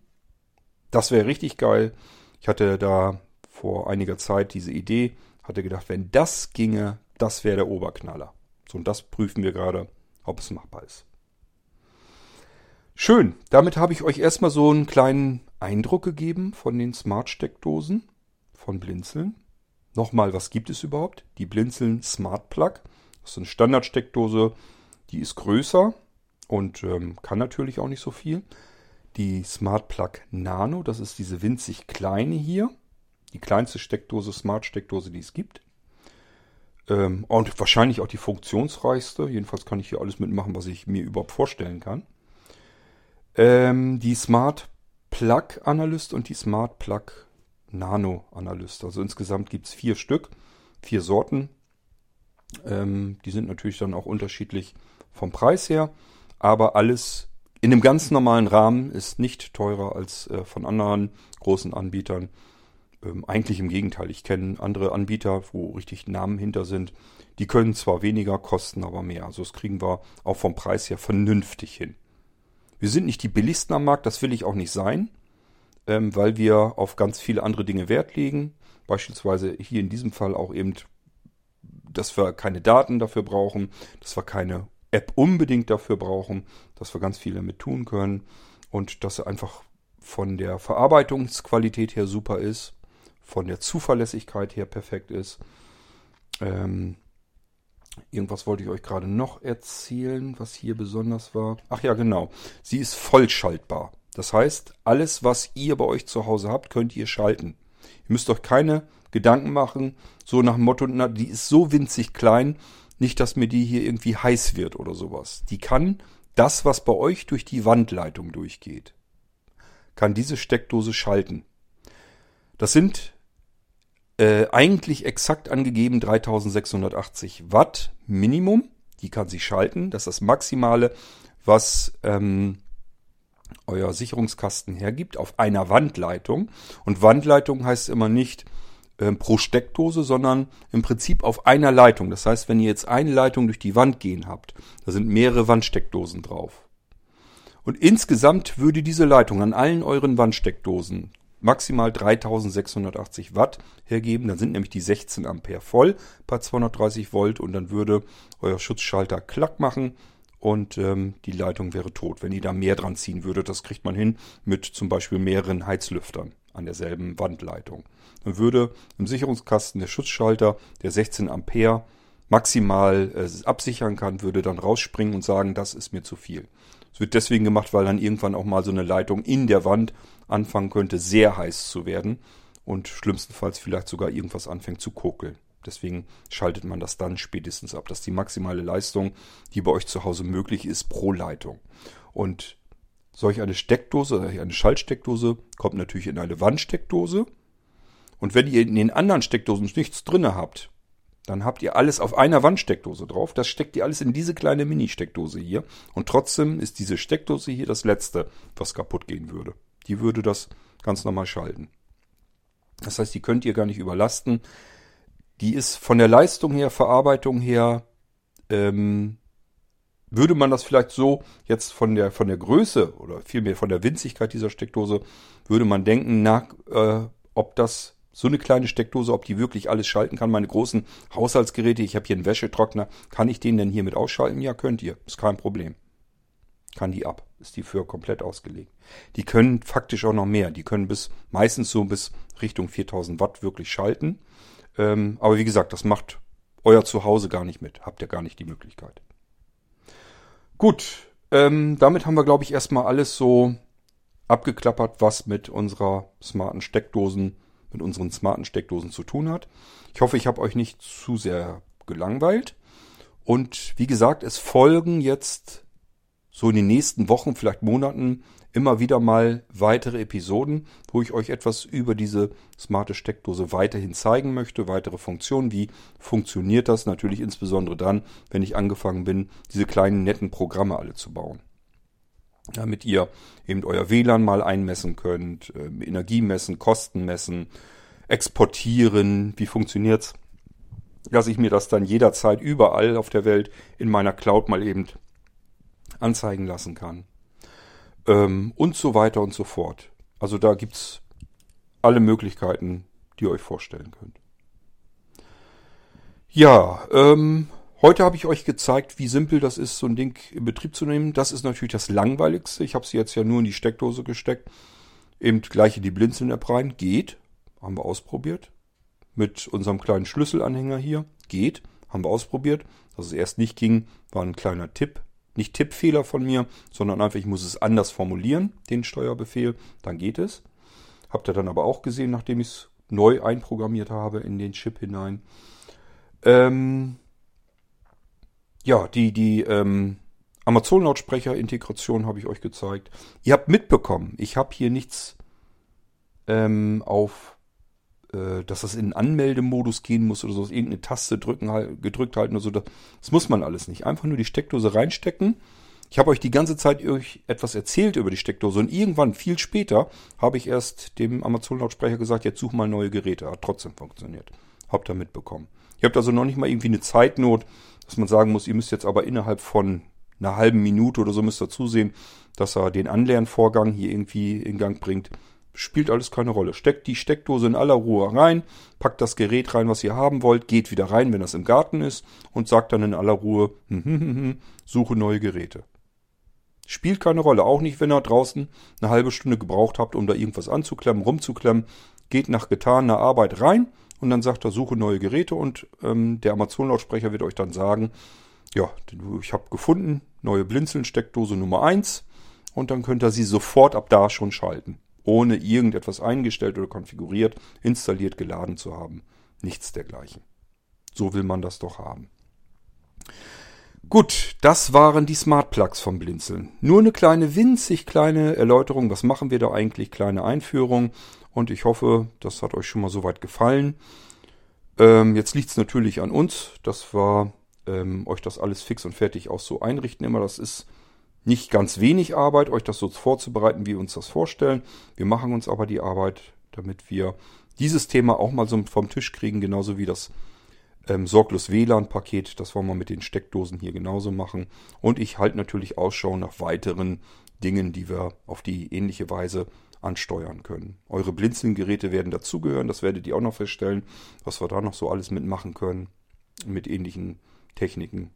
A: Das wäre richtig geil. Ich hatte da vor einiger Zeit diese Idee, hatte gedacht, wenn das ginge, das wäre der Oberknaller. So, und das prüfen wir gerade, ob es machbar ist. Schön, damit habe ich euch erstmal so einen kleinen Eindruck gegeben von den Smart-Steckdosen von Blinzeln. Nochmal, was gibt es überhaupt? Die Blinzeln Smart Plug. Das ist eine Standardsteckdose, die ist größer und ähm, kann natürlich auch nicht so viel. Die Smart Plug Nano, das ist diese winzig kleine hier. Die kleinste Steckdose, Smart-Steckdose, die es gibt. Ähm, und wahrscheinlich auch die funktionsreichste. Jedenfalls kann ich hier alles mitmachen, was ich mir überhaupt vorstellen kann. Ähm, die Smart Plug Analyst und die Smart Plug Nano Analyst. Also insgesamt gibt es vier Stück, vier Sorten. Ähm, die sind natürlich dann auch unterschiedlich vom Preis her, aber alles in einem ganz normalen Rahmen ist nicht teurer als äh, von anderen großen Anbietern. Ähm, eigentlich im Gegenteil. Ich kenne andere Anbieter, wo richtig Namen hinter sind. Die können zwar weniger kosten, aber mehr. Also das kriegen wir auch vom Preis her vernünftig hin. Wir sind nicht die billigsten am Markt, das will ich auch nicht sein, ähm, weil wir auf ganz viele andere Dinge Wert legen. Beispielsweise hier in diesem Fall auch eben, dass wir keine Daten dafür brauchen, dass wir keine App unbedingt dafür brauchen, dass wir ganz viel damit tun können und dass er einfach von der Verarbeitungsqualität her super ist, von der Zuverlässigkeit her perfekt ist. Ähm, Irgendwas wollte ich euch gerade noch erzählen, was hier besonders war. Ach ja, genau. Sie ist vollschaltbar. Das heißt, alles, was ihr bei euch zu Hause habt, könnt ihr schalten. Ihr müsst euch keine Gedanken machen, so nach dem Motto, na, die ist so winzig klein, nicht, dass mir die hier irgendwie heiß wird oder sowas. Die kann das, was bei euch durch die Wandleitung durchgeht, kann diese Steckdose schalten. Das sind äh, eigentlich exakt angegeben 3680 Watt Minimum. Die kann sie schalten. Das ist das Maximale, was ähm, euer Sicherungskasten hergibt auf einer Wandleitung. Und Wandleitung heißt immer nicht äh, pro Steckdose, sondern im Prinzip auf einer Leitung. Das heißt, wenn ihr jetzt eine Leitung durch die Wand gehen habt, da sind mehrere Wandsteckdosen drauf. Und insgesamt würde diese Leitung an allen euren Wandsteckdosen maximal 3680 Watt hergeben. Dann sind nämlich die 16 Ampere voll bei 230 Volt und dann würde euer Schutzschalter klack machen und ähm, die Leitung wäre tot. Wenn ihr da mehr dran ziehen würdet, das kriegt man hin mit zum Beispiel mehreren Heizlüftern an derselben Wandleitung. Dann würde im Sicherungskasten der Schutzschalter, der 16 Ampere maximal äh, absichern kann, würde dann rausspringen und sagen, das ist mir zu viel. Es wird deswegen gemacht, weil dann irgendwann auch mal so eine Leitung in der Wand anfangen könnte, sehr heiß zu werden und schlimmstenfalls vielleicht sogar irgendwas anfängt zu kokeln. Deswegen schaltet man das dann spätestens ab. Das ist die maximale Leistung, die bei euch zu Hause möglich ist pro Leitung. Und solch eine Steckdose, eine Schaltsteckdose, kommt natürlich in eine Wandsteckdose. Und wenn ihr in den anderen Steckdosen nichts drinne habt, dann habt ihr alles auf einer Wandsteckdose drauf. Das steckt ihr alles in diese kleine Mini-Steckdose hier. Und trotzdem ist diese Steckdose hier das letzte, was kaputt gehen würde. Die würde das ganz normal schalten. Das heißt, die könnt ihr gar nicht überlasten. Die ist von der Leistung her, Verarbeitung her, ähm, würde man das vielleicht so jetzt von der von der Größe oder vielmehr von der Winzigkeit dieser Steckdose, würde man denken, na, äh, ob das so eine kleine Steckdose, ob die wirklich alles schalten kann. Meine großen Haushaltsgeräte, ich habe hier einen Wäschetrockner, kann ich den denn hier mit ausschalten? Ja, könnt ihr. Ist kein Problem. Kann die ab. Ist die für komplett ausgelegt. Die können faktisch auch noch mehr. Die können bis, meistens so bis Richtung 4000 Watt wirklich schalten. Ähm, aber wie gesagt, das macht euer Zuhause gar nicht mit. Habt ihr gar nicht die Möglichkeit. Gut, ähm, damit haben wir, glaube ich, erstmal alles so abgeklappert, was mit unserer smarten Steckdosen mit unseren smarten Steckdosen zu tun hat. Ich hoffe, ich habe euch nicht zu sehr gelangweilt. Und wie gesagt, es folgen jetzt so in den nächsten Wochen, vielleicht Monaten, immer wieder mal weitere Episoden, wo ich euch etwas über diese smarte Steckdose weiterhin zeigen möchte, weitere Funktionen, wie funktioniert das, natürlich insbesondere dann, wenn ich angefangen bin, diese kleinen netten Programme alle zu bauen. Damit ihr eben euer WLAN mal einmessen könnt, äh, Energie messen, Kosten messen, exportieren, wie funktioniert's, dass ich mir das dann jederzeit überall auf der Welt in meiner Cloud mal eben anzeigen lassen kann. Ähm, und so weiter und so fort. Also da gibt's alle Möglichkeiten, die ihr euch vorstellen könnt. Ja, ähm, Heute habe ich euch gezeigt, wie simpel das ist, so ein Ding in Betrieb zu nehmen. Das ist natürlich das Langweiligste. Ich habe sie jetzt ja nur in die Steckdose gesteckt. Eben gleich in die Blinzeln-App rein. Geht. Haben wir ausprobiert. Mit unserem kleinen Schlüsselanhänger hier. Geht. Haben wir ausprobiert. Dass es erst nicht ging, war ein kleiner Tipp. Nicht Tippfehler von mir, sondern einfach, ich muss es anders formulieren, den Steuerbefehl. Dann geht es. Habt ihr dann aber auch gesehen, nachdem ich es neu einprogrammiert habe in den Chip hinein. Ähm, ja, die, die ähm, Amazon-Lautsprecher-Integration habe ich euch gezeigt. Ihr habt mitbekommen, ich habe hier nichts ähm, auf, äh, dass das in Anmeldemodus gehen muss oder so, irgendeine Taste drücken, gedrückt halten oder so. Das, muss man alles nicht. Einfach nur die Steckdose reinstecken. Ich habe euch die ganze Zeit euch etwas erzählt über die Steckdose und irgendwann, viel später, habe ich erst dem Amazon-Lautsprecher gesagt, jetzt such mal neue Geräte. Hat trotzdem funktioniert. Habt ihr mitbekommen. Ihr habt also noch nicht mal irgendwie eine Zeitnot, dass man sagen muss, ihr müsst jetzt aber innerhalb von einer halben Minute oder so müsst ihr zusehen, dass er den Anlernvorgang hier irgendwie in Gang bringt. Spielt alles keine Rolle. Steckt die Steckdose in aller Ruhe rein, packt das Gerät rein, was ihr haben wollt, geht wieder rein, wenn das im Garten ist und sagt dann in aller Ruhe, suche neue Geräte. Spielt keine Rolle, auch nicht, wenn ihr draußen eine halbe Stunde gebraucht habt, um da irgendwas anzuklemmen, rumzuklemmen. Geht nach getaner Arbeit rein und dann sagt er, suche neue Geräte und ähm, der Amazon-Lautsprecher wird euch dann sagen, ja, ich habe gefunden, neue Blinzeln-Steckdose Nummer 1 und dann könnt ihr sie sofort ab da schon schalten, ohne irgendetwas eingestellt oder konfiguriert, installiert, geladen zu haben. Nichts dergleichen. So will man das doch haben. Gut, das waren die Smart Plugs vom Blinzeln. Nur eine kleine, winzig kleine Erläuterung. Was machen wir da eigentlich? Kleine Einführung. Und ich hoffe, das hat euch schon mal soweit gefallen. Ähm, jetzt liegt es natürlich an uns, dass wir ähm, euch das alles fix und fertig auch so einrichten. Immer, das ist nicht ganz wenig Arbeit, euch das so vorzubereiten, wie wir uns das vorstellen. Wir machen uns aber die Arbeit, damit wir dieses Thema auch mal so vom Tisch kriegen, genauso wie das ähm, sorglos WLAN-Paket. Das wollen wir mit den Steckdosen hier genauso machen. Und ich halte natürlich Ausschau nach weiteren Dingen, die wir auf die ähnliche Weise ansteuern können. Eure Blinzelgeräte werden dazugehören, das werdet ihr auch noch feststellen, was wir da noch so alles mitmachen können mit ähnlichen Techniken.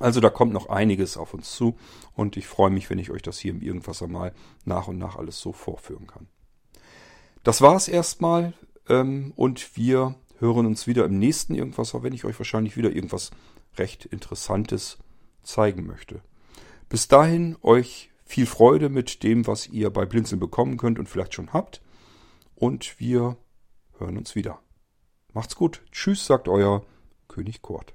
A: Also da kommt noch einiges auf uns zu und ich freue mich, wenn ich euch das hier im Irgendwas einmal nach und nach alles so vorführen kann. Das war es erstmal ähm, und wir hören uns wieder im nächsten Irgendwas, wenn ich euch wahrscheinlich wieder irgendwas recht Interessantes zeigen möchte. Bis dahin euch viel Freude mit dem, was ihr bei Blinzeln bekommen könnt und vielleicht schon habt. Und wir hören uns wieder. Macht's gut. Tschüss, sagt euer König Kurt.